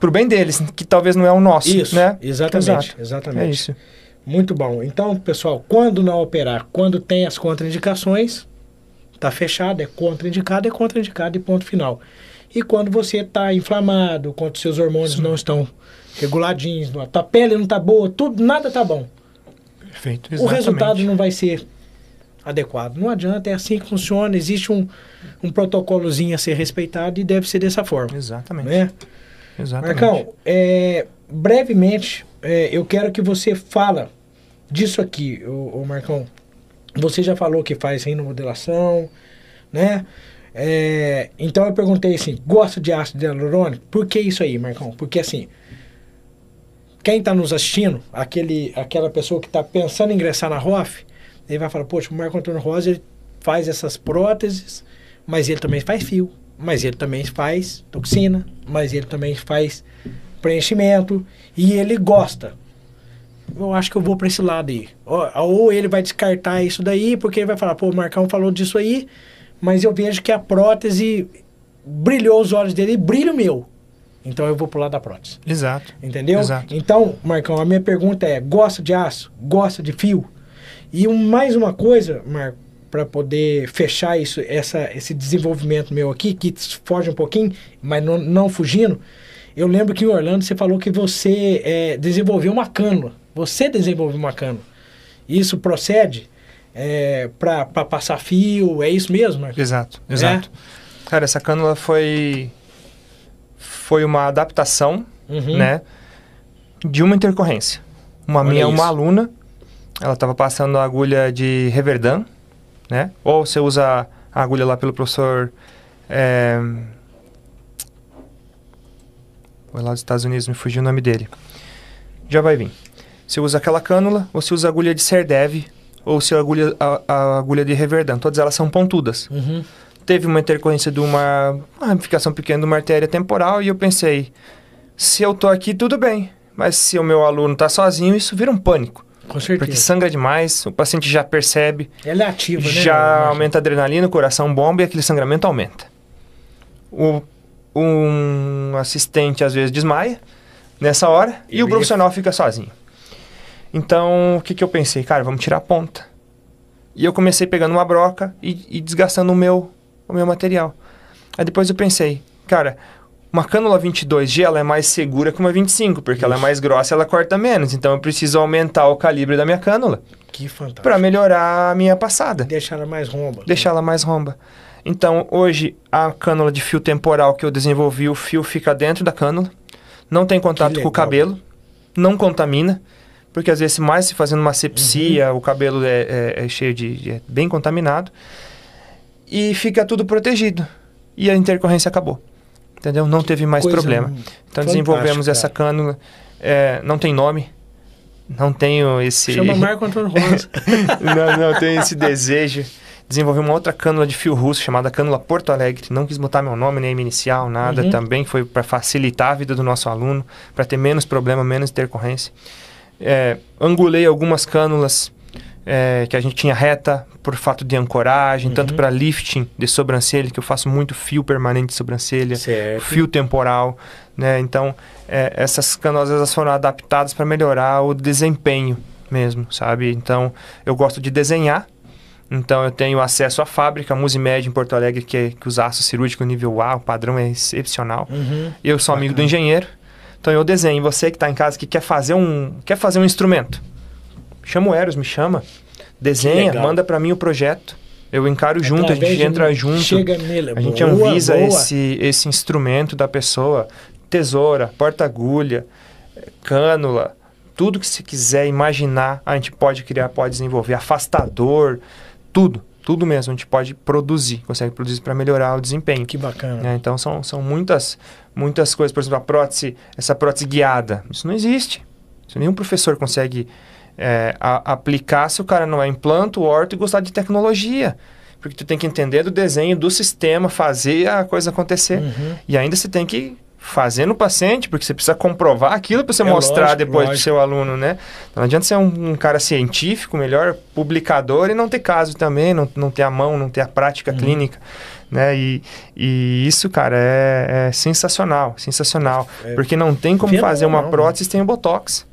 pro bem deles, que talvez não é o nosso, Isso, né? exatamente, Exato. exatamente. É isso. Muito bom. Então, pessoal, quando não operar, quando tem as contraindicações, tá fechado, é contraindicado, é contraindicado e ponto final. E quando você está inflamado, quando seus hormônios não estão reguladinhos, a tua pele não tá boa, tudo, nada tá bom. Perfeito. O exatamente. resultado não vai ser adequado. Não adianta, é assim que funciona. Existe um, um protocolozinho a ser respeitado e deve ser dessa forma. Exatamente. Né? Exatamente. Marcão, é, brevemente, é, eu quero que você fala disso aqui, o, Marcão. Você já falou que faz rinomodelação, né? É, então eu perguntei assim, gosta de ácido hialurônico? Por que isso aí, Marcão? Porque assim, quem está nos assistindo, aquele, aquela pessoa que está pensando em ingressar na ROF, ele vai falar, poxa, o Marco Antônio Rosa ele faz essas próteses, mas ele também faz fio, mas ele também faz toxina, mas ele também faz preenchimento e ele gosta. Eu acho que eu vou para esse lado aí. Ou, ou ele vai descartar isso daí, porque ele vai falar, pô, o Marcão falou disso aí, mas eu vejo que a prótese brilhou os olhos dele e brilha o meu. Então eu vou pro lado da prótese. Exato. Entendeu? Exato. Então, Marcão, a minha pergunta é: gosta de aço? Gosta de fio? E um, mais uma coisa, Marco, para poder fechar isso, essa, esse desenvolvimento meu aqui, que foge um pouquinho, mas não, não fugindo. Eu lembro que em Orlando você falou que você é, desenvolveu uma cânula. Você desenvolveu uma cânula. Isso procede é, para passar fio? É isso mesmo, Marco? Exato, exato. É? Cara, essa cânula foi foi uma adaptação, Uhum. né, de uma intercorrência. Uma Olha minha, isso. uma aluna, ela estava passando a agulha de Reverdan, né? Ou você usa a agulha lá pelo professor é... Foi lá dos Estados Unidos, me fugiu o nome dele. Já vai vir. Você usa aquela cânula, ou você usa a agulha de Serdev, ou se agulha, a, a agulha de Reverdan. Todas elas são pontudas Uhum. teve uma intercorrência de uma, uma ramificação pequena de uma artéria temporal e eu pensei, se eu tô aqui, tudo bem. Mas se o meu aluno tá sozinho, isso vira um pânico. Com certeza. Porque sangra demais, o paciente já percebe, Ela é ativa, né? já aumenta a adrenalina, o coração bomba e aquele sangramento aumenta. O, um assistente às vezes desmaia nessa hora e Eu o profissional fica sozinho. Então, o que, que eu pensei? Cara, vamos tirar a ponta. E eu comecei pegando uma broca e, e desgastando o meu, o meu material. Aí depois eu pensei, cara, uma cânula 22G ela é mais segura que uma 25, porque ela é Isso. mais grossa e ela corta menos. Então eu preciso aumentar o calibre da minha cânula Que fantástico. para melhorar a minha passada Deixar ela mais romba. deixar ela mais romba. Então, hoje, a cânula de fio temporal que eu desenvolvi, o fio fica dentro da cânula, não tem contato com o cabelo, não contamina, porque às vezes, mais se fazendo uma sepsia, Uhum. o cabelo é, é- é cheio de. é bem contaminado, e fica tudo protegido. E a intercorrência acabou. Entendeu? Não teve mais Coisa problema. Então, desenvolvemos essa cânula, é, não tem nome. Não tenho esse. Chama Marco Antônio Rosa. não, não, tenho esse desejo. Desenvolvi uma outra cânula de fio russo chamada cânula Porto Alegre. Não quis botar meu nome, nem minha inicial, nada. Uhum. Também foi para facilitar a vida do nosso aluno, para ter menos problema, menos intercorrência. É, angulei algumas cânulas é, que a gente tinha reta por fato de ancoragem, Uhum. tanto para lifting de sobrancelha, que eu faço muito fio permanente de sobrancelha certo. fio temporal, né? Então, é, essas cânulas elas foram adaptadas para melhorar o desempenho mesmo, sabe? Então, eu gosto de desenhar. Então, eu tenho acesso à fábrica Musimed em Porto Alegre, que, é, que os aços cirúrgicos nível A, o padrão é excepcional. Uhum. Eu sou amigo do engenheiro, então eu desenho. Você que está em casa que quer fazer um, quer fazer um instrumento, chama o Eros, me chama, desenha, manda para mim o projeto. Eu encaro junto, a gente de- entra junto. Chega nele. A gente boa, avisa boa. esse, esse instrumento da pessoa, tesoura, porta-agulha, cânula, tudo que se quiser imaginar, a gente pode criar, pode desenvolver, afastador, tudo, tudo mesmo, a gente pode produzir, consegue produzir para melhorar o desempenho. Que bacana. né? Então são, são muitas, muitas coisas, por exemplo, a prótese, essa prótese guiada, isso não existe. Isso nenhum professor consegue eh, a- aplicar se o cara não é implanto, orto e gostar de tecnologia. Porque tu tem que entender do desenho do sistema, fazer a coisa acontecer. Uhum. E ainda você tem que fazer no paciente, porque você precisa comprovar aquilo para você É mostrar lógico, depois lógico. pro seu aluno, né? Não adianta ser um, um cara científico, melhor publicador e não ter caso também, não, não ter a mão, não ter a prática Uhum. clínica, né? E, e isso, cara, é, é sensacional, sensacional. É porque não tem como fazer uma fenomenal, prótese sem o Botox.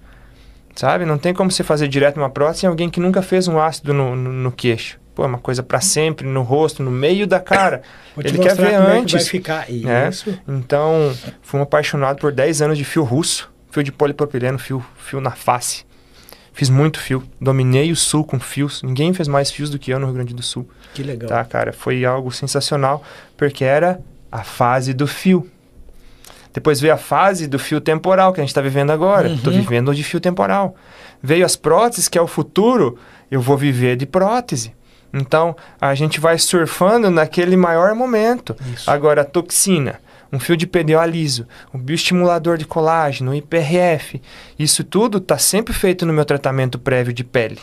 Sabe? Não tem como você fazer direto uma prótese em alguém que nunca fez um ácido no, no, no queixo. Pô, é uma coisa para sempre, no rosto, no meio da cara. Vou Ele quer ver como é que antes. vai ficar. né? Isso. Então, fui um apaixonado por 10 anos de fio russo, fio de polipropileno, fio, fio na face. Fiz muito fio, dominei o sul com fios. Ninguém fez mais fios do que eu no Rio Grande do Sul, Que legal. tá, cara? Foi algo sensacional, porque era a fase do fio. Depois veio a fase do fio temporal que a gente está vivendo agora. Estou Uhum. vivendo de fio temporal. Veio as próteses, que é o futuro, eu vou viver de prótese. Então, a gente vai surfando naquele maior momento. Isso. Agora, a toxina, um fio de PDO liso, um bioestimulador de colágeno, IPRF, isso tudo está sempre feito no meu tratamento prévio de pele.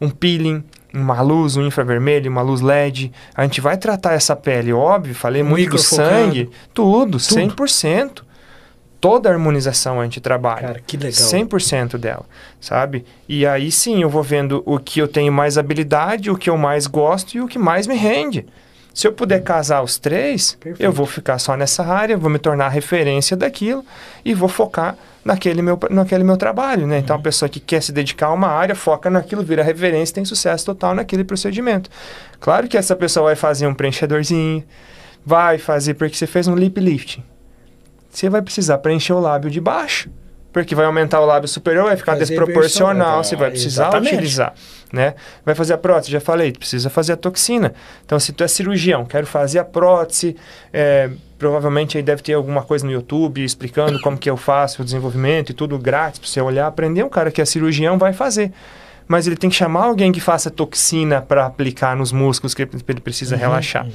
Um peeling, uma luz, um infravermelho, uma luz LED. A gente vai tratar essa pele, óbvio, falei Um muito do sangue, tudo, 100%. Toda a harmonização a gente trabalha. Cara, que legal. 100% dela, sabe? E aí sim eu vou vendo o que eu tenho mais habilidade, o que eu mais gosto e o que mais me rende. Se eu puder casar os três, Perfeito. eu vou ficar só nessa área, vou me tornar referência daquilo e vou focar naquele meu, naquele meu trabalho, né? Uhum. Então a pessoa que quer se dedicar a uma área, foca naquilo, vira referência, tem sucesso total naquele procedimento. Claro que essa pessoa vai fazer um preenchedorzinho, vai fazer porque você fez um lip lifting. Você vai precisar preencher o lábio de baixo. Porque vai aumentar o lábio superior, vai ficar Fazer desproporcional, você vai Ah, precisar exatamente. utilizar, né? Vai fazer a prótese, já falei, precisa fazer a toxina. Então, se tu é cirurgião, quero fazer a prótese, é, provavelmente aí deve ter alguma coisa no YouTube explicando como que eu faço o desenvolvimento e tudo grátis para você olhar, aprender. Um cara que é cirurgião vai fazer. Mas ele tem que chamar alguém que faça toxina para aplicar nos músculos que ele precisa Uhum, relaxar.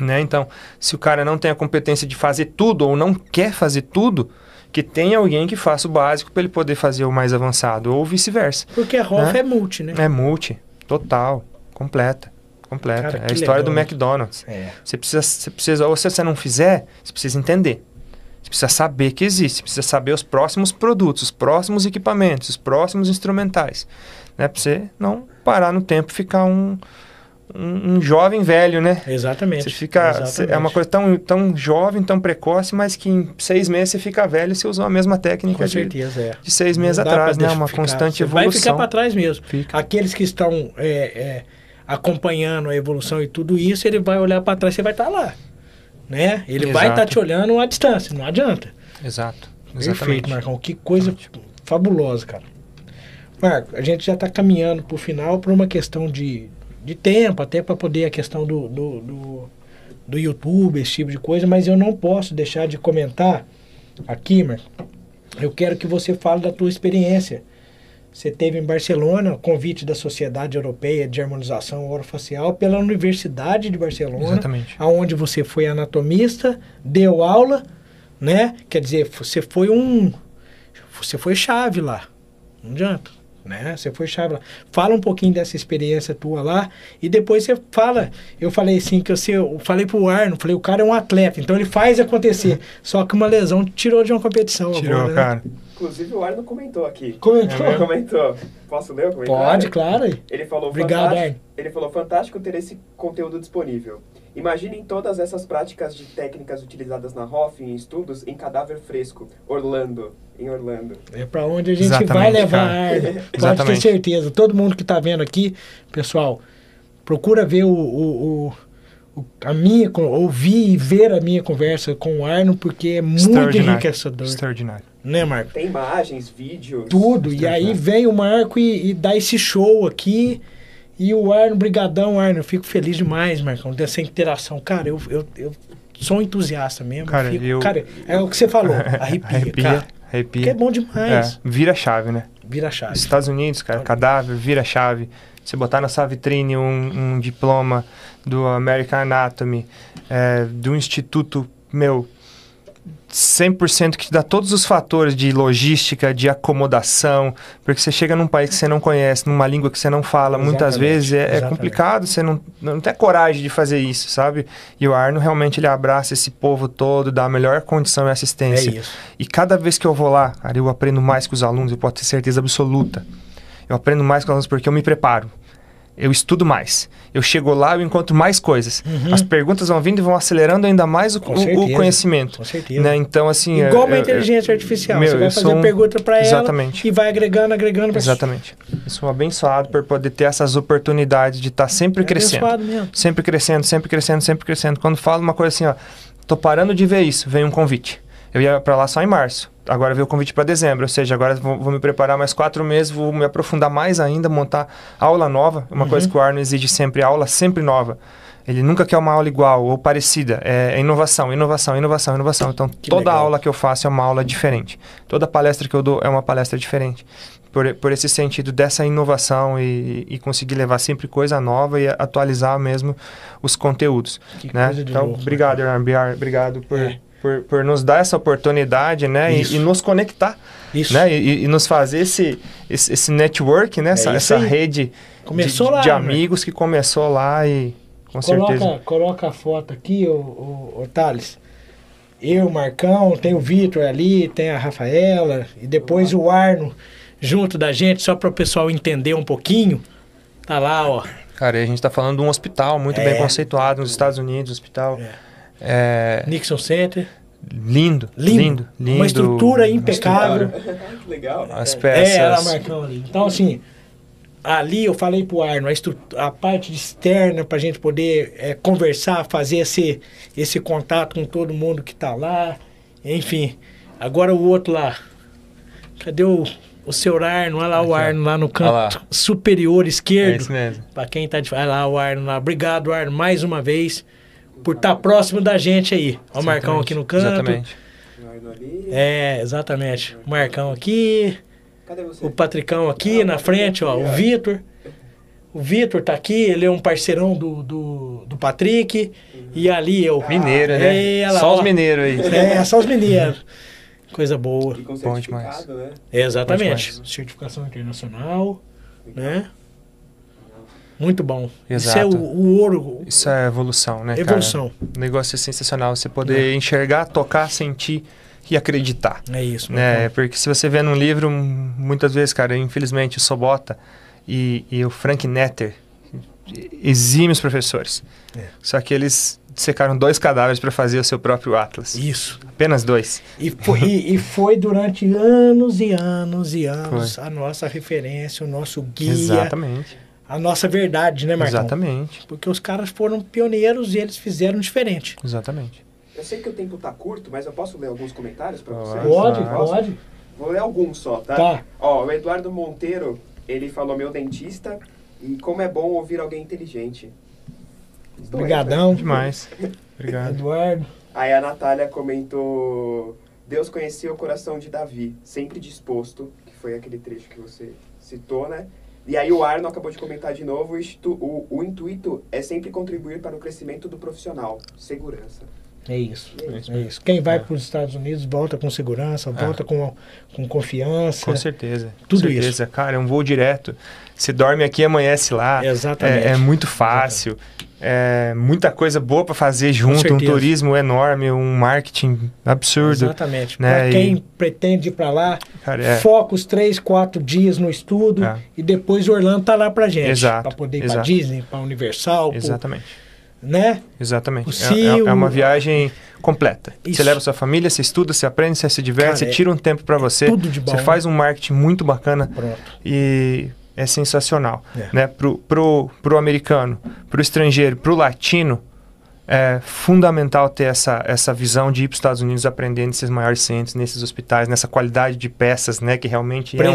Né? Então, se o cara não tem a competência de fazer tudo ou não quer fazer tudo, que tenha alguém que faça o básico para ele poder fazer o mais avançado, ou vice-versa. Porque a ROF Né? é multi, né? É multi, total, completa, completa. Cara, é a história legal, do? McDonald's. É. Você precisa, você precisa, ou se você não fizer, você precisa entender. Você precisa saber que existe, você precisa saber os próximos produtos, os próximos equipamentos, os próximos instrumentais. Né? Para você não parar no tempo e ficar um, um, um jovem velho, né? Exatamente. Você fica. Exatamente. é uma coisa tão, tão jovem, tão precoce, mas que em seis meses você fica velho e você usou a mesma técnica Com de, certeza, é. de seis meses atrás, né? Uma ficar. constante Você evolução. Vai ficar para trás mesmo. Fica. Aqueles que estão é, é, acompanhando a evolução e tudo isso, ele vai olhar para trás, você vai estar lá. Né? Ele vai Exato. estar te olhando à distância, não adianta. Exato. Perfeito, Exatamente. Marcão. Que coisa fabulosa, cara. Marco, a gente já está caminhando para o final por uma questão de, de tempo, até para poder a questão do, do, do, do YouTube, esse tipo de coisa, mas eu não posso deixar de comentar aqui, Marco. Eu quero que você fale da tua experiência. Você teve em Barcelona, convite da Sociedade Europeia de Harmonização Orofacial pela Universidade de Barcelona, Exatamente. aonde você foi anatomista, deu aula, né? Quer dizer, você foi um você foi chave lá. Não adianta, né? Você foi chave lá. Fala um pouquinho dessa experiência tua lá e depois você fala. Eu falei assim que você, eu falei pro Arno, falei, o cara é um atleta, então ele faz acontecer. Só que uma lesão tirou de uma competição Tirou, agora, né? cara. Inclusive o Arno comentou aqui. Comentou? Ele comentou. Posso ler o comentário? Pode, claro. Ele falou, Obrigado, Arno. ele falou, fantástico ter esse conteúdo disponível. Imaginem todas essas práticas de técnicas utilizadas na ROF em estudos em cadáver fresco. Orlando, em Orlando. É pra onde a gente Exatamente, vai levar cara. a Arno. Pode ter Exatamente. certeza. Todo mundo que tá vendo aqui, pessoal, procura ver o, o- o- o- a minha, ouvir e ver a minha conversa com o Arno, porque é muito Extraordinário. enriquecedor. Extraordinário. Né, Marco? Tem imagens, vídeos. Tudo. E aí vem o Marco e, e dá esse show aqui. E o Arno, brigadão, Arno. Eu fico feliz demais, Marcão, dessa interação. Cara, eu, eu, eu sou um entusiasta mesmo. Cara, fico- eu- cara, é o que você falou. Arrepia, arrepia, cara. arrepia. Porque é bom demais. É, vira chave, né? Vira a chave. Estados Unidos, cara, cadáver, vira chave. Você botar na sua vitrine um, um diploma do American Anatomy, é, do Instituto, meu, 100% que te dá todos os fatores de logística, de acomodação, porque você chega num país que você não conhece, numa língua que você não fala, muitas Exatamente, vezes é, é complicado, você não, não tem coragem de fazer isso, sabe? E o Arno realmente ele abraça esse povo todo, dá a melhor condição e É assistência. isso. E cada vez que eu vou lá, cara, eu aprendo mais com os alunos, eu posso ter certeza absoluta. Eu aprendo mais com os alunos porque eu me preparo. Eu estudo mais. Eu chego lá e eu encontro mais coisas. As perguntas vão vindo e vão acelerando ainda mais o, Uhum. O- conhecimento. Com certeza. Né? Então, assim. Igual eu- uma eu- inteligência artificial. meu, você vai eu fazer um- pergunta para ela e vai agregando, agregando. pra- Exatamente. Eu sou abençoado por poder ter essas oportunidades de estar sempre É crescendo. mesmo. Sempre crescendo, sempre crescendo, sempre crescendo. Quando falo uma coisa assim, ó, tô parando de ver isso, vem um convite. Eu ia pra lá só em março. Agora veio o convite para dezembro, ou seja, agora vou, vou me preparar mais quatro meses, vou me aprofundar mais ainda, montar aula nova, uma coisa Uhum. que o Arno exige sempre, aula sempre nova. Ele nunca quer uma aula igual ou parecida. É, é inovação, inovação, inovação, inovação. Então, Que toda legal. aula que eu faço é uma aula diferente. Toda palestra que eu dou é uma palestra diferente. Por, por esse sentido dessa inovação e, e conseguir levar sempre coisa nova e atualizar mesmo os conteúdos. Que né? coisa de Então, louco, né? obrigado, Biar, obrigado por, É. por, por nos dar essa oportunidade né? E, e nos conectar Isso. né? E, e nos fazer esse, esse, esse network, né? essa, É essa aí. rede Começou de, lá, de né? amigos que começou lá e com certeza. Coloca, coloca a foto aqui, ô, ô, ô Thales. Eu, Marcão, tem o Vitor ali, tem a Rafaela, e depois o Arno junto da gente, só para o pessoal entender um pouquinho. Tá lá, ó. Cara, e a gente está falando de um hospital muito É. bem conceituado nos Estados Unidos, hospital é, Nixon Center. lindo, Lindo. lindo, lindo, Uma estrutura impecável. que legal. As É, peças. é, lá, Marcão ali. Então, assim, ali eu falei pro Arno, a, estru- a parte externa pra gente poder é, conversar, fazer esse, esse contato com todo mundo que tá lá. Enfim, agora o outro lá. Cadê o, o seu Arno? Olha lá o Aqui, ó. Arno lá no canto lá. superior é esquerdo. isso mesmo. Pra quem tá de. Olha lá o Arno lá. Obrigado, Arno, mais uma vez. Por estar próximo da gente aí. Ó o Marcão aqui no canto. Exatamente. Ali. É, exatamente. O Marcão aqui. Cadê você? O Patricão aqui Ah, na frente, ó. O. Vitor. O Vitor tá aqui, ele é um parceirão do, do, do Patrick. E ali eu. Mineiro, né? É, lá, Só ó. os mineiros aí. É, só os mineiros. Coisa boa. E com Bom certificado, né? É, exatamente. demais. Certificação internacional, né? Muito bom. Isso Exato. é o, o ouro. Isso é evolução, né? cara? Evolução. O negócio é sensacional. Você poder enxergar, tocar, sentir e acreditar. É isso, né? Marcão. Porque se você vê num livro, muitas vezes, cara, infelizmente, o Sobota e, e o Frank Netter, exímios professores. É. Só que eles secaram dois cadáveres para fazer o seu próprio Atlas. Isso. Apenas dois. E foi, e, e foi durante anos e anos e anos a nossa referência, o nosso guia, Exatamente. A nossa verdade, né, Marcão? Exatamente. Porque os caras foram pioneiros e eles fizeram diferente. Exatamente. Eu sei que o tempo tá curto, mas eu posso ler alguns comentários pra vocês? Pode, Posso? pode. Vou ler alguns só, tá? Tá. Ó, o Eduardo Monteiro, ele falou meu dentista e como é bom ouvir alguém inteligente. Estou aí, Obrigadão. Demais. Obrigado. Eduardo. Aí a Natália comentou: Deus conhecia o coração de Davi, sempre disposto, que foi aquele trecho que você citou, né? E aí o Arno acabou de comentar de novo: o, o- o intuito é sempre contribuir para o crescimento do profissional, segurança. É isso. É isso. É isso. Quem vai É. para os Estados Unidos volta com segurança, volta com, com confiança. Com certeza. Tudo Com certeza. Cara, é um voo direto. Você dorme aqui e amanhece lá. Exatamente. É, é muito fácil. É muita coisa boa para fazer junto. Um turismo enorme, um marketing absurdo. Exatamente. né? Para E- quem pretende ir para lá, Cara, é. foca os três, quatro dias no estudo É. e depois Orlando tá lá pra gente. Exato, Para poder ir para. Disney, para Universal, pro- Exatamente. né? Exatamente. O É- é, Cio- é uma viagem completa. Isso. Você leva sua família, você estuda, você aprende, você se diverte, Cara, você é tira um tempo para você. tudo de bom. Você faz um marketing muito bacana Pronto. e é sensacional. É. Né? Pro, pro, pro americano, pro estrangeiro, pro latino, é fundamental ter essa, essa visão de ir para os Estados Unidos aprender nesses maiores centros, nesses hospitais, nessa qualidade de peças, né? Que realmente é um-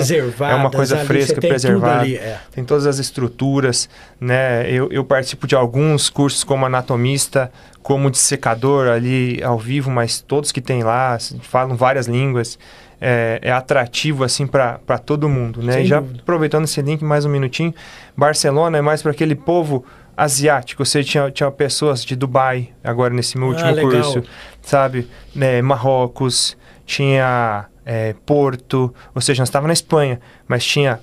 é uma coisa ali, fresca, tem preservada. ali, é. tem todas as estruturas, né? Eu, eu participo de alguns cursos como anatomista, como dissecador ali ao vivo, mas todos que tem lá s- falam várias línguas. É, é atrativo assim para todo mundo, né? Sem e já dúvida. aproveitando esse link mais um minutinho, Barcelona é mais para aquele povo asiático. Você tinha, tinha pessoas de Dubai agora nesse meu último Ah, curso, sabe? Né, Marrocos, tinha é, Porto, ou seja, nós estávamos na Espanha, mas tinha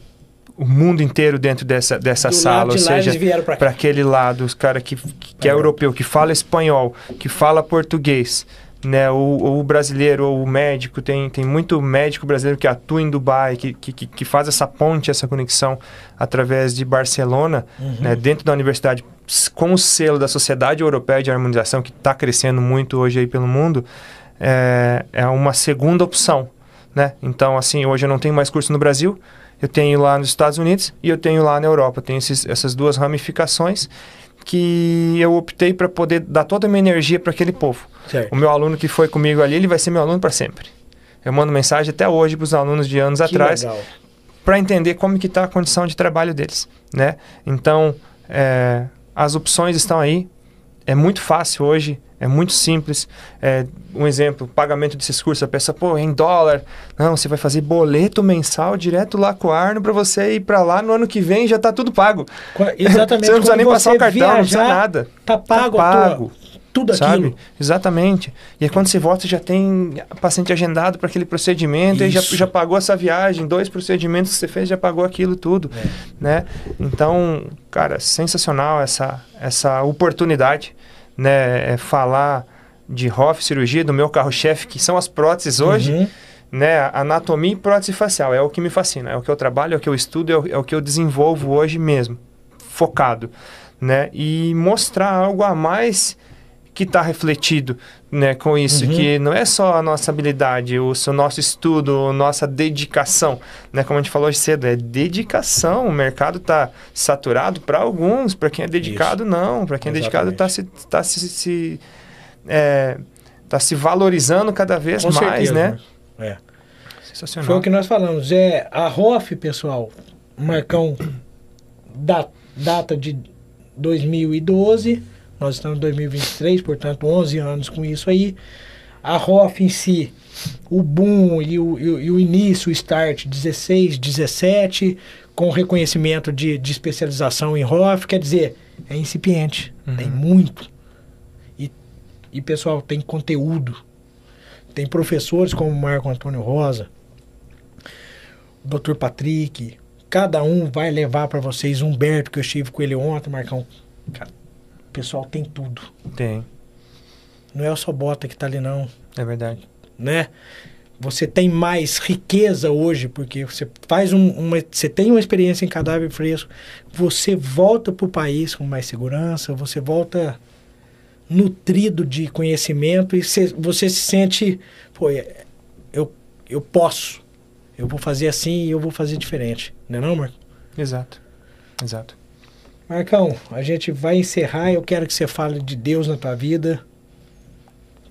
o mundo inteiro dentro dessa, dessa Do sala, ou seja, para aquele lado, os cara que, que É. europeu, que fala espanhol, que fala português, né? Ou, ou o brasileiro, ou o médico, tem, tem muito médico brasileiro que atua em Dubai, que, que, que- faz essa ponte, essa conexão através de Barcelona, Uhum. né? Dentro da universidade, com o selo da Sociedade Europeia de Harmonização, que está crescendo muito hoje aí pelo mundo, é, é uma segunda opção, né? Então, assim, hoje eu não tenho mais curso no Brasil, eu tenho lá nos Estados Unidos e eu tenho lá na Europa. Esses- essas duas ramificações que eu optei para poder dar toda a minha energia para aquele povo. Certo. O meu aluno que foi comigo ali, ele vai ser meu aluno para sempre. Eu mando mensagem até hoje para os alunos de anos Que atrás para entender como que está a condição de trabalho deles, né? Então, é, as opções estão aí, é muito fácil hoje, é muito simples. É, um exemplo, pagamento desses cursos, a pessoa, pô, em dólar. Não, você vai fazer boleto mensal direto lá com o Arno para você ir para lá no ano que vem já tá tudo pago. Exatamente. você não precisa nem passar o cartão, viajar, não precisa nada. Tá pago, tá pago. Tudo sabe? aquilo. Exatamente. E aí quando você volta, já tem paciente agendado para aquele procedimento, e já, já pagou essa viagem, dois procedimentos que você fez, já pagou aquilo tudo, é. né? Então, cara, sensacional essa, essa oportunidade né, é falar de ROF cirurgia, do meu carro-chefe, que são as próteses hoje, uhum. né, anatomia e prótese facial, é o que me fascina, é o que eu trabalho, é o que eu estudo, é o, é o que eu desenvolvo hoje mesmo, focado, né, e mostrar algo a mais que está refletido né, com isso, uhum. que não é só a nossa habilidade, o, o nosso estudo, nossa dedicação, né, como a gente falou hoje cedo, é dedicação. O mercado está saturado para alguns, para quem é dedicado, isso. não. Para quem é dedicado, está se, tá se, se, é, tá se valorizando cada vez com mais, certeza, né? É. Sensacional. Foi o que nós falamos. É, a ROF, pessoal, Marcão, da, data de 2012 nós estamos em 2023, portanto, 11 anos com isso aí. A ROF em si, o boom e o, e o, início, o start, 16, 17, com reconhecimento de, de especialização em ROF, quer dizer, é incipiente, uhum. tem muito. E, e, pessoal, tem conteúdo. Tem professores como o Marco Antônio Rosa, o Dr. Patrick, cada um vai levar para vocês, Humberto, que eu estive com ele ontem, Marcão. Cara, o pessoal tem tudo. Tem. Não é só bota que tá ali, não. É verdade. Né? Você tem mais riqueza hoje, porque você faz um, uma. Você tem uma experiência em cadáver fresco, você volta para o país com mais segurança, você volta nutrido de conhecimento e cê, você se sente, pô, é, eu, eu posso, eu vou fazer assim e eu vou fazer diferente, não é não, Marco? Exato, exato. Marcão, a gente vai encerrar. Eu quero que você fale de Deus na tua vida.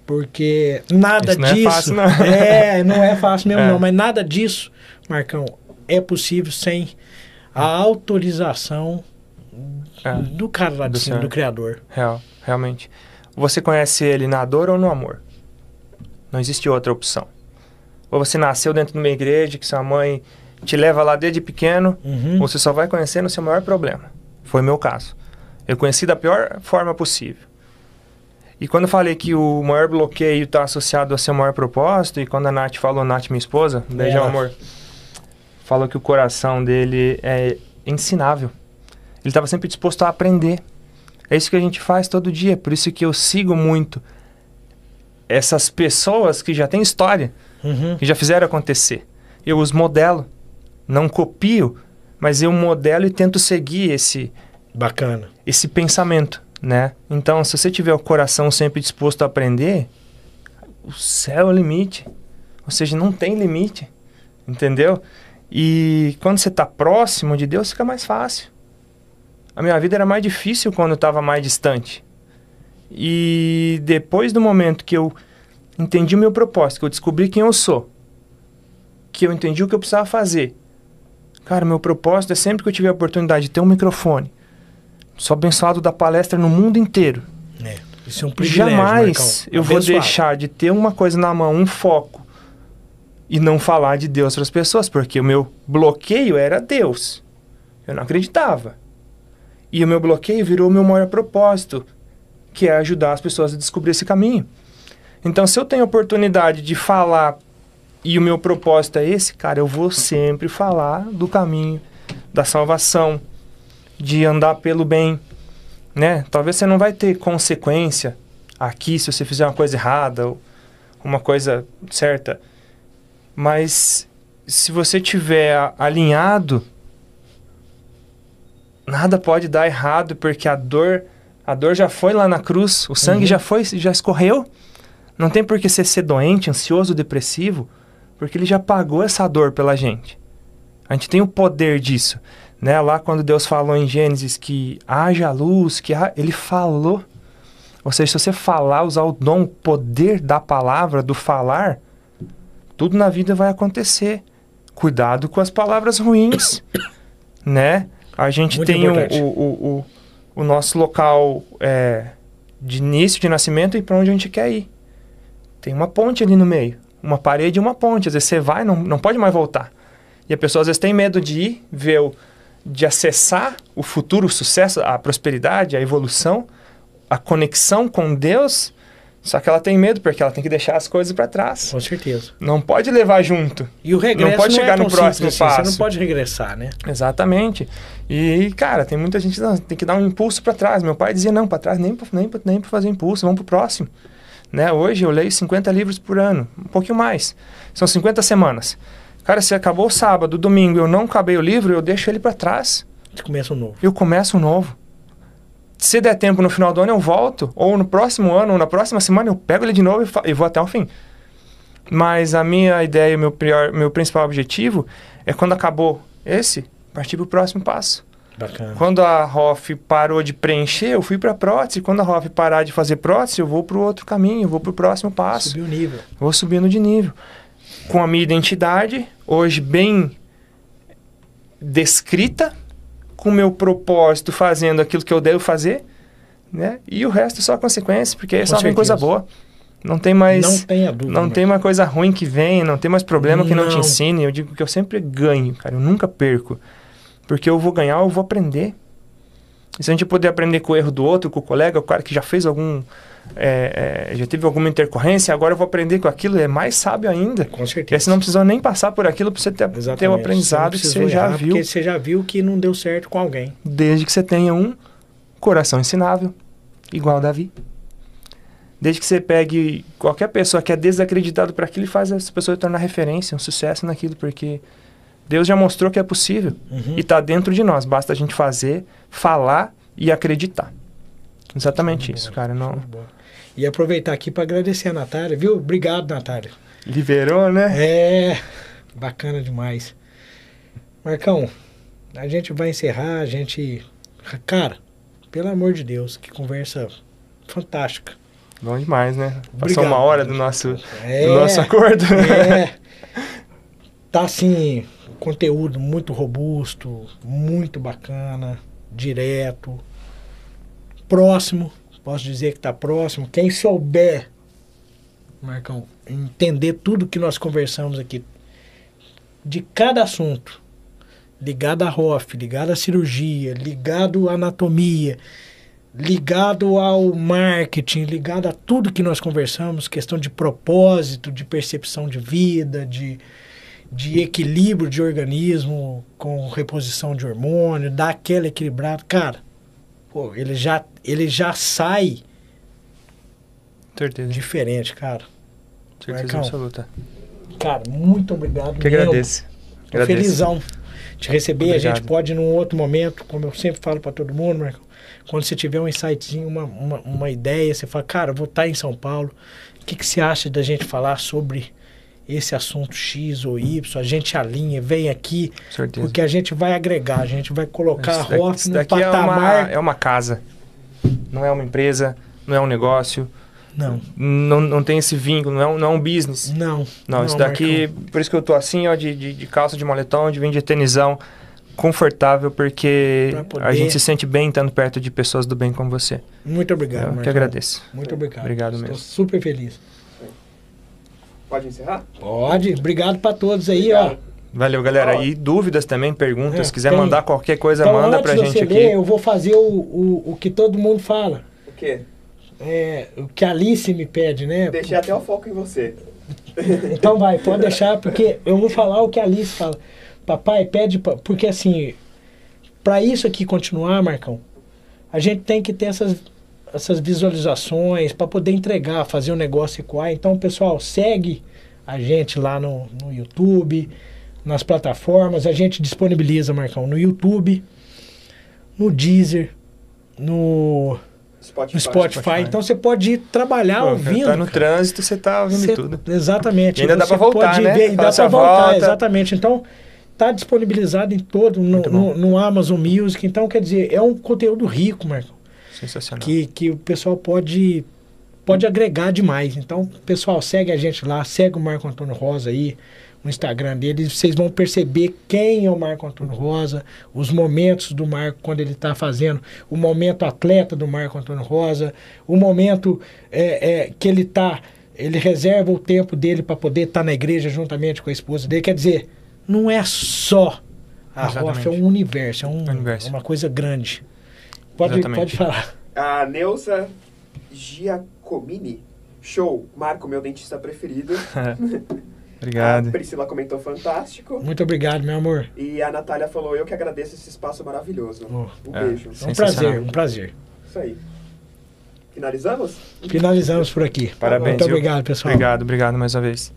Porque nada Isso disso. Não é, fácil, não. é, não é fácil mesmo, é. não. Mas nada disso, Marcão, é possível sem a autorização é. do cara lá de do cima, senhor. do Criador. Real, realmente. Você conhece ele na dor ou no amor? Não existe outra opção. Ou você nasceu dentro de uma igreja que sua mãe te leva lá desde pequeno, uhum. ou você só vai conhecer no seu maior problema. Foi meu caso. Eu conheci da pior forma possível. E quando eu falei que o maior bloqueio está associado ao seu maior propósito, e quando a Nath falou, Nath, minha esposa, beijo, é. amor, falou que o coração dele é ensinável. Ele estava sempre disposto a aprender. É isso que a gente faz todo dia. Por isso que eu sigo muito essas pessoas que já têm história, uhum. que já fizeram acontecer. Eu os modelo, não copio, mas eu modelo e tento seguir esse bacana esse pensamento, né? Então, se você tiver o coração sempre disposto a aprender, o céu é o limite. Ou seja, não tem limite, entendeu? E quando você está próximo de Deus, fica mais fácil. A minha vida era mais difícil quando eu estava mais distante. E depois do momento que eu entendi o meu propósito, que eu descobri quem eu sou, que eu entendi o que eu precisava fazer Cara, meu propósito é sempre que eu tiver a oportunidade de ter um microfone, sou abençoado da palestra no mundo inteiro. É, isso é um privilégio, Jamais eu vou deixar de ter uma coisa na mão, um foco, e não falar de Deus para as pessoas, porque o meu bloqueio era Deus. Eu não acreditava. E o meu bloqueio virou o meu maior propósito, que é ajudar as pessoas a descobrir esse caminho. Então, se eu tenho a oportunidade de falar e o meu propósito é esse, cara, eu vou sempre falar do caminho da salvação, de andar pelo bem, né? Talvez você não vai ter consequência aqui se você fizer uma coisa errada ou uma coisa certa, mas se você tiver alinhado, nada pode dar errado porque a dor, a dor já foi lá na cruz, o sangue uhum. já foi, já escorreu. Não tem por que você ser doente, ansioso, depressivo porque ele já pagou essa dor pela gente. A gente tem o poder disso. Né? Lá quando Deus falou em Gênesis que haja luz, que ha... ele falou. Ou seja, se você falar, usar o dom, o poder da palavra, do falar, tudo na vida vai acontecer. Cuidado com as palavras ruins, né? A gente Muito tem o, o, o, o, nosso local é, de início, de nascimento e para onde a gente quer ir. Tem uma ponte ali no meio, uma parede e uma ponte. Às vezes você vai, não, não pode mais voltar. E a pessoa às vezes tem medo de ir, ver o, de acessar o futuro, o sucesso, a prosperidade, a evolução, a conexão com Deus. Só que ela tem medo porque ela tem que deixar as coisas para trás. Com certeza. Não pode levar junto. E o regresso Não pode chegar é no próximo assim, Você passo. não pode regressar, né? Exatamente. E, cara, tem muita gente que tem que dar um impulso para trás. Meu pai dizia: não, para trás nem para nem pra, nem pra fazer impulso, vamos pro próximo. Né? Hoje eu leio 50 livros por ano, um pouquinho mais. São 50 semanas. Cara, se acabou o sábado, domingo, eu não acabei o livro, eu deixo ele para trás. Gente começa um novo. Eu começo um novo. Se der tempo no final do ano, eu volto. Ou no próximo ano, ou na próxima semana, eu pego ele de novo e, e vou até o fim. Mas a minha ideia, meu, prior, meu principal objetivo é quando acabou esse, partir para o próximo passo. Bacana. Quando a ROF parou de preencher, eu fui para prótese. Quando a ROF parar de fazer prótese, eu vou para o outro caminho, eu vou para o próximo passo. Subir o nível. Vou subindo de nível. Com a minha identidade, hoje bem descrita, com o meu propósito fazendo aquilo que eu devo fazer, né? E o resto é só consequência, porque aí Com só vem coisa certeza. boa. Não tem mais... não tenha dúvida. Não mas- tem uma coisa ruim que vem, não tem mais problema que não te Não. ensine. Eu digo que eu sempre ganho, cara, eu nunca perco. Porque eu vou ganhar, eu vou aprender. E se a gente puder aprender com o erro do outro, com o colega, o cara que já fez algum. é, é, já teve alguma intercorrência, agora eu vou aprender com aquilo, é mais sábio ainda. Com certeza. você não precisou nem passar por aquilo para você ter, ter o aprendizado Você que você já viu, Porque você já viu que não deu certo com alguém. desde que você tenha um coração ensinável, igual Davi. Desde que você pegue qualquer pessoa que é desacreditado para aquilo e faz essa pessoa tornar referência, um sucesso naquilo, porque Deus já mostrou que é possível Uhum. e está dentro de nós. Basta a gente fazer, falar e acreditar. Exatamente isso, cara. Não E aproveitar aqui para agradecer a Natália, viu? Obrigado, Natália. liberou, né? É, bacana demais. Marcão, a gente vai encerrar, a gente. Cara, pelo amor de Deus, que conversa fantástica. Bom demais, né? Passou Obrigado. uma hora do nosso, É, do nosso acordo. É. Tá assim, conteúdo muito robusto, muito bacana, direto, próximo. Posso dizer que tá próximo. Quem souber, Marcão, entender tudo que nós conversamos aqui, de cada assunto, ligado à ROF, ligado à cirurgia, ligado à anatomia, ligado ao marketing, ligado a tudo que nós conversamos, questão de propósito, de percepção de vida, de, de equilíbrio de organismo com reposição de hormônio, dar aquela equilibrada. Cara, pô, ele já, ele já sai Certeza. diferente, cara. Certeza Marcão, absoluta. Cara, muito obrigado. Que mesmo. agradeço. Agradeço. felizão de receber. A Obrigado. gente pode, num outro momento, como eu sempre falo para todo mundo, Marcão, quando você tiver um insightzinho, uma, uma, uma ideia, você fala, cara, eu vou estar em São Paulo, o que, que você acha da gente falar sobre esse assunto X ou Y? A gente alinha, vem aqui, Certeza. porque a gente vai agregar, a gente vai colocar a Isso daqui- ROF no daqui é uma, patamar. é uma casa. Não é uma empresa, não é um negócio. Não, Não, não tem esse vínculo, não é um, não é um business. não. Não, isso daqui, por isso que eu tô assim, ó, de, de, de calça de moletom, de vim de tenisão, confortável, porque poder- a gente se sente bem estando perto de pessoas do bem como você. Muito obrigado, eu que Marcão. agradeço. Muito obrigado. Obrigado Estou mesmo. super feliz. Pode encerrar? Pode, obrigado para todos aí, Obrigado. ó. Valeu, galera. E dúvidas também, perguntas, É, se quiser tem. mandar qualquer coisa, Então, manda pra gente você aqui. ler, eu vou fazer o, o, o que todo mundo fala. O quê? É, o que a Alice me pede, né? Deixei até o foco em você. Então vai, pode deixar, porque eu vou falar o que a Alice fala. Papai, pede, pra, porque assim, para isso aqui continuar, Marcão, a gente tem que ter essas, essas visualizações para poder entregar, fazer o negócio ecoar. Então, pessoal, segue a gente lá no, no YouTube, nas plataformas. A gente disponibiliza, Marcão, no YouTube, no Deezer, no, Spotify. no Spotify. Spotify. Então você pode ir trabalhar Pô, ouvindo. tá no cara. trânsito, você tá ouvindo Cê- tudo. Exatamente. E ainda dá pra voltar, pode né? ver, e dá Faz pra a voltar, volta. exatamente. Então, tá disponibilizado em todo, no, no, no Amazon Music. Então, quer dizer, é um conteúdo rico, Marco, Sensacional. que, que o pessoal pode, pode agregar demais. Então, pessoal, segue a gente lá, segue o Marco Antônio Rosa aí, no Instagram dele, vocês vão perceber quem é o Marco Antônio Rosa, os momentos do Marco quando ele está fazendo, o momento atleta do Marco Antônio Rosa, o momento é, é, que ele está, ele reserva o tempo dele para poder estar tá na igreja juntamente com a esposa dele. Quer dizer, não é só a Exatamente. rocha, é um universo, é um, Universo. uma coisa grande. Pode, Exatamente. pode falar. A Neuza Giacomini. Show. Marco, meu dentista preferido. Obrigado. A Priscila comentou fantástico. Muito obrigado, meu amor. E a Natália falou, eu que agradeço esse espaço maravilhoso. Oh. Um É. beijo. É um prazer, um prazer. Isso aí. Finalizamos? Finalizamos por aqui. Parabéns. Muito obrigado, pessoal. Obrigado, obrigado mais uma vez.